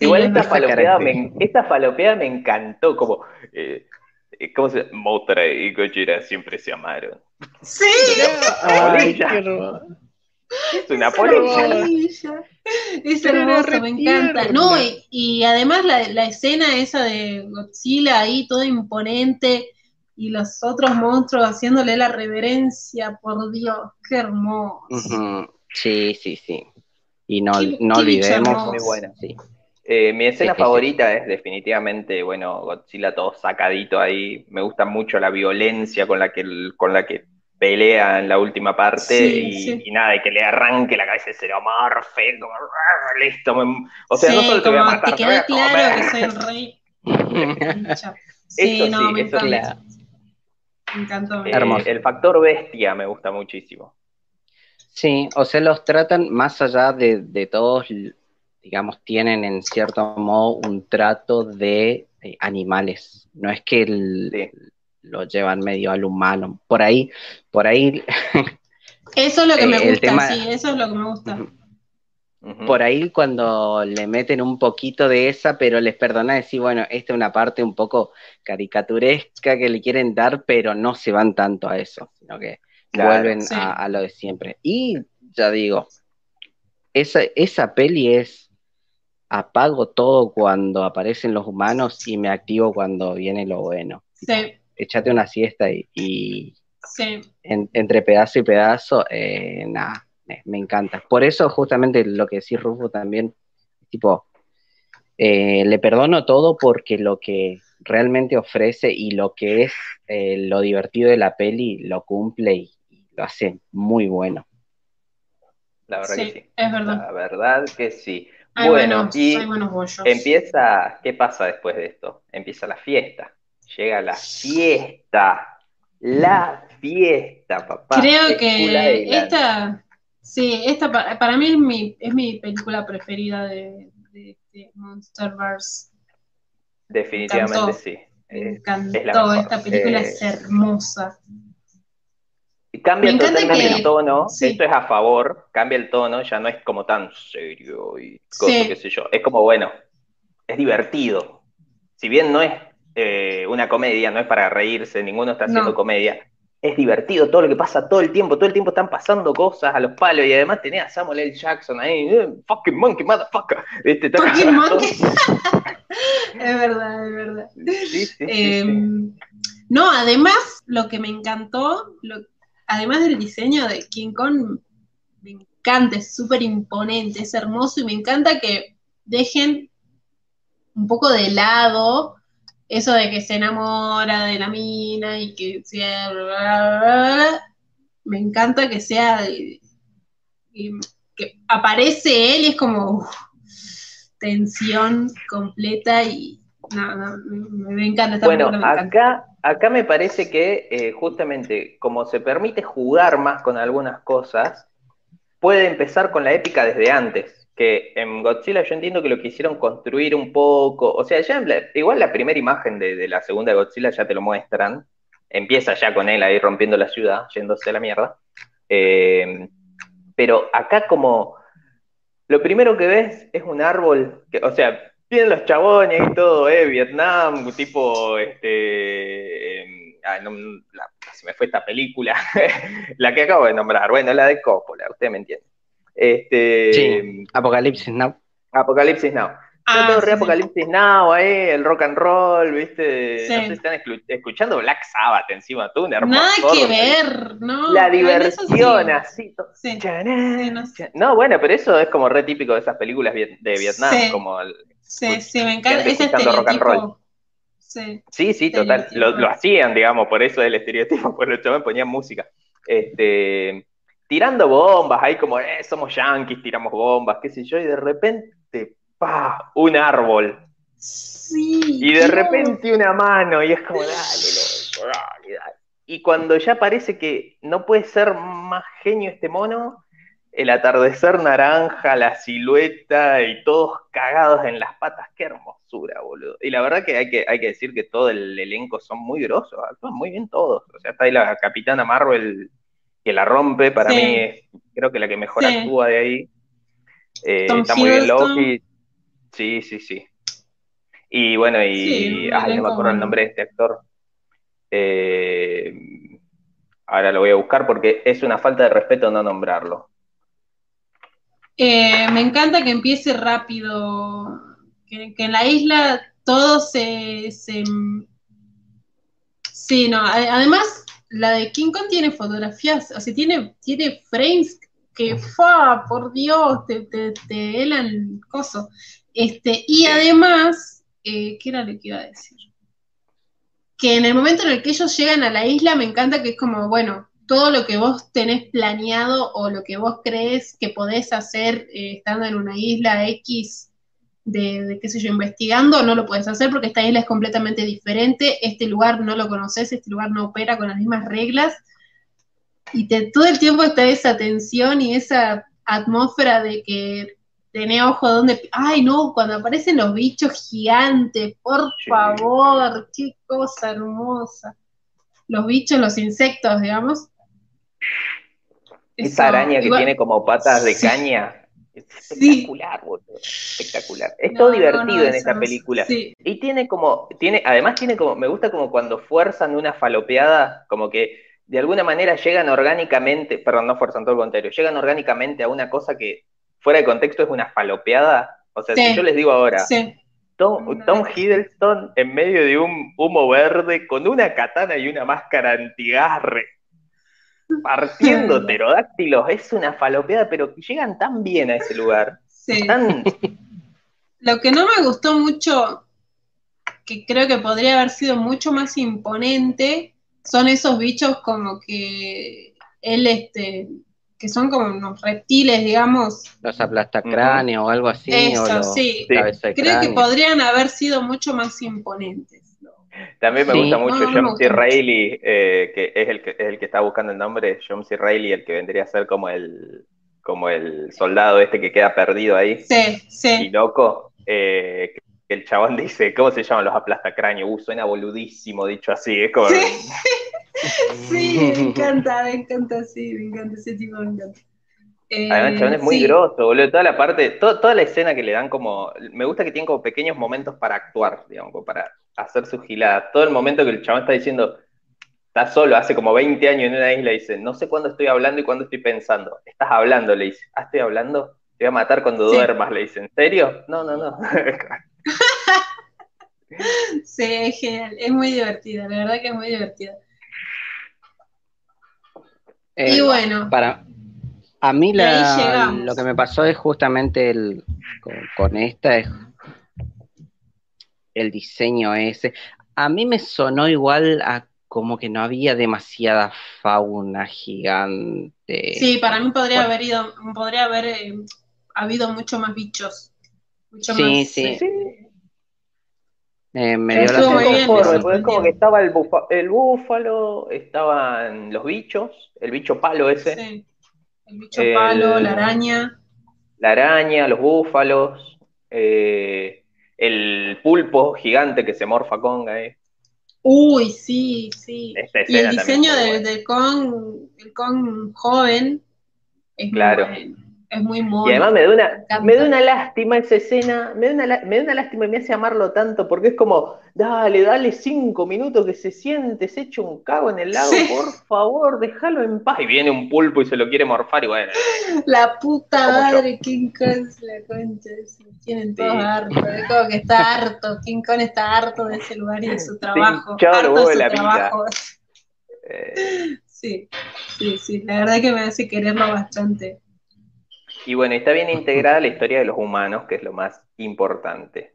Speaker 1: Igual esta falopeada, me, esta falopeada me encantó, como, eh, ¿cómo se Motra y Gojira siempre se amaron.
Speaker 3: Sí,
Speaker 1: es una polilla.
Speaker 3: Es hermoso, me encanta. No, y, además la, la, escena esa de Godzilla ahí, toda imponente, y los otros monstruos haciéndole la reverencia, por Dios, qué hermoso.
Speaker 2: Sí, sí, sí. Y no, no olvidemos.
Speaker 1: Muy buena. Sí. Eh, mi escena favorita es definitivamente, bueno, Godzilla todo sacadito ahí. Me gusta mucho la violencia con la que, con la que pelea en la última parte y, nada, y que le arranque la cabeza ese morfe, como listo. o sea, no solo te voy a matar,
Speaker 3: te queda claro que soy el rey.
Speaker 1: sí, eso no, me eso encanta. Me encantó. Eh, el factor bestia me gusta muchísimo.
Speaker 2: Sí, o sea, los tratan más allá de, todos, digamos, tienen en cierto modo un trato de eh, animales. No es que lo llevan medio al humano. Por ahí, por ahí.
Speaker 3: Eso es lo que me gusta, sí, eso es lo que me gusta.
Speaker 2: Por ahí cuando le meten un poquito de esa, pero les perdona decir, bueno, esta es una parte un poco caricaturesca que le quieren dar, pero no se van tanto a eso, sino que vuelven a, lo de siempre. Y ya digo, esa, esa peli es apago todo cuando aparecen los humanos y me activo cuando viene lo bueno.
Speaker 3: Sí.
Speaker 2: echate una siesta y, entre pedazo y pedazo, eh, nada, me, encanta. Por eso justamente lo que decís Rufo también, tipo, eh, le perdono todo porque lo que realmente ofrece y lo que es eh, lo divertido de la peli lo cumple y, lo muy bueno.
Speaker 1: La verdad que sí.
Speaker 3: Es verdad.
Speaker 1: La verdad que sí. bueno, y empieza, ¿qué pasa después de esto? Empieza la fiesta. Llega la fiesta. La fiesta, papá.
Speaker 3: Creo que esta, sí, esta para, mí es mi, es mi película preferida de, de, de Monsterverse.
Speaker 1: Definitivamente sí.
Speaker 3: Me encantó, esta película es eh, hermosa.
Speaker 1: Cambia totalmente el tono, esto es a favor, cambia el tono, ya no es como tan serio y cosas, qué sé yo. Es como, bueno, es divertido. Si bien no es eh, una comedia, no es para reírse, ninguno está haciendo comedia, es divertido todo lo que pasa todo el tiempo, todo el tiempo están pasando cosas a los palos y además tenés a Samuel L. Jackson ahí, eh, fucking monkey, motherfucker.
Speaker 3: fucking monkey. es verdad, es verdad. Em, no, además, lo que me encantó, lo, además del diseño de King Kong, me encanta, es súper imponente, es hermoso y me encanta que dejen un poco de lado eso de que se enamora de la mina y que sea... me encanta que sea... que aparece él y es como tensión completa y no, me, encanta.
Speaker 1: bueno, acá, acá me parece que eh, justamente como se permite jugar más con algunas cosas, puede empezar con la épica desde antes. Que en Godzilla yo entiendo que lo quisieron construir un poco. O sea, ya igual la primera imagen de, la segunda Godzilla ya te lo muestran. Empieza ya con él ahí rompiendo la ciudad, yéndose a la mierda. Eh, pero acá como lo primero que ves es un árbol, que, o sea, tienen los chabones y todo, ¿eh? Vietnam, tipo, este... Em, se me fue esta película, la que acabo de nombrar, bueno, la de Coppola, usted me entiende. Este,
Speaker 2: sí, Apocalipsis Now.
Speaker 1: Apocalipsis Now. Ah, todo re Apocalipsis Now, ahí, el rock and roll, ¿viste? No sé si están escuchando Black Sabbath encima, tú, un hermoso.
Speaker 3: Nada que ver, ¿no?
Speaker 1: La diversión, así. Sí. no, bueno, pero eso es como re típico de esas películas de Vietnam, como el,
Speaker 3: Sí, sí, me encanta ese estereotipo.
Speaker 1: Sí, sí, sí total. Lo, hacían, digamos, por eso el estereotipo, por los chavales ponían música. Este, tirando bombas, ahí como, eh, somos yanquis, tiramos bombas, qué sé yo, y de repente, pa, un árbol.
Speaker 3: Sí.
Speaker 1: Y de repente una mano, y es como, dale, dale, dale. Y cuando ya parece que no puede ser más genio este mono, el atardecer naranja, la silueta y todos cagados en las patas, qué hermosura, boludo. Y la verdad que hay que, hay que decir que todo el elenco son muy grosos, actúan muy bien todos. O sea, está ahí la capitana Marvel que la rompe, para mí es, creo que la que mejor actúa de ahí. Eh, está muy bien Loki. Sí, sí, sí. Y bueno, y no me acuerdo el nombre de este actor. Eh, ahora lo voy a buscar porque es una falta de respeto no nombrarlo.
Speaker 3: Eh, me encanta que empiece rápido, que, en la isla todo se, Sí, no, además la de King Kong tiene fotografías, o sea, tiene, tiene frames que, fa, por Dios, te, te, te helan coso. Este, y además, eh, ¿qué era lo que iba a decir? Que en el momento en el que ellos llegan a la isla, me encanta que es como, bueno, todo lo que vos tenés planeado o lo que vos crees que podés hacer eh, estando en una isla X de, qué sé yo, investigando, no lo puedes hacer porque esta isla es completamente diferente, este lugar no lo conoces, este lugar no opera con las mismas reglas, y te, todo el tiempo está esa tensión y esa atmósfera de que tenés ojo donde, ay no, cuando aparecen los bichos gigantes, por favor, qué cosa hermosa. Los bichos, los insectos, digamos,
Speaker 1: esa araña que tiene como patas de caña. Es espectacular, boludo. Espectacular. Es todo divertido en esta película. Y tiene como, tiene, además tiene como, me gusta como cuando fuerzan una falopeada, como que de alguna manera llegan orgánicamente, perdón, no fuerzan todo lo contrario, llegan orgánicamente a una cosa que fuera de contexto es una falopeada. O sea, si yo les digo ahora, Tom, Tom, Hiddleston en medio de un humo verde con una katana y una máscara antigarre. Partiendo pterodáctilos, es una falopeada, pero llegan tan bien a ese lugar. Sí.
Speaker 3: Lo que no me gustó mucho, que creo que podría haber sido mucho más imponente, son esos bichos como que él este que son como unos reptiles, digamos.
Speaker 2: Los aplastacráneos o algo así.
Speaker 3: Eso, sí. Creo que podrían haber sido mucho más imponentes.
Speaker 1: También me gusta mucho John C. Reilly, eh, que, es el que es el que está buscando el nombre, John C. Reilly, el que vendría a ser como el como el soldado este que queda perdido ahí.
Speaker 3: Sí, sí.
Speaker 1: Y loco. Eh, el chabón dice, ¿cómo se llaman los aplastacráneos? Uh, suena boludísimo dicho así, es como...
Speaker 3: Sí. me encanta, me encanta, sí, me encanta, ese tipo me encanta.
Speaker 1: Además, el chabón es muy grosso, boludo. Toda la parte, toda la escena que le dan como. Me gusta que tiene como pequeños momentos para actuar, digamos, como para hacer su gilada. Todo el momento que el chabón está diciendo, está solo, hace como 20 años en una isla, dice, no sé cuándo estoy hablando y cuándo estoy pensando. Estás hablando, le dice, ah, estoy hablando, te voy a matar cuando duermas, le dice, ¿en serio? No, no, no.
Speaker 3: sí, es genial, es muy divertida, la verdad que es muy divertida. y eh, bueno.
Speaker 2: Para, a mí la, lo que me pasó es justamente el, con, esta, es el diseño ese. A mí me sonó igual a como que no había demasiada fauna gigante.
Speaker 3: Sí, para mí podría haber ido, podría haber eh, habido mucho más bichos. Mucho
Speaker 2: sí,
Speaker 3: más,
Speaker 2: sí,
Speaker 3: sí.
Speaker 2: Eh, me dio la
Speaker 1: es como que estaba el, el búfalo, estaban los bichos, el bicho palo ese. Sí.
Speaker 3: El bicho palo, la araña.
Speaker 1: La araña, los búfalos, eh, el pulpo gigante que se morfa conga. Eh.
Speaker 3: Uy, sí, sí. Y el diseño del, del con, el con joven es
Speaker 1: claro
Speaker 3: es muy mono.
Speaker 1: Y además me da una, me da una lástima esa escena, me da, una, me da una lástima y me hace amarlo tanto, porque es como, dale, dale cinco minutos que se siente, se echa un cago en el lago, por favor, déjalo en paz. Y viene un pulpo y se lo quiere morfar y bueno.
Speaker 3: La puta madre, King Kong la concha, tienen todos hartos, es como que está harto, King Kong está harto de ese lugar y de su trabajo. harto de su trabajo. Eh. Sí, sí, sí, la verdad que me hace quererlo bastante.
Speaker 1: Y bueno, está bien integrada la historia de los humanos, que es lo más importante.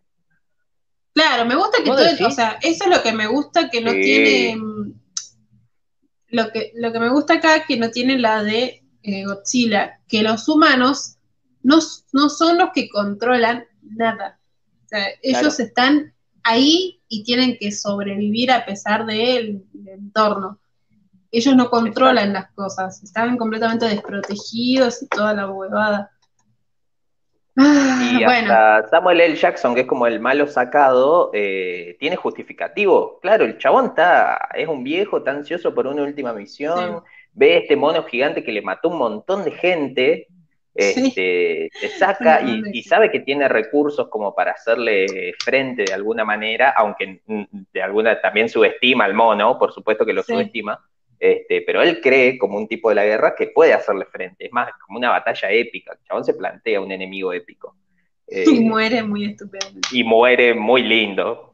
Speaker 3: Claro, me gusta que todo, o sea, eso es lo que me gusta que no tiene, lo que, lo que me gusta acá que no tiene la de eh, Godzilla, que los humanos no, no, son los que controlan nada. O sea, ellos están ahí y tienen que sobrevivir a pesar del entorno ellos no controlan las cosas, están completamente desprotegidos y toda la huevada.
Speaker 1: Ah, y hasta Samuel L. Jackson, que es como el malo sacado, eh, tiene justificativo. Claro, el chabón está, es un viejo, está ansioso por una última misión, ve este mono gigante que le mató un montón de gente, este, se saca y, sabe que tiene recursos como para hacerle frente de alguna manera, aunque de alguna también subestima al mono, por supuesto que lo subestima, este, pero él cree, como un tipo de la guerra, que puede hacerle frente. Es más, como una batalla épica. El chabón se plantea un enemigo épico.
Speaker 3: y eh, muere muy estupendo.
Speaker 1: Y muere muy lindo.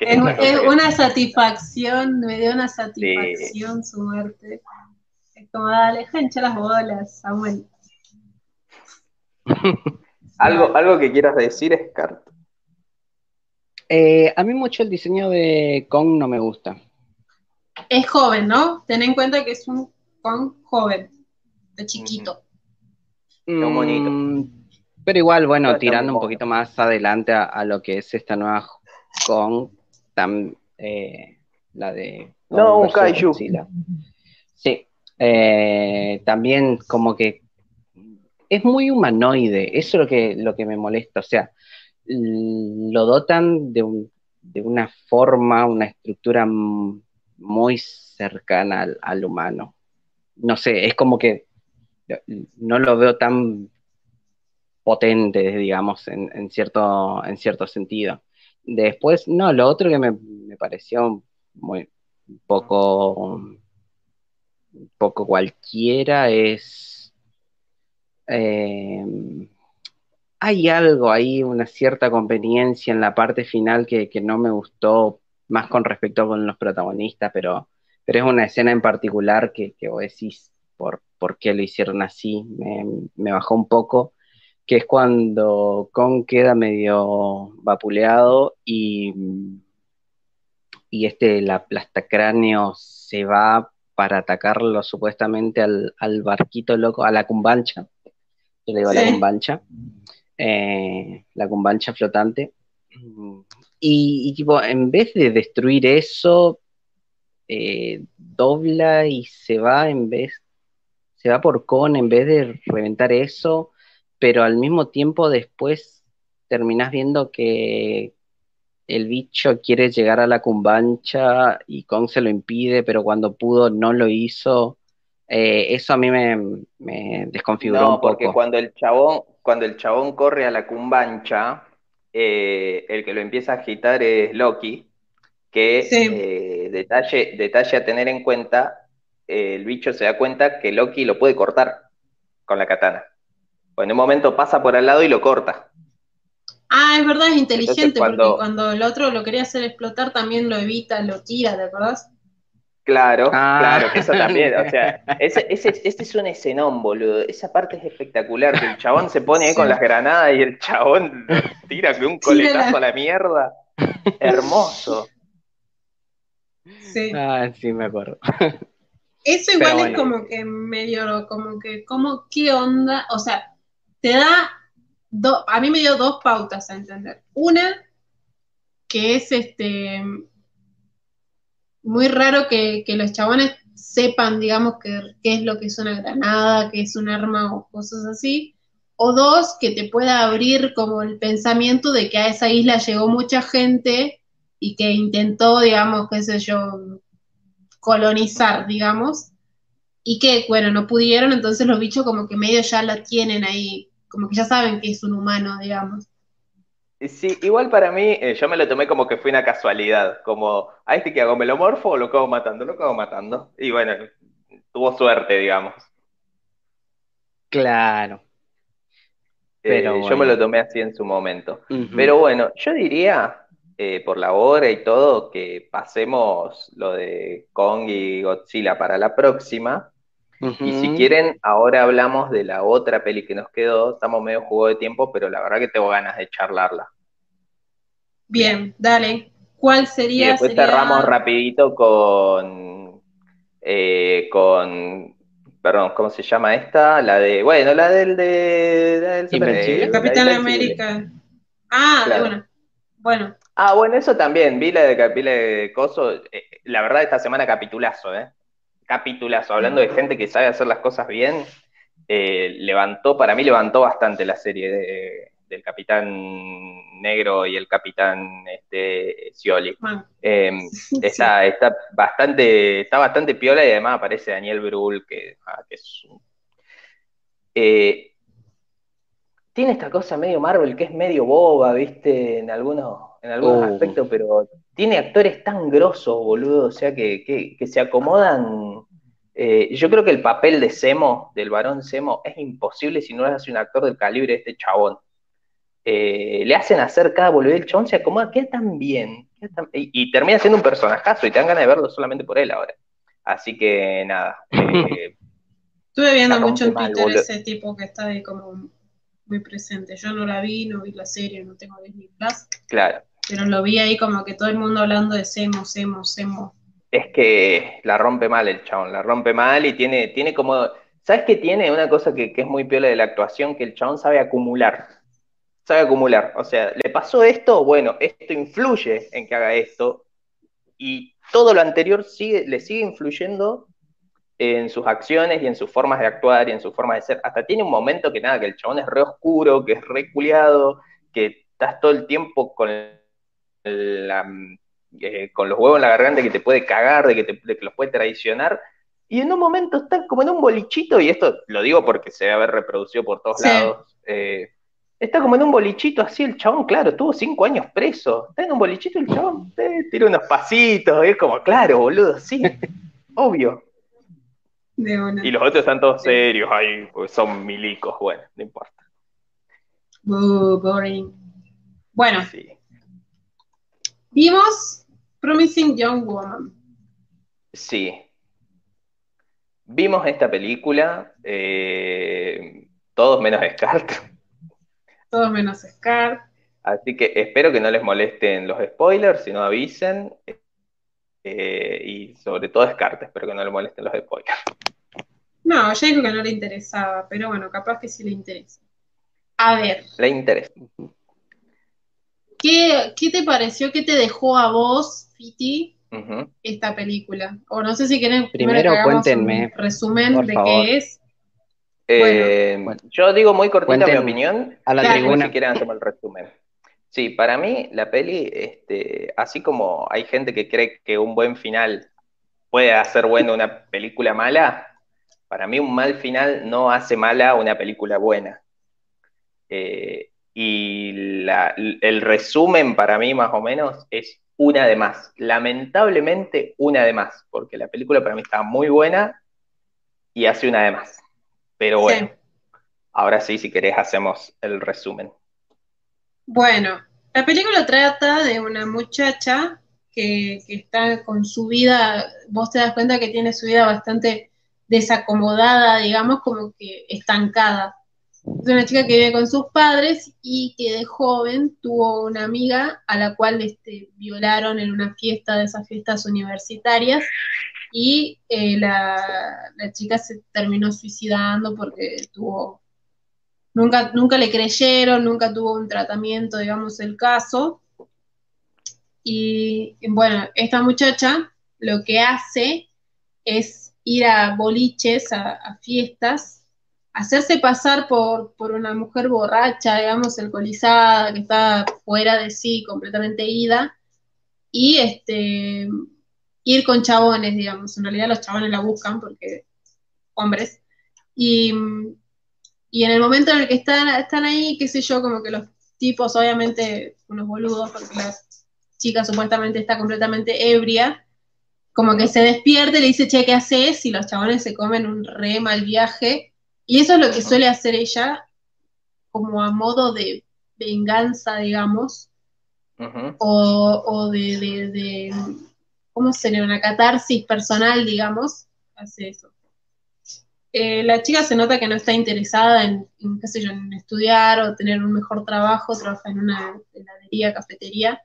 Speaker 3: Es, una satisfacción, me dio una satisfacción su muerte. Es como, dale, jancha las bolas, Samuel.
Speaker 1: ¿Algo, ¿Algo que quieras decir, Scar?
Speaker 2: Eh, a mí mucho el diseño de Kong no me gusta.
Speaker 3: Es joven, ¿no? Ten en cuenta que es un con joven, de chiquito.
Speaker 1: Mm, bonito.
Speaker 2: Pero igual, bueno, tirando un poquito más adelante a, lo que es esta nueva con eh, la de
Speaker 1: no, un kaiju.
Speaker 2: Sí, eh, también como que es muy humanoide, eso es lo que, lo que me molesta, o sea, lo dotan de, un, de una forma, una estructura muy cercana al, humano. No sé, es como que no lo veo tan potente, digamos, en, cierto, en cierto sentido. Después, no, lo otro que me, pareció muy poco, poco cualquiera es... Eh, hay algo ahí, una cierta conveniencia en la parte final que, no me gustó, más con respecto con los protagonistas, pero, pero es una escena en particular que, que vos decís por, por qué lo hicieron así, me, bajó un poco, que es cuando Kong queda medio vapuleado y, y este, la plastacráneo se va para atacarlo supuestamente al, barquito loco, a la cumbancha. Yo le digo a la cumbancha. Eh, la cumbancha flotante. Y, tipo, en vez de destruir eso, eh, dobla y se va en vez, se va por con en vez de reventar eso, pero al mismo tiempo después terminás viendo que el bicho quiere llegar a la cumbancha y Kong se lo impide, pero cuando pudo no lo hizo. Eh, eso a mí me, desconfiguró un poco.
Speaker 1: Porque cuando el chabón, cuando el chabón corre a la cumbancha, eh, el que lo empieza a agitar es Loki, que eh, detalle, detalle a tener en cuenta, el bicho se da cuenta que Loki lo puede cortar con la katana. Pues en un momento pasa por al lado y lo corta.
Speaker 3: Ah, es verdad, es inteligente, porque cuando el otro lo quería hacer explotar también lo evita, lo tira, ¿te acordás?
Speaker 1: Claro, ah. claro, eso también, o sea, ese, este es un escenón, boludo, esa parte es espectacular, que el chabón se pone ahí con las granadas y el chabón tira que un coletazo a la mierda, hermoso.
Speaker 2: Sí. Ah, sí, me acuerdo.
Speaker 3: Eso igual es como que medio, como que, como, ¿qué onda? O sea, te da a mí me dio dos pautas a entender. Una, que es este muy raro que, los chabones sepan, digamos, qué es lo que es una granada, qué es un arma o cosas así. O dos, que te pueda abrir como el pensamiento de que a esa isla llegó mucha gente y que intentó, digamos, qué sé yo, colonizar, digamos, y que, bueno, no pudieron, entonces los bichos como que medio ya la tienen ahí como que ya saben que es un humano, digamos.
Speaker 1: Sí, igual para mí, eh, yo me lo tomé como que fue una casualidad, como, ¿a este que hago? ¿Me lo morfo o lo acabo matando? Lo acabo matando. Y bueno, tuvo suerte, digamos.
Speaker 2: Claro.
Speaker 1: Eh, Pero Yo me lo tomé así en su momento. Pero bueno, yo diría, eh, por la hora y todo, que pasemos lo de Kong y Godzilla para la próxima. Y si quieren, ahora hablamos de la otra peli que nos quedó. Estamos medio juego de tiempo, pero la verdad que tengo ganas de charlarla.
Speaker 3: Bien, dale. ¿Cuál sería?
Speaker 1: Y después cerramos rapidito con, eh, con, perdón, ¿cómo se llama esta? La de, bueno, la del de,
Speaker 3: del Capitán América. Ah, bueno. Bueno.
Speaker 1: Ah, bueno, eso también. Vi la de, vi de Coso. Eh, la verdad, esta semana capitulazo, ¿eh? Capitulazo, hablando de gente que sabe hacer las cosas bien, eh, levantó, para mí levantó bastante la serie del Capitán Negro y el Capitán este, Scioli. Em, está, está, bastante, está bastante piola y además aparece Daniel Brühl, que, ah, es eh, tiene esta cosa medio Marvel que es medio boba, viste, en algunos, en algunos oh. aspectos, pero tiene actores tan grosos, boludo, o sea, que, se acomodan. Eh, yo creo que el papel de Semo, del varón Semo, es imposible si no le hace un actor del calibre de este chabón. Eh, le hacen hacer cada boludo, el chabón se acomoda, queda tan bien, y, termina siendo un personajazo, y te dan ganas de verlo solamente por él ahora. Así que nada.
Speaker 3: Eh, Estuve viendo mucho en Twitter ese tipo que está ahí como muy presente. Yo no la vi, no vi la serie, no tengo Disney Plus.
Speaker 1: Claro.
Speaker 3: Pero lo vi ahí como que todo el mundo hablando de Semo, Semo, Semo.
Speaker 1: Es que la rompe mal el chabón, la rompe mal y tiene, tiene como. ¿Sabes qué tiene? Una cosa que, es muy piola de la actuación, que el chabón sabe acumular. Sabe acumular. O sea, le pasó esto, bueno, esto influye en que haga esto. Y todo lo anterior sigue, le sigue influyendo en sus acciones y en sus formas de actuar y en sus formas de ser. Hasta tiene un momento que nada, que el chabón es re oscuro, que es re culiado, que estás todo el tiempo con eh, con los huevos en la garganta que te puede cagar, de que, te, los puede traicionar. Y en un momento está como en un bolichito, y esto lo digo porque se debe haber reproducido por todos lados. Eh, está como en un bolichito así, el chabón, claro, tuvo cinco años preso. Está en un bolichito el chabón, eh, tira unos pasitos, es como, claro, boludo, sí, obvio. Y los otros están todos serios ahí, son milicos, bueno, no importa.
Speaker 3: boring. Bueno, vimos Promising Young Woman.
Speaker 1: Sí. Vimos esta película, eh, todos menos Scar.
Speaker 3: Todos menos Scar.
Speaker 1: Así que espero que no les molesten los spoilers, si no avisen. Eh, y sobre todo Scar, espero que no le molesten los spoilers.
Speaker 3: No, ya dijo que no le interesaba, pero bueno, capaz que sí le interesa. A ver.
Speaker 1: Le interesa.
Speaker 3: ¿Qué, te pareció, qué te dejó a vos, Fiti, esta película? O no sé si quieren
Speaker 2: primero, cuéntenme,
Speaker 3: un resumen de qué es.
Speaker 1: Eh, yo digo muy cortita mi opinión.
Speaker 2: A la tribuna.
Speaker 1: Si quieren hacemos el resumen. Sí, para mí la peli, este, así como hay gente que cree que un buen final puede hacer buena una película mala, para mí un mal final no hace mala una película buena. Eh, y el resumen para mí más o menos es una de más. Lamentablemente una de más, porque la película para mí está muy buena y hace una de más. Pero bueno, ahora sí, si querés, hacemos el resumen.
Speaker 3: Bueno, la película trata de una muchacha que, está con su vida, vos te das cuenta que tiene su vida bastante desacomodada, digamos, como que estancada. Es una chica que vive con sus padres y que de joven tuvo una amiga a la cual este, violaron en una fiesta de esas fiestas universitarias y eh, la, la, chica se terminó suicidando porque tuvo Nunca, nunca le creyeron, nunca tuvo un tratamiento, digamos, el caso. Y bueno, esta muchacha lo que hace es ir a boliches, a, fiestas, hacerse pasar por, por, una mujer borracha, digamos, alcoholizada, que está fuera de sí, completamente ida, y este, ir con chabones, digamos. En realidad los chabones la buscan porque hombres. Y y en el momento en el que están, están ahí, qué sé yo, como que los tipos, obviamente, unos boludos, porque la chica supuestamente está completamente ebria, como que se despierte, le dice, che, ¿qué haces? Y los chabones se comen un re mal viaje. Y eso es lo que suele hacer ella, como a modo de venganza, digamos, o, o de, de, de, ¿cómo sería? Una catarsis personal, digamos, hace eso. Eh, la chica se nota que no está interesada en, qué sé yo, en estudiar o tener un mejor trabajo, trabaja en una heladería, cafetería,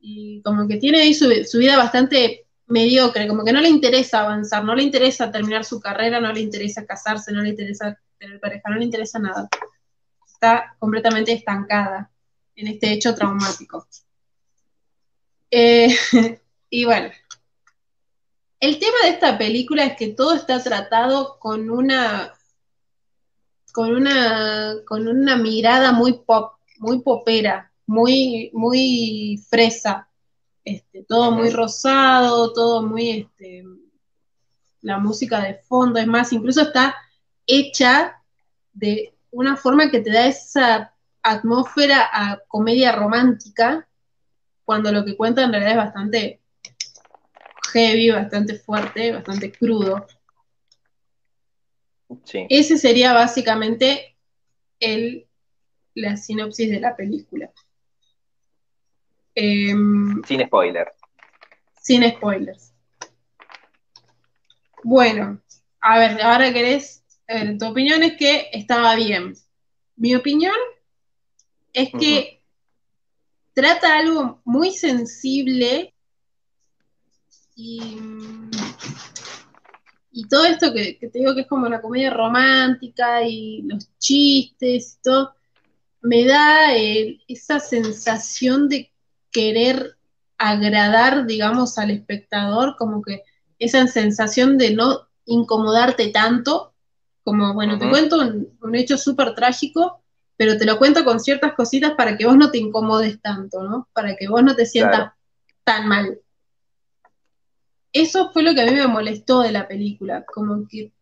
Speaker 3: y como que tiene ahí su, vida bastante mediocre, como que no le interesa avanzar, no le interesa terminar su carrera, no le interesa casarse, no le interesa tener pareja, no le interesa nada. Está completamente estancada en este hecho traumático. Eh, y bueno, el tema de esta película es que todo está tratado con una con una con una mirada muy pop, muy popera, muy muy fresa. Este, todo muy rosado, todo muy este la música de fondo, es más, incluso está hecha de una forma que te da esa atmósfera a comedia romántica, cuando lo que cuenta en realidad es bastante heavy, bastante fuerte, bastante crudo. Ese sería básicamente el, la sinopsis de la película.
Speaker 1: Em, sin spoilers.
Speaker 3: Sin spoilers. Bueno, a ver, ahora querés, tu opinión es que estaba bien. Mi opinión es que trata algo muy sensible y, todo esto que, te digo que es como una comedia romántica y los chistes y todo, me da esa sensación de querer agradar, digamos, al espectador, como que esa sensación de no incomodarte tanto, como, bueno, te cuento un, hecho súper trágico, pero te lo cuento con ciertas cositas para que vos no te incomodes tanto, ¿no? Para que vos no te sientas tan mal eso fue lo que a mí me molestó de la película, como que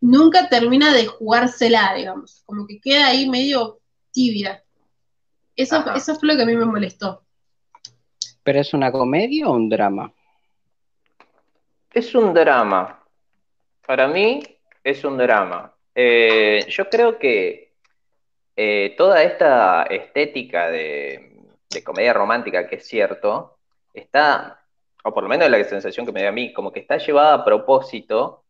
Speaker 3: nunca termina de jugársela, digamos, como que queda ahí medio tibia. Eso, eso fue lo que a mí me molestó.
Speaker 2: ¿Pero es una comedia o un drama?
Speaker 1: Es un drama. Para mí es un drama. Eh, yo creo que eh, toda esta estética de, comedia romántica, que es cierto, está, o por lo menos la sensación que me da a mí, como que está llevada a propósito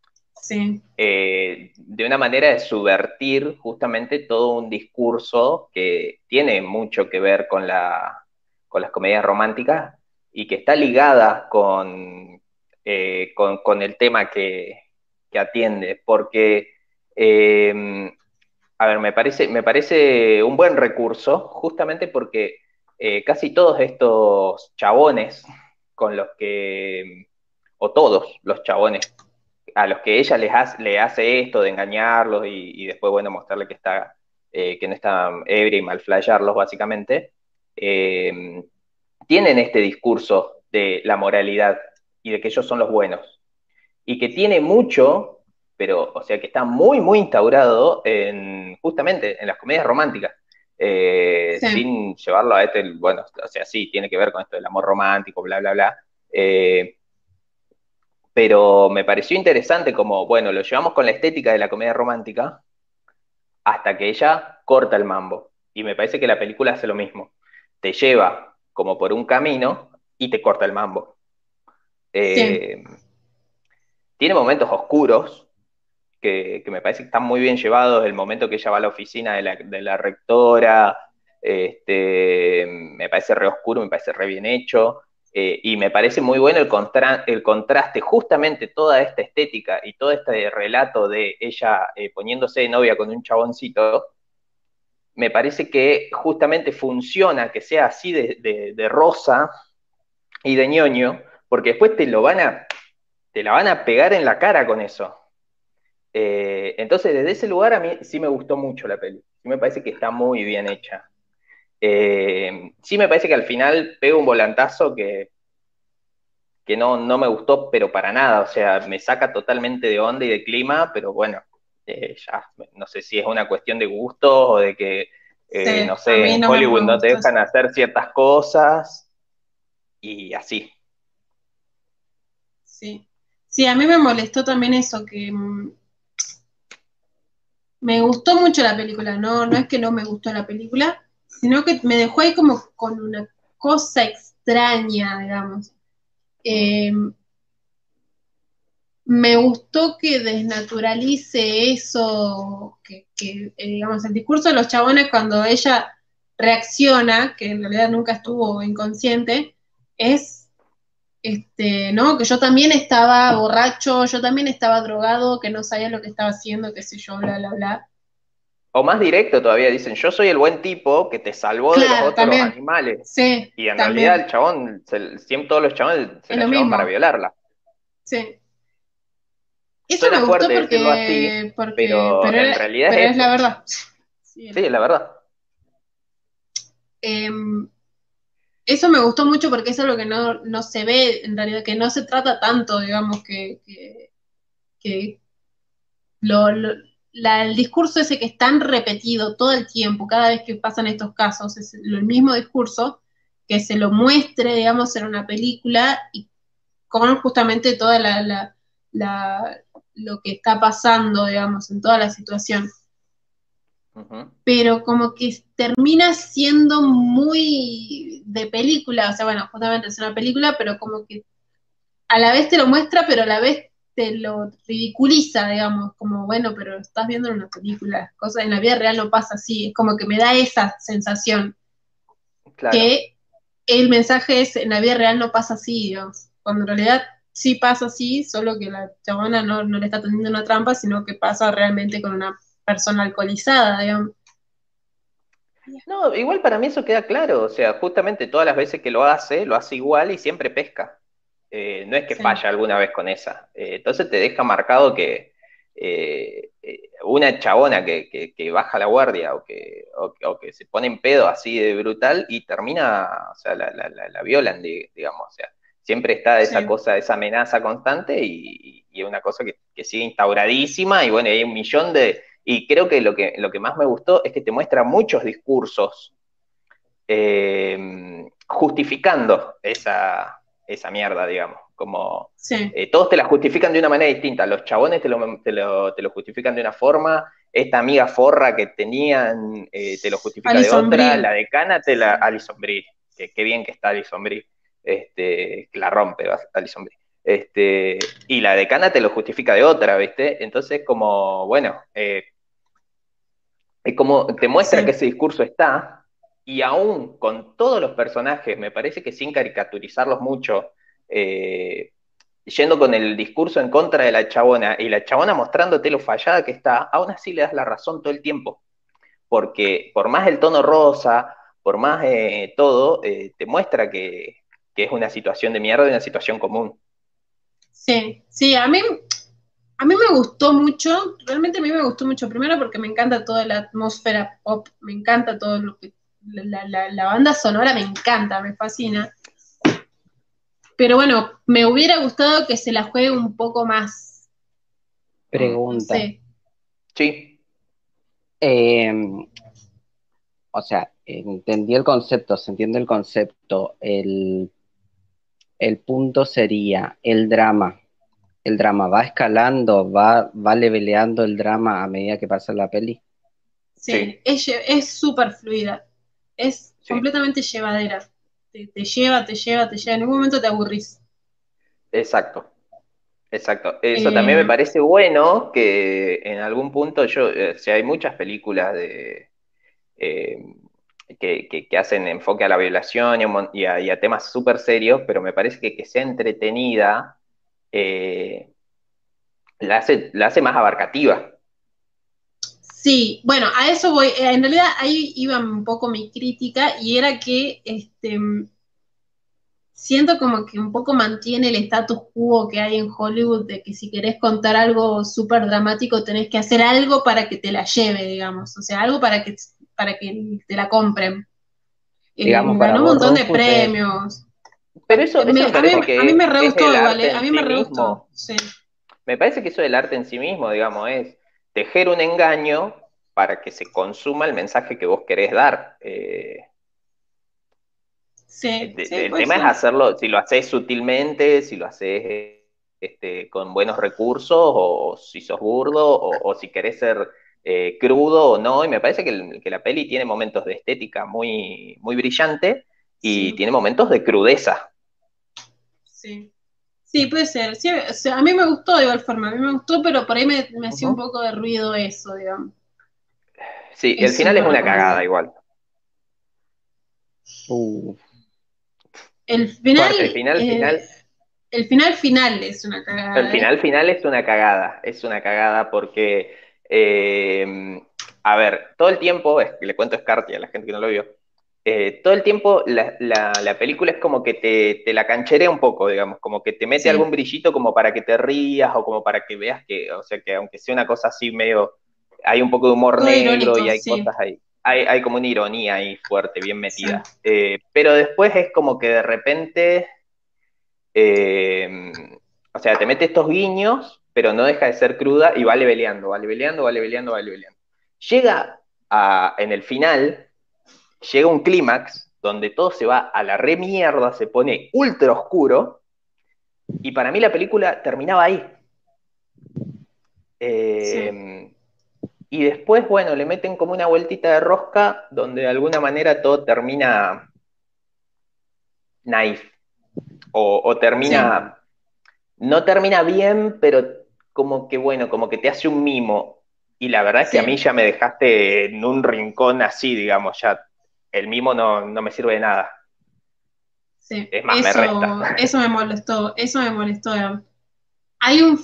Speaker 1: eh, de una manera de subvertir justamente todo un discurso que tiene mucho que ver con, la, con las comedias románticas y que está ligada con, eh, con, el tema que, atiende, porque, eh, a ver, me parece, me parece un buen recurso, justamente porque casi todos estos chabones con los que, o todos los chabones a los que ella les hace, le hace esto de engañarlos y, después, bueno, mostrarle que está, eh, que no está ebria y malflayarlos, básicamente, eh, tienen este discurso de la moralidad y de que ellos son los buenos. Y que tiene mucho, pero, o sea, que está muy, muy instaurado en, justamente en las comedias románticas. Eh, sin llevarlo a este, bueno, o sea, sí, tiene que ver con esto del amor romántico, bla, bla, bla pero me pareció interesante como, bueno, lo llevamos con la estética de la comedia romántica hasta que ella corta el mambo. Y me parece que la película hace lo mismo. Te lleva como por un camino y te corta el mambo. Eh, tiene momentos oscuros que, me parece que están muy bien llevados. El momento que ella va a la oficina de la, rectora, este, me parece re oscuro, me parece re bien hecho. Eh, y me parece muy bueno el, el, contraste, justamente toda esta estética y todo este relato de ella eh, poniéndose de novia con un chaboncito, me parece que justamente funciona que sea así de, rosa y de ñoño, porque después te lo van a, te la van a pegar en la cara con eso. Eh, entonces, desde ese lugar a mí sí me gustó mucho la peli. Me parece que está muy bien hecha. Eh, sí me parece que al final pego un volantazo que, que no, no me gustó, pero para nada. O sea, me saca totalmente de onda y de clima, pero bueno, eh, ya no sé si es una cuestión de gusto o de que, eh, no sé, en Hollywood no te dejan hacer ciertas cosas y así.
Speaker 3: Sí. Sí, a mí me molestó también eso, que mm, me gustó mucho la película, no, no es que no me gustó la película, sino que me dejó ahí como con una cosa extraña, digamos. Em, me gustó que desnaturalice eso, que, eh, digamos, el discurso de los chabones cuando ella reacciona, que en realidad nunca estuvo inconsciente, es, este, ¿no? Que yo también estaba borracho, yo también estaba drogado, que no sabía lo que estaba haciendo, qué sé yo, bla, bla, bla.
Speaker 1: O más directo todavía, dicen, yo soy el buen tipo que te salvó de los otros animales.
Speaker 3: Sí,
Speaker 1: y en realidad el chabón, siempre todos los chabones se la llevan para violarla.
Speaker 3: Sí. Eso me gustó porque, pero, en realidad es, la verdad.
Speaker 1: Sí, es la verdad.
Speaker 3: Em, eso me gustó mucho porque eso es lo que no, se ve, en realidad, que no se trata tanto, digamos, que, que, lo el discurso ese que es tan repetido todo el tiempo, cada vez que pasan estos casos, es el mismo discurso, que se lo muestre, digamos, en una película y con justamente toda la, lo que está pasando, digamos, en toda la situación. Pero como que termina siendo muy de película, o sea, bueno, justamente es una película, pero como que a la vez te lo muestra, pero a la vez te lo ridiculiza, digamos, como, bueno, pero estás viendo una película, cosas en la vida real no pasa así, es como que me da esa sensación. Que el mensaje es, en la vida real no pasa así, digamos, cuando en realidad sí pasa así, solo que la chabona no, no le está teniendo una trampa, sino que pasa realmente con una persona alcoholizada, digamos.
Speaker 1: No, igual para mí eso queda claro, o sea, justamente todas las veces que lo hace, lo hace igual y siempre pesca. Eh, no es que falla alguna vez con esa. Eh, entonces te deja marcado que eh, una chabona que, baja la guardia o que, que se pone en pedo así de brutal y termina, o sea, la, violan, digamos. O sea, siempre está esa cosa, esa amenaza constante y, y una cosa que, sigue instauradísima y bueno, hay un millón de... Y creo que lo, que lo que más me gustó es que te muestra muchos discursos justificando esa, esa mierda, digamos. Como eh, todos te la justifican de una manera distinta. Los chabones te lo, te lo, justifican de una forma, esta amiga forra que tenían eh, te lo justifica de otra, la decana te la Alison Brie, que qué bien que está Alison Brie, este, la rompe Alison Brie. Este, y la decana te lo justifica de otra, ¿viste? Entonces, como, bueno, eh, es como te muestra que ese discurso está, y aún con todos los personajes, me parece que sin caricaturizarlos mucho, eh, yendo con el discurso en contra de la chabona y la chabona mostrándote lo fallada que está, aún así le das la razón todo el tiempo. Porque por más el tono rosa, por más eh, todo, te muestra que, es una situación de mierda y una situación común.
Speaker 3: Sí, sí, a mí, a mí me gustó mucho, realmente a mí me gustó mucho, primero porque me encanta toda la atmósfera pop, me encanta todo lo que, la, la banda sonora me encanta, me fascina. Pero bueno, me hubiera gustado que se la juegue un poco más.
Speaker 2: Pregunta.
Speaker 1: Sí.
Speaker 2: Em, o sea, entendí el concepto, se entiende el concepto. El, el punto sería el drama. El drama va escalando, va, va leveleando el drama a medida que pasa la peli.
Speaker 3: Sí, es súper fluida, es completamente llevadera te, lleva, te lleva, te lleva, en ningún momento te aburrís.
Speaker 1: Exacto. Exacto. Eso también me eh, parece bueno que en algún punto yo, eh, o sea, hay muchas películas de eh, que, hacen enfoque a la violación y, a, temas súper serios, pero me parece que que sea entretenida la, hace, la hace más abarcativa.
Speaker 3: Sí, bueno, a eso voy. Eh, en realidad ahí iba un poco mi crítica y era que este, siento como que un poco mantiene el status quo que hay en Hollywood de que si querés contar algo súper dramático tenés que hacer algo para que te la lleve, digamos. O sea, algo para que, para que te la compren. Eh, digamos, ganó un montón de premios.
Speaker 1: Pero eso, a, mí,
Speaker 3: me re gustó igual, a mí me re gustó.
Speaker 1: Me parece que eso del arte en sí mismo, digamos, es tejer un engaño para que se consuma el mensaje que vos querés dar. Eh,
Speaker 3: sí,
Speaker 1: el, tema es hacerlo, si lo haces sutilmente, si lo haces este, con buenos recursos, o, si sos burdo, o, si querés ser eh, crudo o no. Y me parece que, la peli tiene momentos de estética muy, muy brillante y tiene momentos de crudeza.
Speaker 3: Sí. Sí, puede ser. a mí me gustó de igual forma, a mí me gustó, pero por ahí me, hacía un poco de ruido eso, digamos.
Speaker 1: Sí, el final es una cagada igual.
Speaker 3: El final, el final, eh, final, el final final es una cagada.
Speaker 1: El final final es una cagada, es una cagada porque, eh, a ver, todo el tiempo, le cuento a Scarty a la gente que no lo vio, eh, todo el tiempo la, la, película es como que te, te, la cancherea un poco, digamos, como que te mete algún brillito como para que te rías o como para que veas que, o sea, que aunque sea una cosa así medio, hay un poco de humor negro y hay cosas ahí. Hay, hay, como una ironía ahí fuerte, bien metida. Eh, pero después es como que de repente, eh, o sea, te mete estos guiños, pero no deja de ser cruda y va leveleando, va leveleando, va leveleando, va leveleando. Llega a, en el final, llega un clímax donde todo se va a la re mierda, se pone ultra oscuro, y para mí la película terminaba ahí. Eh, y después, bueno, le meten como una vueltita de rosca donde de alguna manera todo termina naif. O, termina, no termina bien, pero como que, bueno, como que te hace un mimo. Y la verdad es que a mí ya me dejaste en un rincón así, digamos, ya el mimo no, me sirve de nada.
Speaker 3: Sí, eso, me Eso me molestó, eso me molestó. Hay un,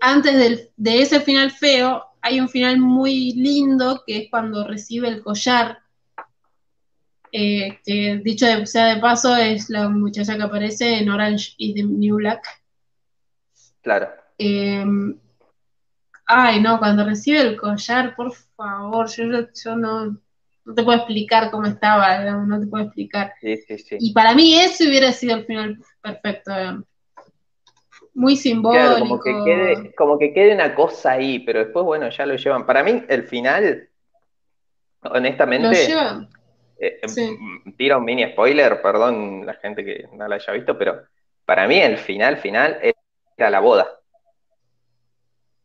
Speaker 3: antes de ese final feo, hay un final muy lindo que es cuando recibe el collar, eh, que dicho sea de paso es la muchacha que aparece en Orange y the New Black.
Speaker 1: Claro.
Speaker 3: Em, ay, no, cuando recibe el collar, por favor, yo, yo no, no te puedo explicar cómo estaba, no te puedo explicar. Y para mí ese hubiera sido el final perfecto. Muy simbólico.
Speaker 1: como, que quede, como que quede una cosa ahí, pero después, bueno, ya lo llevan. Para mí, el final, honestamente. Lo llevan. Eh, tira un mini spoiler, perdón la gente que no lo haya visto, pero para mí el final final era la boda.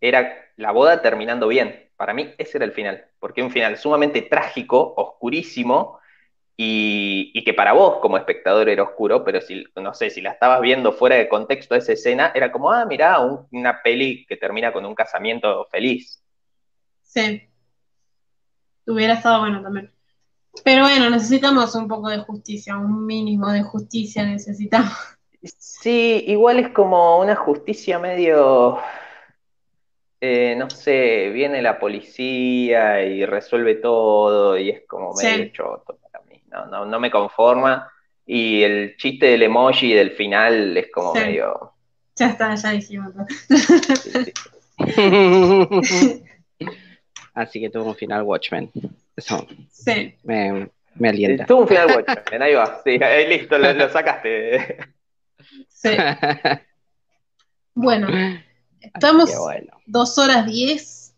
Speaker 1: Era la boda terminando bien. Para mí ese era el final, porque un final sumamente trágico, oscurísimo, y, que para vos como espectador era oscuro, pero si, no sé, si la estabas viendo fuera de contexto esa escena, era como, ah, mirá, una peli que termina con un casamiento feliz.
Speaker 3: Sí. Hubiera estado bueno también. Pero bueno, necesitamos un poco de justicia, un mínimo de justicia necesitamos.
Speaker 1: Sí, igual es como una justicia medio, eh, no sé, viene la policía y resuelve todo y es como medio choto no, no, no me conforma. Y el chiste del emoji del final es como medio.
Speaker 3: Ya está, ya dijimos.
Speaker 2: Así que tuvo un final Watchmen. Eso
Speaker 3: sí.
Speaker 2: me, me alienta.
Speaker 1: Tuvo un final Watchmen, ahí va. Sí, ahí listo, lo, sacaste.
Speaker 3: Sí. Bueno, estamos dos horas diez.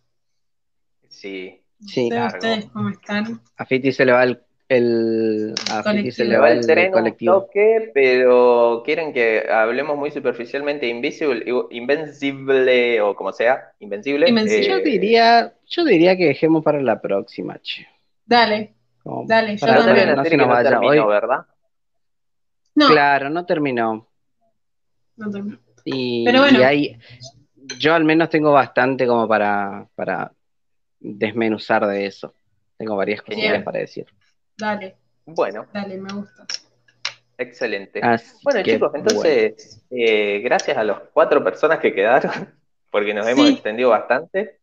Speaker 1: Sí.
Speaker 2: Sí.
Speaker 3: ustedes cómo están.
Speaker 2: A Fiti se le va el el,
Speaker 1: se le va el tren un toque, pero quieren que hablemos muy superficialmente Invisible, Invencible o como sea, Invencible.
Speaker 2: Eh, yo diría, yo diría que dejemos para la próxima, che.
Speaker 3: Dale. dale,
Speaker 1: yo no, se nos vaya. Terminó, ¿verdad?
Speaker 3: No.
Speaker 2: Claro, no terminó.
Speaker 3: No terminó.
Speaker 2: Y, pero bueno. Yo al menos tengo bastante como para, para desmenuzar de eso. Tengo varias cosas para decir.
Speaker 3: Dale.
Speaker 1: Bueno.
Speaker 3: Dale, me gusta.
Speaker 1: Excelente. bueno, chicos, entonces, eh, gracias a las cuatro personas que quedaron, porque nos hemos extendido bastante.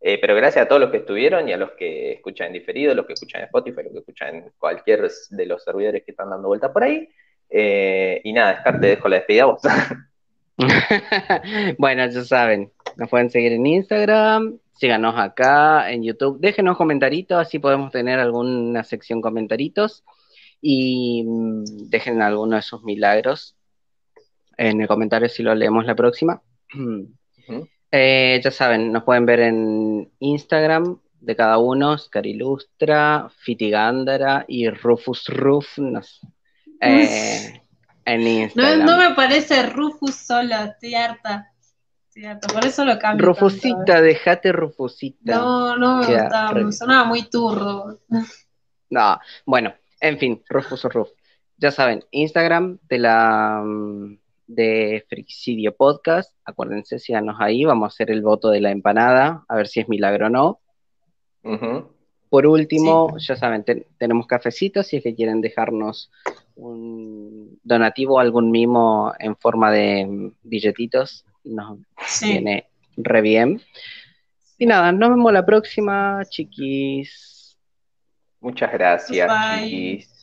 Speaker 1: Eh, pero gracias a todos los que estuvieron y a los que escuchan en diferido, los que escuchan en Spotify, los que escuchan en cualquier de los servidores que están dando vuelta por ahí. Eh, y nada, Scar, te dejo la despedida vos.
Speaker 2: bueno, ya saben, nos pueden seguir en Instagram, síganos acá en YouTube, déjenos comentaritos, así podemos tener alguna sección comentaritos y mm, dejen alguno de sus milagros en el comentario si lo leemos la próxima. Eh, ya saben, nos pueden ver en Instagram de cada uno, Scarilustra, Fitigandara y Rufus Ruf. Eh, en Instagram.
Speaker 3: No, no me parece Rufus solo, estoy harta por eso lo cambio.
Speaker 2: Rufusita, dejate Rufusita.
Speaker 3: No, no me gustaba, me sonaba muy turro.
Speaker 2: No, bueno, en fin, Rufus Ruf. Ya saben, Instagram de la de Frixidio Podcast. Acuérdense, síganos ahí, vamos a hacer el voto de la empanada, a ver si es milagro o no. Por último, ya saben, tenemos cafecitos, si es que quieren dejarnos un donativo, algún mimo en forma de billetitos, nos viene re bien. Y nada, nos vemos la próxima, chiquis.
Speaker 1: Muchas gracias, chiquis.